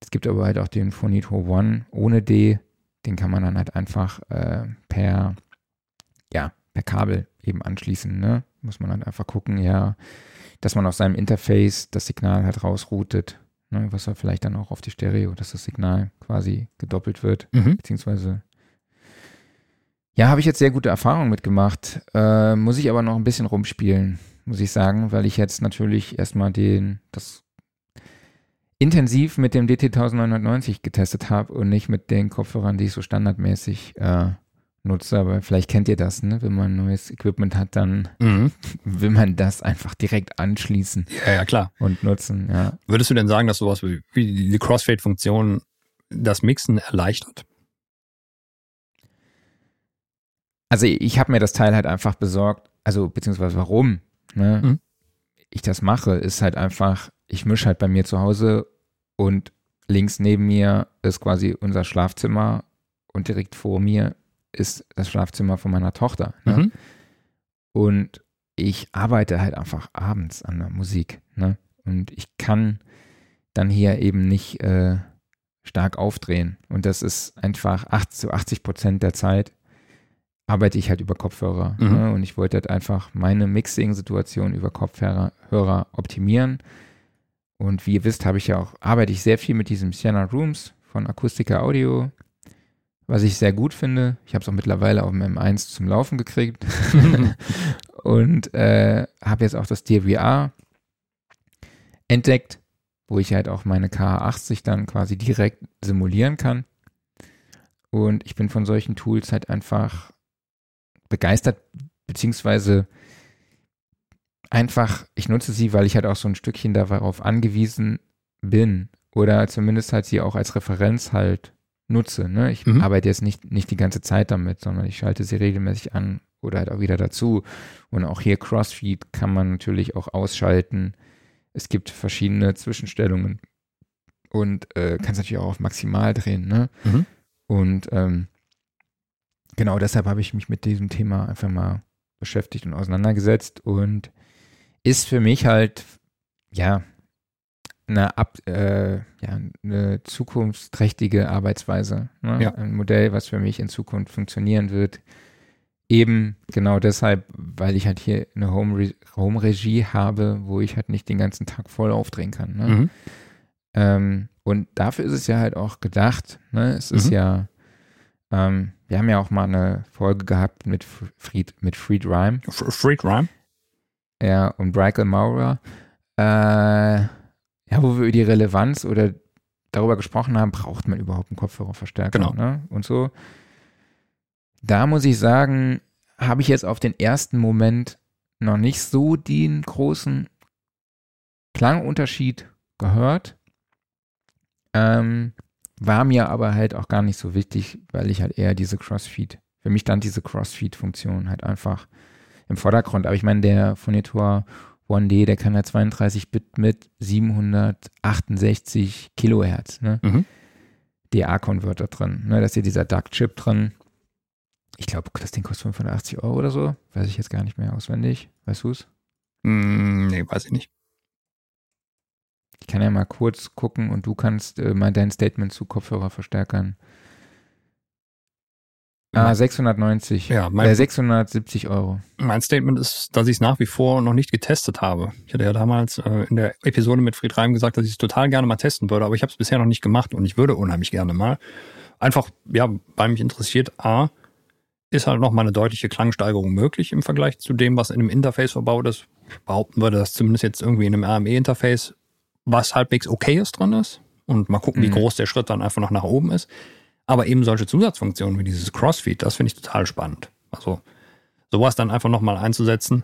Es gibt aber halt auch den Phonitor One ohne D, den kann man dann halt einfach äh, per, ja, per Kabel eben anschließen. Ne? Muss man halt einfach gucken, ja, dass man aus seinem Interface das Signal halt rausroutet, ne? was halt vielleicht dann auch auf die Stereo, dass das Signal quasi gedoppelt wird, Mhm. beziehungsweise ja, habe ich jetzt sehr gute Erfahrungen mitgemacht. Äh, muss ich aber noch ein bisschen rumspielen, muss ich sagen, weil ich jetzt natürlich erstmal den, das intensiv mit dem DT 1990 getestet habe und nicht mit den Kopfhörern, die ich so standardmäßig äh, nutze. Aber vielleicht kennt ihr das, ne? Wenn man neues Equipment hat, dann Mhm. will man das einfach direkt anschließen Ja, ja, klar. und nutzen, ja. Würdest du denn sagen, dass sowas wie, wie die Crossfade-Funktion das Mixen erleichtert? Also ich habe mir das Teil halt einfach besorgt, also beziehungsweise warum ne? Mhm. ich das mache, ist halt einfach, ich mische halt bei mir zu Hause und links neben mir ist quasi unser Schlafzimmer und direkt vor mir ist das Schlafzimmer von meiner Tochter. Ne? Mhm. Und ich arbeite halt einfach abends an der Musik. Ne? Und ich kann dann hier eben nicht äh, stark aufdrehen. Und das ist einfach 80 zu 80 Prozent der Zeit arbeite ich halt über Kopfhörer. Mhm. Ne? Und ich wollte halt einfach meine Mixing-Situation über Kopfhörer Hörer optimieren. Und wie ihr wisst, habe ich ja auch, arbeite ich sehr viel mit diesem Sienna Rooms von Akustika Audio, was ich sehr gut finde. Ich habe es auch mittlerweile auf dem M1 zum Laufen gekriegt. und äh, habe jetzt auch das DVR entdeckt, wo ich halt auch meine K80 dann quasi direkt simulieren kann. Und ich bin von solchen Tools halt einfach begeistert, beziehungsweise einfach, ich nutze sie, weil ich halt auch so ein Stückchen darauf angewiesen bin oder zumindest halt sie auch als Referenz halt nutze. Ne? Ich Mhm. arbeite jetzt nicht, nicht die ganze Zeit damit, sondern ich schalte sie regelmäßig an oder halt auch wieder dazu. Und auch hier Crossfeed kann man natürlich auch ausschalten. Es gibt verschiedene Zwischenstellungen und äh, kannst natürlich auch auf maximal drehen. Ne? Mhm. Und ähm, genau deshalb habe ich mich mit diesem Thema einfach mal beschäftigt und auseinandergesetzt und ist für mich halt, ja, eine, Ab, äh, ja, eine zukunftsträchtige Arbeitsweise. Ne? Ja. Ein Modell, was für mich in Zukunft funktionieren wird. Eben genau deshalb, weil ich halt hier eine Home-Re- Home-Regie habe, wo ich halt nicht den ganzen Tag voll aufdrehen kann. Ne? Mhm. Ähm, und dafür ist es ja halt auch gedacht. Ne? Es ist Mhm. ja, ähm, wir haben ja auch mal eine Folge gehabt mit Fried, mit Fried Rhyme F- Freak Rhyme? Ja, und Michael Maurer. Äh, ja, wo wir über die Relevanz oder darüber gesprochen haben, braucht man überhaupt einen Kopfhörerverstärker Genau. ne? und so. Da muss ich sagen, habe ich jetzt auf den ersten Moment noch nicht so den großen Klangunterschied gehört. Ähm, war mir aber halt auch gar nicht so wichtig, weil ich halt eher diese Crossfeed, für mich stand diese Crossfeed-Funktion halt einfach im Vordergrund. Aber ich meine, der Phonitor 1D, der kann ja 32 Bit mit 768 Kilohertz, ne? Mhm. DA-Konverter drin. Ne? Da ist hier dieser Duck-Chip drin. Ich glaube, das Ding kostet 580 Euro oder so. Weiß ich jetzt gar nicht mehr auswendig. Weißt du es? Mm, nee, weiß ich nicht. Ich kann ja mal kurz gucken und du kannst äh, mal dein Statement zu Kopfhörerverstärkern. Ah, 690. Ja, Äh, mein, 670 Euro. mein Statement ist, dass ich es nach wie vor noch nicht getestet habe. Ich hatte ja damals äh, in der Episode mit Fried Reim gesagt, dass ich es total gerne mal testen würde, aber ich habe es bisher noch nicht gemacht und ich würde unheimlich gerne mal. Einfach, ja, weil mich interessiert, A, ist halt noch mal eine deutliche Klangsteigerung möglich im Vergleich zu dem, was in einem Interface verbaut ist. Ich behaupten würde, dass zumindest jetzt irgendwie in einem RME-Interface was halbwegs okay ist drin ist. Und mal gucken, wie Mhm. groß der Schritt dann einfach noch nach oben ist. Aber eben solche Zusatzfunktionen wie dieses Crossfeed, das finde ich total spannend. Also sowas dann einfach nochmal einzusetzen.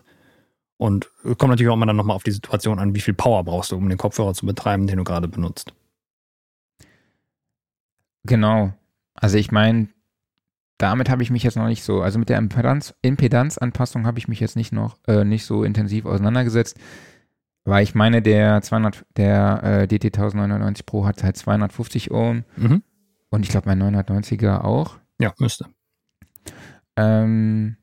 Und kommt natürlich auch immer dann nochmal auf die Situation an, wie viel Power brauchst du, um den Kopfhörer zu betreiben, den du gerade benutzt. Genau. Also ich meine, damit habe ich mich jetzt noch nicht so, also mit der Impedanz, Impedanzanpassung habe ich mich jetzt nicht noch äh, nicht so intensiv auseinandergesetzt, weil ich meine, der 200, der äh, DT 1099 Pro hat halt 250 Ohm Mhm. Und ich glaube mein 990er auch. Ja, müsste. Ähm,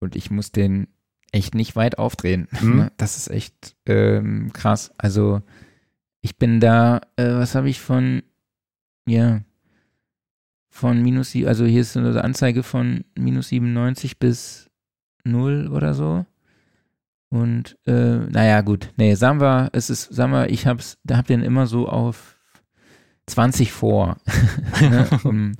und ich muss den echt nicht weit aufdrehen. Mhm. Ne? Das ist echt ähm, krass. Also ich bin da, äh, was habe ich von, ja, von minus, sie- also hier ist so eine Anzeige von minus 97 bis 0 oder so. Und äh, naja, gut. Nee, sagen wir, es ist, sagen wir, ich hab's, da hab den immer so auf 20 vor. ne? um,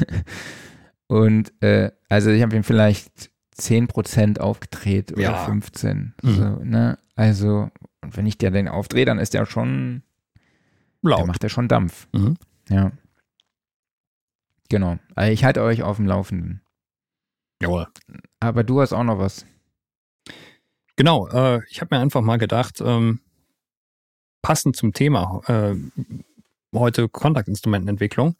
und äh, also ich habe ihn vielleicht 10% aufgedreht oder Ja. 15. Mhm. So, ne? Also, und wenn ich der den aufdrehe, dann ist der schon, der Laut. macht der schon Dampf. Mhm. Ja. Genau. Also ich halte euch auf dem Laufenden. Jawohl. Aber du hast auch noch was. Genau, äh, ich habe mir einfach mal gedacht, ähm, passend zum Thema äh, heute Kontaktinstrumentenentwicklung.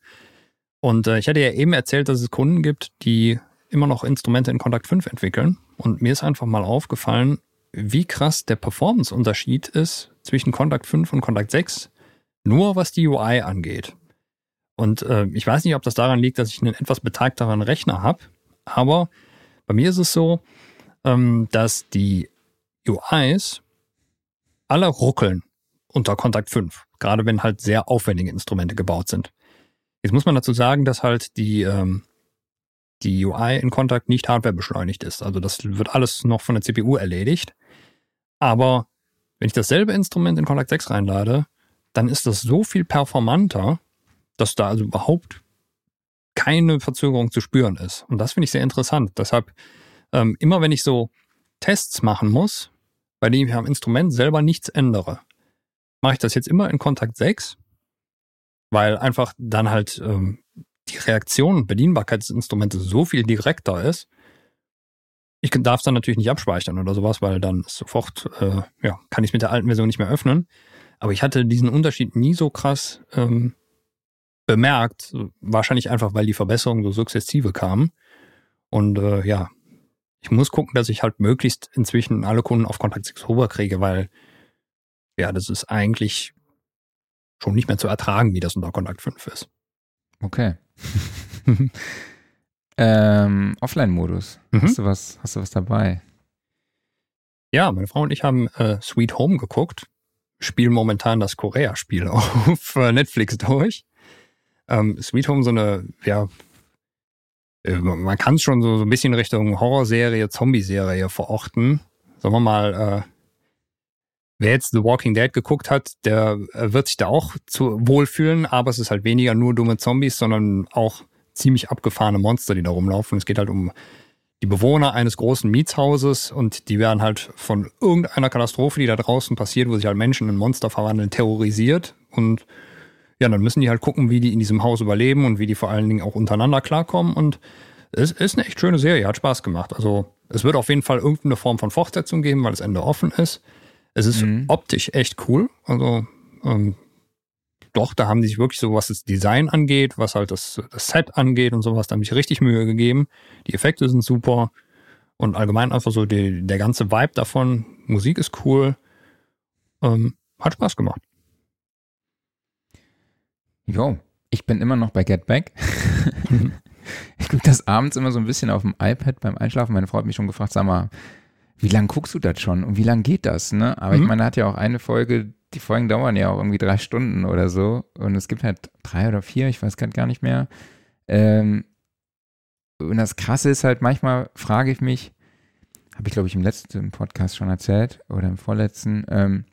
Und äh, ich hatte ja eben erzählt, dass es Kunden gibt, die immer noch Instrumente in Kontakt 5 entwickeln. Und mir ist einfach mal aufgefallen, wie krass der Performance-Unterschied ist zwischen Kontakt 5 und Kontakt 6, nur was die UI angeht. Und äh, ich weiß nicht, ob das daran liegt, dass ich einen etwas betagteren Rechner habe, aber bei mir ist es so, ähm, dass die UIs alle ruckeln unter Kontakt 5, gerade wenn halt sehr aufwendige Instrumente gebaut sind. Jetzt muss man dazu sagen, dass halt die, ähm, die UI in Kontakt nicht hardwarebeschleunigt ist. Also das wird alles noch von der CPU erledigt. Aber wenn ich dasselbe Instrument in Kontakt 6 reinlade, dann ist das so viel performanter, dass da also überhaupt keine Verzögerung zu spüren ist. Und das finde ich sehr interessant. Deshalb, ähm, immer wenn ich so Tests machen muss, bei denen ich am Instrument selber nichts ändere, mache ich das jetzt immer in Kontakt 6, weil einfach dann halt ähm, die Reaktion Bedienbarkeit des Instrumentes so viel direkter ist. Ich darf es dann natürlich nicht abspeichern oder sowas, weil dann sofort, äh, ja, kann ich es mit der alten Version nicht mehr öffnen. Aber ich hatte diesen Unterschied nie so krass ähm, bemerkt. Wahrscheinlich einfach, weil die Verbesserungen so sukzessive kamen. Und äh, ja, ich muss gucken, dass ich halt möglichst inzwischen alle Kunden auf Kontakt 6 rüberkriege, weil ja, das ist eigentlich schon nicht mehr zu ertragen, wie das unter Kontakt 5 ist. Okay. ähm, Offline-Modus. Mhm. Hast du was, hast du was dabei? Ja, meine Frau und ich haben äh, Sweet Home geguckt, spielen momentan das Korea-Spiel auf äh, Netflix durch. Ähm, Sweet Home so eine, ja, äh, man kann es schon so, so ein bisschen Richtung Horrorserie, Zombie-Serie verorten. Sagen wir mal, äh, wer jetzt The Walking Dead geguckt hat, der äh, wird sich da auch zu wohlfühlen, aber es ist halt weniger nur dumme Zombies, sondern auch ziemlich abgefahrene Monster, die da rumlaufen. Es geht halt um die Bewohner eines großen Mietshauses und die werden halt von irgendeiner Katastrophe, die da draußen passiert, wo sich halt Menschen in Monster verwandeln, terrorisiert und ja, dann müssen die halt gucken, wie die in diesem Haus überleben und wie die vor allen Dingen auch untereinander klarkommen und es ist eine echt schöne Serie, hat Spaß gemacht. Also es wird auf jeden Fall irgendeine Form von Fortsetzung geben, weil das Ende offen ist. Es ist Mhm. optisch echt cool. Also ähm, doch, da haben die sich wirklich so, was das Design angeht, was halt das, das Set angeht und sowas, da haben sich richtig Mühe gegeben. Die Effekte sind super und allgemein einfach so die, der ganze Vibe davon. Musik ist cool. Ähm, hat Spaß gemacht. Jo, ich bin immer noch bei Get Back. Mhm. ich gucke das abends immer so ein bisschen auf dem iPad beim Einschlafen. Meine Frau hat mich schon gefragt, sag mal, wie lange guckst du das schon und wie lange geht das? Ne? Aber ich Mhm. meine, da hat ja auch eine Folge, die Folgen dauern ja auch irgendwie drei Stunden oder so. Und es gibt halt drei oder vier, ich weiß gerade gar nicht mehr. Ähm, und das Krasse ist halt, manchmal frage ich mich, habe ich glaube ich im letzten Podcast schon erzählt oder im vorletzten, ähm,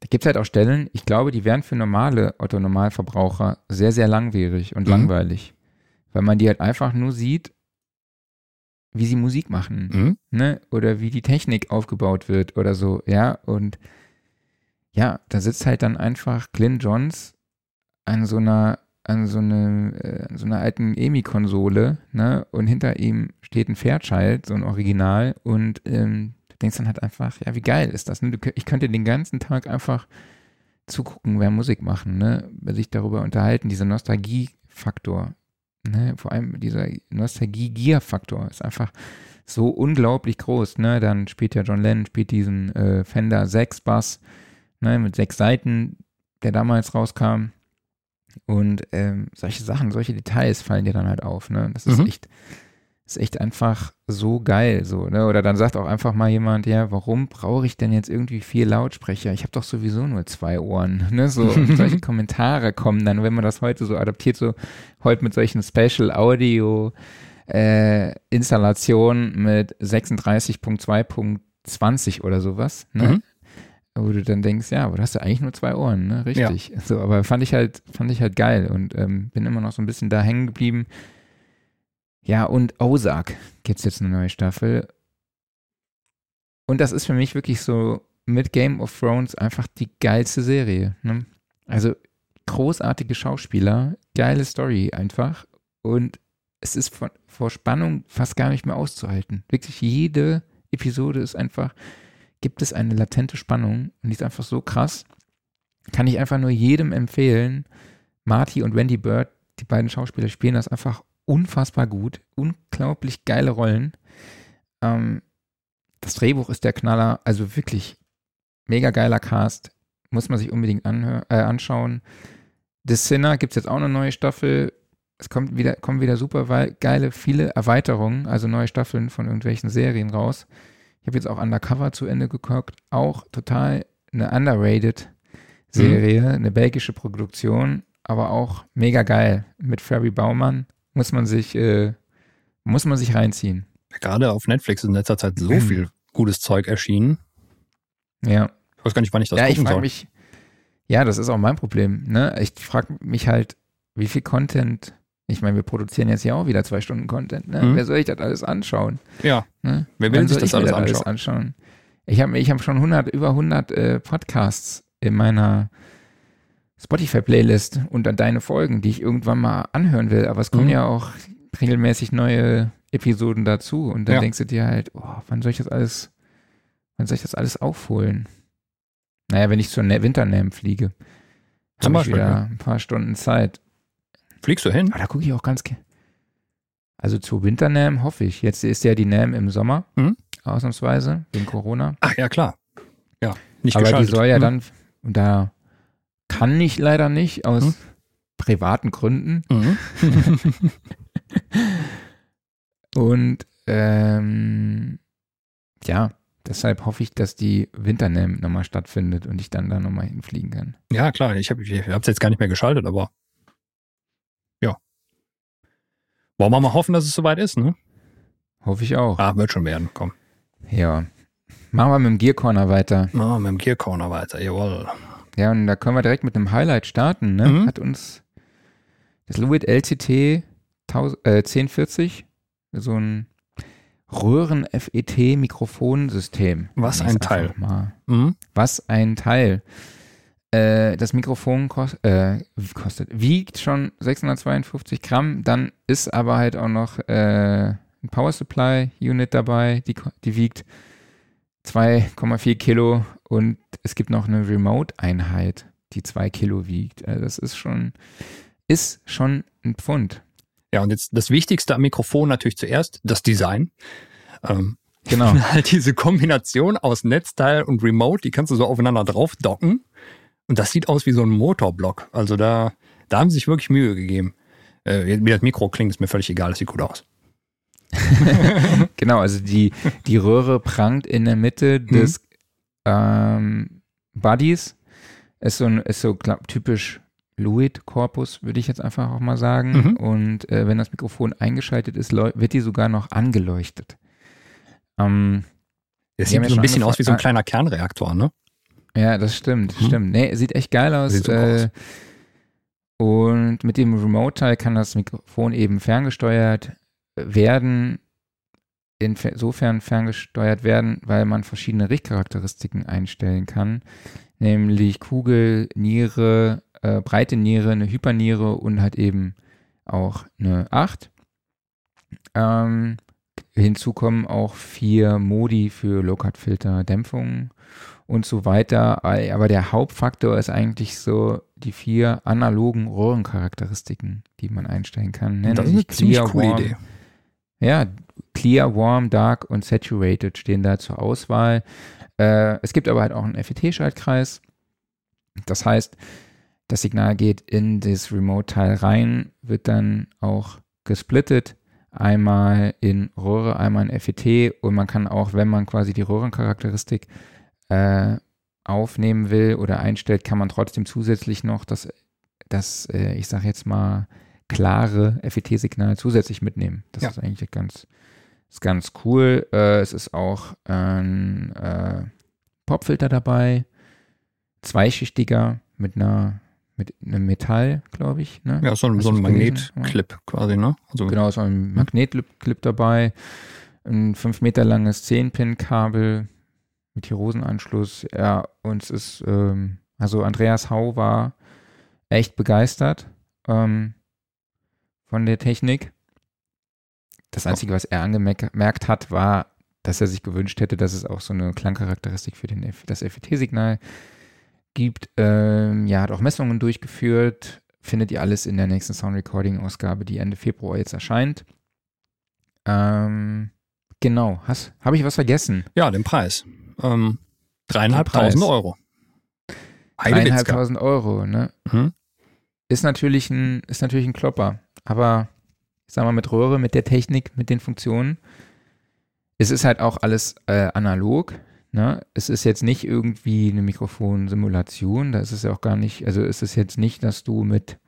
da gibt es halt auch Stellen, ich glaube, die wären für normale Otto-Normalverbraucher sehr, sehr langwierig und Mhm. langweilig. Weil man die halt einfach nur sieht, wie sie Musik machen, Mhm. ne? Oder wie die Technik aufgebaut wird oder so, ja. Und ja, da sitzt halt dann einfach Glyn Johns an so einer, an so, eine, äh, an so einer alten EMI-Konsole, ne? Und hinter ihm steht ein Fairchild, so ein Original, und ähm, du denkst dann halt einfach, ja, wie geil ist das? Ne? Du, ich könnte den ganzen Tag einfach zugucken, wer Musik machen, ne? Sich darüber unterhalten, diese Nostalgie Nostalgie-Faktor, ne? vor allem dieser Nostalgie-Gier-Faktor ist einfach so unglaublich groß. Ne? Dann spielt ja John Lennon, spielt diesen äh, Fender 6 Bass ne? mit sechs Seiten, der damals rauskam. Und ähm, solche Sachen, solche Details fallen dir dann halt auf. Ne? Das ist Mhm. echt ist echt einfach so geil, so, ne? Oder dann sagt auch einfach mal jemand, ja, warum brauche ich denn jetzt irgendwie vier Lautsprecher? Ich habe doch sowieso nur zwei Ohren, ne? So solche Kommentare kommen dann, wenn man das heute so adaptiert, so heute mit solchen Special Audio äh, Installationen mit 36.2.20 oder sowas, ne? Mhm. Wo du dann denkst, ja, aber du hast ja eigentlich nur zwei Ohren, ne? Richtig. So, aber fand ich halt, fand ich halt geil und ähm, bin immer noch so ein bisschen da hängen geblieben. Ja, und Ozark gibt's jetzt eine neue Staffel. Und das ist für mich wirklich so mit Game of Thrones einfach die geilste Serie. Ne? Also großartige Schauspieler, geile Story einfach. Und es ist von, vor Spannung fast gar nicht mehr auszuhalten. Wirklich jede Episode ist einfach, gibt es eine latente Spannung und die ist einfach so krass. Kann ich einfach nur jedem empfehlen. Marty und Wendy Bird, die beiden Schauspieler spielen das einfach unfassbar gut. Unglaublich geile Rollen. Ähm, das Drehbuch ist der Knaller, also wirklich mega geiler Cast. Muss man sich unbedingt anhör, äh, anschauen. The Sinner gibt es jetzt auch eine neue Staffel. Es kommt wieder, kommen wieder super geile, viele Erweiterungen, also neue Staffeln von irgendwelchen Serien raus. Ich habe jetzt auch Undercover zu Ende geguckt. Auch total eine underrated Serie, eine belgische Produktion, aber auch mega geil. Mit Ferry Baumann muss man sich, äh, muss man sich reinziehen. Gerade auf Netflix ist in letzter Zeit so Mhm. viel gutes Zeug erschienen. Ja. Ich weiß gar nicht, wann ich das ja, ich gucken frage soll. mich, ja, das ist auch mein Problem. Ne? Ich frage mich halt, wie viel Content, ich meine, wir produzieren jetzt ja auch wieder zwei Stunden Content. Ne? Mhm. Wer soll ich das alles anschauen? ja, Ne? wer will sich das ich alles das anschauen? anschauen? Ich habe ich hab schon 100, über 100 äh, Podcasts in meiner Spotify-Playlist und dann deine Folgen, die ich irgendwann mal anhören will. Aber es kommen Mhm. ja auch regelmäßig neue Episoden dazu. Und dann Ja. denkst du dir halt, oh, wann soll ich das alles, wann soll ich das alles aufholen? Naja, wenn ich zur Winternam fliege, habe ich wieder ja. ein paar Stunden Zeit. Fliegst du hin? Aber da gucke ich auch ganz gerne. Also zu Winternam hoffe ich. Jetzt ist ja die Nam im Sommer, Mhm. ausnahmsweise, wegen Corona. Ach ja, klar. Ja, nicht Aber geschaltet. die soll ja Hm. dann, und da kann ich leider nicht, aus Mhm. privaten Gründen. Mhm. Und ähm, ja, deshalb hoffe ich, dass die Winternam nochmal stattfindet und ich dann da nochmal hinfliegen kann. Ja, klar. Ich habe hab's jetzt gar nicht mehr geschaltet, aber ja. Wollen wir mal hoffen, dass es soweit ist, ne? Hoffe ich auch. Ah, wird schon werden. Komm. Ja. Machen wir mit dem Gear Corner weiter. Machen wir mit dem Gear Corner weiter. Jawohl. Ja, und da können wir direkt mit einem Highlight starten. Ne? Mhm. Hat uns das Lewitt LCT 1000, äh, 1040, so ein Röhren-FET-Mikrofonsystem. Was ein Teil. Mhm. Was ein Teil. Äh, das Mikrofon kost, äh, kostet, wiegt schon 652 Gramm, dann ist aber halt auch noch äh, ein Power Supply Unit dabei, die, die wiegt 2,4 Kilo und es gibt noch eine Remote-Einheit, die 2 Kilo wiegt. Also das ist schon, ist schon ein Pfund. Ja, und jetzt das Wichtigste am Mikrofon natürlich zuerst, das Design. Ähm, Genau. halt diese Kombination aus Netzteil und Remote, die kannst du so aufeinander drauf docken. Und das sieht aus wie so ein Motorblock. Also da, da haben sie sich wirklich Mühe gegeben. Äh, wie das Mikro klingt, ist mir völlig egal, das sieht gut aus. Genau, also die, die Röhre prangt in der Mitte des ähm, Buddies. Ist so, ein, ist so glaub, typisch Fluid-Korpus, würde ich jetzt einfach auch mal sagen. Mhm. Und äh, wenn das Mikrofon eingeschaltet ist, wird die sogar noch angeleuchtet. Ähm, Das sieht so ein bisschen aus wie so ein kleiner Kernreaktor, ne? ja, das stimmt, Mhm. stimmt. Nee, sieht echt geil aus. Sieht super äh, Und mit dem Remote-Teil kann das Mikrofon eben ferngesteuert werden, insofern ferngesteuert werden, weil man verschiedene Richtcharakteristiken einstellen kann, nämlich Kugel, Niere, äh, breite Niere, eine Hyperniere und halt eben auch eine 8. Ähm, hinzu kommen auch vier Modi für Low-Cut-Filter, Dämpfung und so weiter. Aber der Hauptfaktor ist eigentlich so die vier analogen Röhrencharakteristiken, die man einstellen kann. Ne? Das ist eine ziemlich coole Idee. Ja, Clear, Warm, Dark und Saturated stehen da zur Auswahl. Äh, es gibt aber halt auch einen FET-Schaltkreis. Das heißt, das Signal geht in das Remote-Teil rein, wird dann auch gesplittet. Einmal in Röhre, einmal in FET und man kann auch, wenn man quasi die Röhrencharakteristik äh, aufnehmen will oder einstellt, kann man trotzdem zusätzlich noch das, das äh, ich sage jetzt mal, klare FET-Signal zusätzlich mitnehmen. Das ja. ist eigentlich ganz, ist ganz cool. Äh, es ist auch ein äh, Popfilter dabei, zweischichtiger mit einer mit einem Metall, glaube ich. Ne? Ja, so ein, so ein Magnetclip quasi, ne? Also, genau, so ein Magnetclip dabei, ein 5 Meter langes 10-Pin-Kabel mit Tyrosenanschluss. Ja, und es ist, ähm, also Andreas Hau war echt begeistert ähm, von der Technik. Das Einzige, was er angemerkt hat, war, dass er sich gewünscht hätte, dass es auch so eine Klangcharakteristik für den, das FET-Signal gibt. Ähm, ja, hat auch Messungen durchgeführt. Findet ihr alles in der nächsten Sound Recording-Ausgabe, die Ende Februar jetzt erscheint. Ähm, genau. Habe ich was vergessen? Ja, den Preis. Ähm, dreieinhalbtausend Euro. Dreieinhalbtausend Euro, ne? Mhm. Ist natürlich ein, ist natürlich ein Klopper. Aber ich sag mal, mit Röhre, mit der Technik, mit den Funktionen. Es ist halt auch alles äh, analog. Ne? Es ist jetzt nicht irgendwie eine Mikrofonsimulation. Da ist es ja auch gar nicht, also ist es jetzt nicht, dass du mit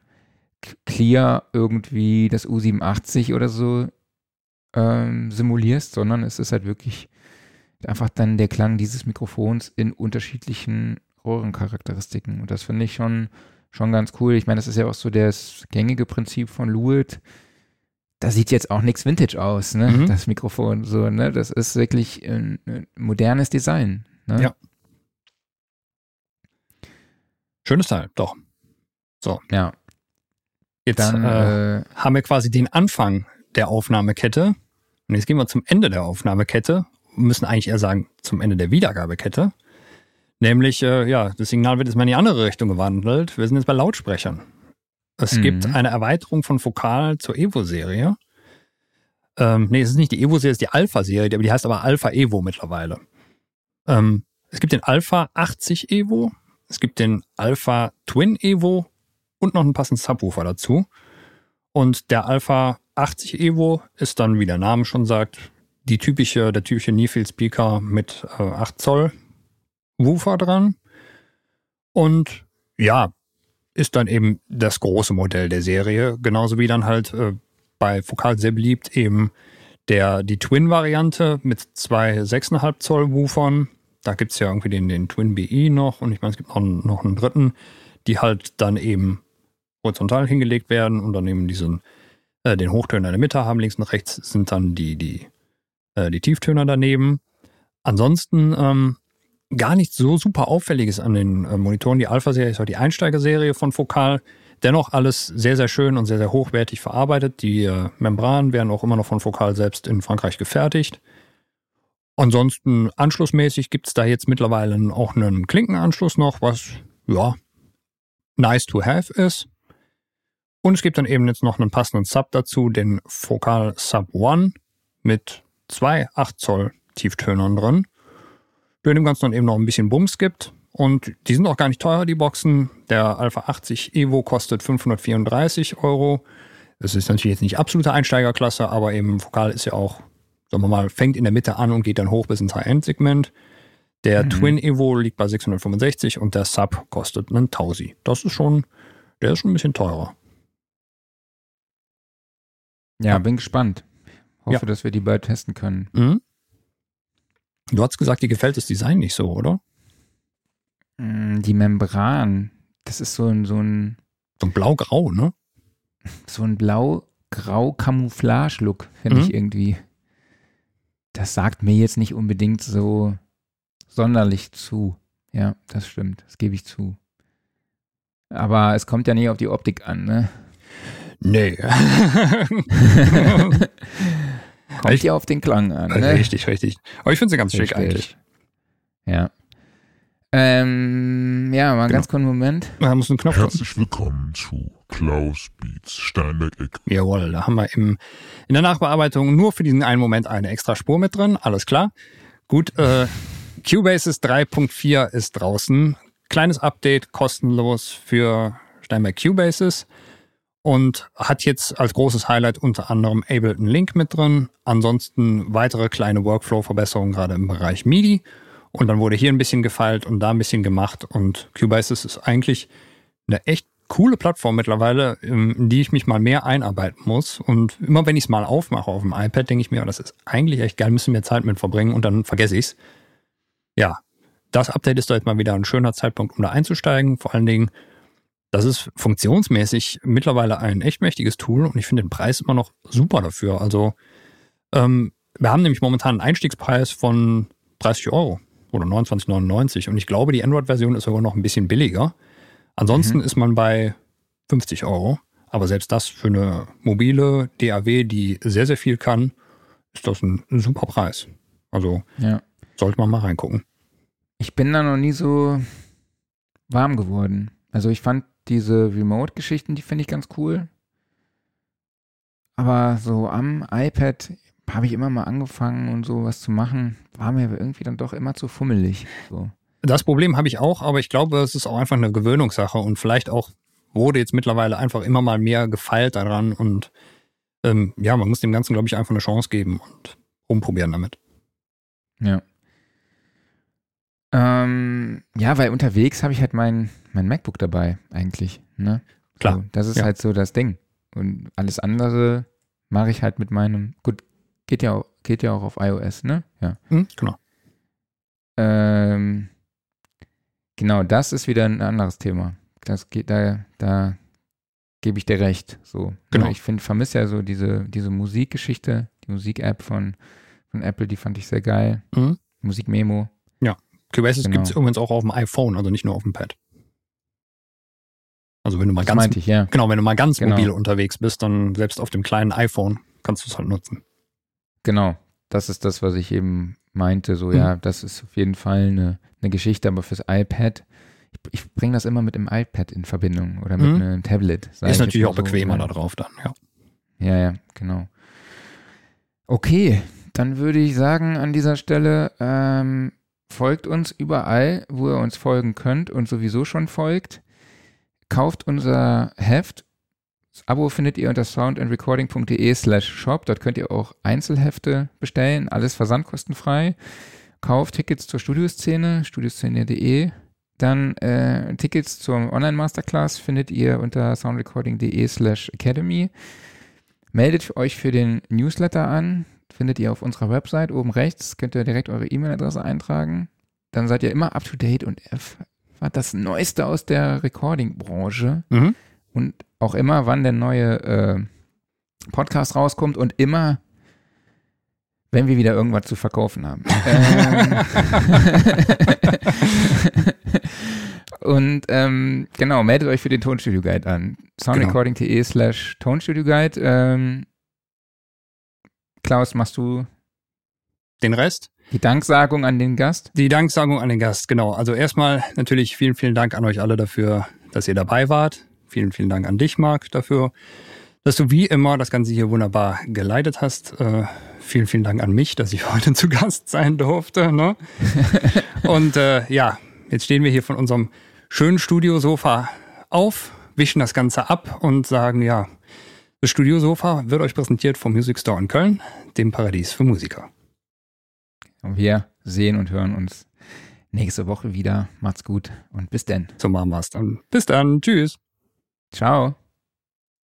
Clear irgendwie das U87 oder so ähm, simulierst, sondern es ist halt wirklich einfach dann der Klang dieses Mikrofons in unterschiedlichen Röhrencharakteristiken. Und das finde ich schon, schon ganz cool. Ich meine, das ist ja auch so das gängige Prinzip von Lewitt. Da sieht jetzt auch nichts Vintage aus, ne? Mhm. Das Mikrofon so, ne? Das ist wirklich ein, ein modernes Design. Ne? Ja. Schönes Teil, doch. So. Ja. Jetzt Dann, äh, äh, haben wir quasi den Anfang der Aufnahmekette. Und jetzt gehen wir zum Ende der Aufnahmekette müssen eigentlich eher sagen, zum Ende der Wiedergabekette. Nämlich, äh, ja, das Signal wird jetzt mal in die andere Richtung gewandelt. Wir sind jetzt bei Lautsprechern. Es mhm. gibt eine Erweiterung von Vokal zur Evo-Serie. Ähm, nee, es ist nicht die Evo-Serie, es ist die Alpha-Serie, die heißt aber Alpha Evo mittlerweile. Ähm, es gibt den Alpha 80 Evo, es gibt den Alpha Twin Evo und noch einen passenden Subwoofer dazu. Und der Alpha 80 Evo ist dann, wie der Name schon sagt, die typische, der typische Nearfield Speaker mit äh, 8 Zoll Woofer dran. Und ja, ist dann eben das große Modell der Serie. Genauso wie dann halt äh, bei Fokal sehr beliebt eben der, die Twin-Variante mit zwei 6,5 Zoll Woofern. Da gibt es ja irgendwie den, den Twin BE noch und ich meine, es gibt noch, noch einen dritten, die halt dann eben horizontal hingelegt werden und dann eben diesen, äh, den Hochtöner in der Mitte haben. Links und rechts sind dann die, die äh, die Tieftöner daneben. Ansonsten ähm, gar nichts so super Auffälliges an den äh, Monitoren. Die Alpha-Serie ist auch die Einsteigerserie von Fokal. Dennoch alles sehr, sehr schön und sehr, sehr hochwertig verarbeitet. Die äh, Membranen werden auch immer noch von Fokal selbst in Frankreich gefertigt. Ansonsten anschlussmäßig gibt es da jetzt mittlerweile auch einen Klinkenanschluss noch, was ja nice to have ist. Und es gibt dann eben jetzt noch einen passenden Sub dazu, den Focal Sub One mit zwei 8 Zoll Tieftönern drin, der dem Ganzen dann eben noch ein bisschen Bums gibt. Und die sind auch gar nicht teuer, die Boxen. Der Alpha 80 Evo kostet 534 Euro. Das ist natürlich jetzt nicht absolute Einsteigerklasse, aber eben Vokal ist ja auch, sagen wir mal, fängt in der Mitte an und geht dann hoch bis ins High-End-Segment. Der mhm. Twin Evo liegt bei 665 und der Sub kostet einen Tausi. Das ist schon, der ist schon ein bisschen teurer. Ja, bin gespannt. Hoffe, ja. dass wir die bald testen können. Mhm. Du hast gesagt, dir gefällt das Design nicht so, oder? Mm, die Membran, das ist so ein, so ein. So ein blau-grau, ne? So ein blau-grau-Camouflage-Look, finde mhm. ich irgendwie. Das sagt mir jetzt nicht unbedingt so sonderlich zu. Ja, das stimmt. Das gebe ich zu. Aber es kommt ja nicht auf die Optik an, ne? Nee. Kommt ich, ja auf den Klang an. Ne? Richtig, richtig. Aber ich finde sie ganz schick eigentlich. Ja. Ähm, ja, mal einen Genau. ganz kurzen Moment. Da muss ein Knopf drücken. Herzlich willkommen zu Klaus Beats Steinberg-Eck. Jawohl, da haben wir im, in der Nachbearbeitung nur für diesen einen Moment eine extra Spur mit drin. Alles klar. Gut, äh, Cubases 3.4 ist draußen. Kleines Update, kostenlos für Steinberg Cubases. Und hat jetzt als großes Highlight unter anderem Ableton Link mit drin. Ansonsten weitere kleine Workflow-Verbesserungen gerade im Bereich MIDI. Und dann wurde hier ein bisschen gefeilt und da ein bisschen gemacht. Und Cubases ist eigentlich eine echt coole Plattform mittlerweile, ähm, in die ich mich mal mehr einarbeiten muss. Und immer wenn ich es mal aufmache auf dem iPad, denke ich mir, oh, das ist eigentlich echt geil, müssen wir Zeit mit verbringen und dann vergesse ich es. Ja, das Update ist doch jetzt mal wieder ein schöner Zeitpunkt, um da einzusteigen. Vor allen Dingen, das ist funktionsmäßig mittlerweile ein echt mächtiges Tool und ich finde den Preis immer noch super dafür. Also ähm, wir haben nämlich momentan einen Einstiegspreis von 30 Euro oder 29,99 und ich glaube, die Android-Version ist sogar noch ein bisschen billiger. Ansonsten Mhm. ist man bei 50 Euro. Aber selbst das für eine mobile DAW, die sehr, sehr viel kann, ist das ein, ein super Preis. Also Ja. sollte man mal reingucken. Ich bin da noch nie so warm geworden. Also ich fand diese Remote-Geschichten, die finde ich ganz cool. Aber so am iPad habe ich immer mal angefangen und so was zu machen, war mir irgendwie dann doch immer zu fummelig. So. Das Problem habe ich auch, aber ich glaube, es ist auch einfach eine Gewöhnungssache und vielleicht auch wurde jetzt mittlerweile einfach immer mal mehr gefeilt daran und ähm, ja, man muss dem Ganzen, glaube ich, einfach eine Chance geben und rumprobieren damit. Ja. Ähm, ja, weil unterwegs habe ich halt mein, mein MacBook dabei eigentlich. Ne? Klar, So, das ist ja. halt so das Ding. Und alles andere mache ich halt mit meinem, gut, geht ja, auch, geht ja auch auf iOS, ne? Ja. Hm, genau. Ähm, genau, das ist wieder ein anderes Thema. Das geht, da, da gebe ich dir recht. So. Genau. Ich finde, vermisse ja so diese, diese Musikgeschichte, die Musik-App von, von Apple, die fand ich sehr geil. Mhm. Musikmemo. Cubases Genau. gibt es übrigens auch auf dem iPhone, also nicht nur auf dem Pad. Also wenn du mal Das ganz ich, ja. Genau, wenn du mal ganz Genau. mobil unterwegs bist, dann selbst auf dem kleinen iPhone kannst du es halt nutzen. Genau. Das ist das, was ich eben meinte. So, Mhm. ja, das ist auf jeden Fall eine, eine Geschichte, aber fürs iPad, ich, ich bringe das immer mit dem iPad in Verbindung oder mit Mhm. einem Tablet. Ist ich natürlich auch so. bequemer da drauf dann, ja. Ja, ja, genau. Okay, dann würde ich sagen an dieser Stelle, ähm, folgt uns überall, wo ihr uns folgen könnt und sowieso schon folgt. Kauft unser Heft. Das Abo findet ihr unter soundandrecording.de slash shop. Dort könnt ihr auch Einzelhefte bestellen, alles versandkostenfrei. Kauft Tickets zur Studioszene, studioszene.de. Dann äh, Tickets zur Online-Masterclass findet ihr unter soundrecording.de slash academy. Meldet euch für den Newsletter an. Findet ihr auf unserer Website oben rechts. Könnt ihr direkt eure E-Mail-Adresse eintragen. Dann seid ihr immer up to date und erfahrt das Neueste aus der Recording-Branche. Mhm. Und auch immer, wann der neue äh, Podcast rauskommt und immer, wenn wir wieder irgendwas zu verkaufen haben. ähm, und ähm, genau, meldet euch für den Tonstudio Guide an. soundrecording.de slash Tonstudio Guide. Ähm, Klaus, machst du Den Rest? die Danksagung an den Gast? Die Danksagung an den Gast, genau. Also erstmal natürlich vielen, vielen Dank an euch alle dafür, dass ihr dabei wart. Vielen, vielen Dank an dich, Marc, dafür, dass du wie immer das Ganze hier wunderbar geleitet hast. Äh, vielen, vielen Dank an mich, dass ich heute zu Gast sein durfte. Ne? Und äh, ja, jetzt stehen wir hier von unserem schönen Studiosofa auf, wischen das Ganze ab und sagen, ja, das Studiosofa wird euch präsentiert vom Music Store in Köln, dem Paradies für Musiker. Und wir sehen und hören uns nächste Woche wieder. Macht's gut und bis. So machen wir es dann. Bis dann. Tschüss. Ciao.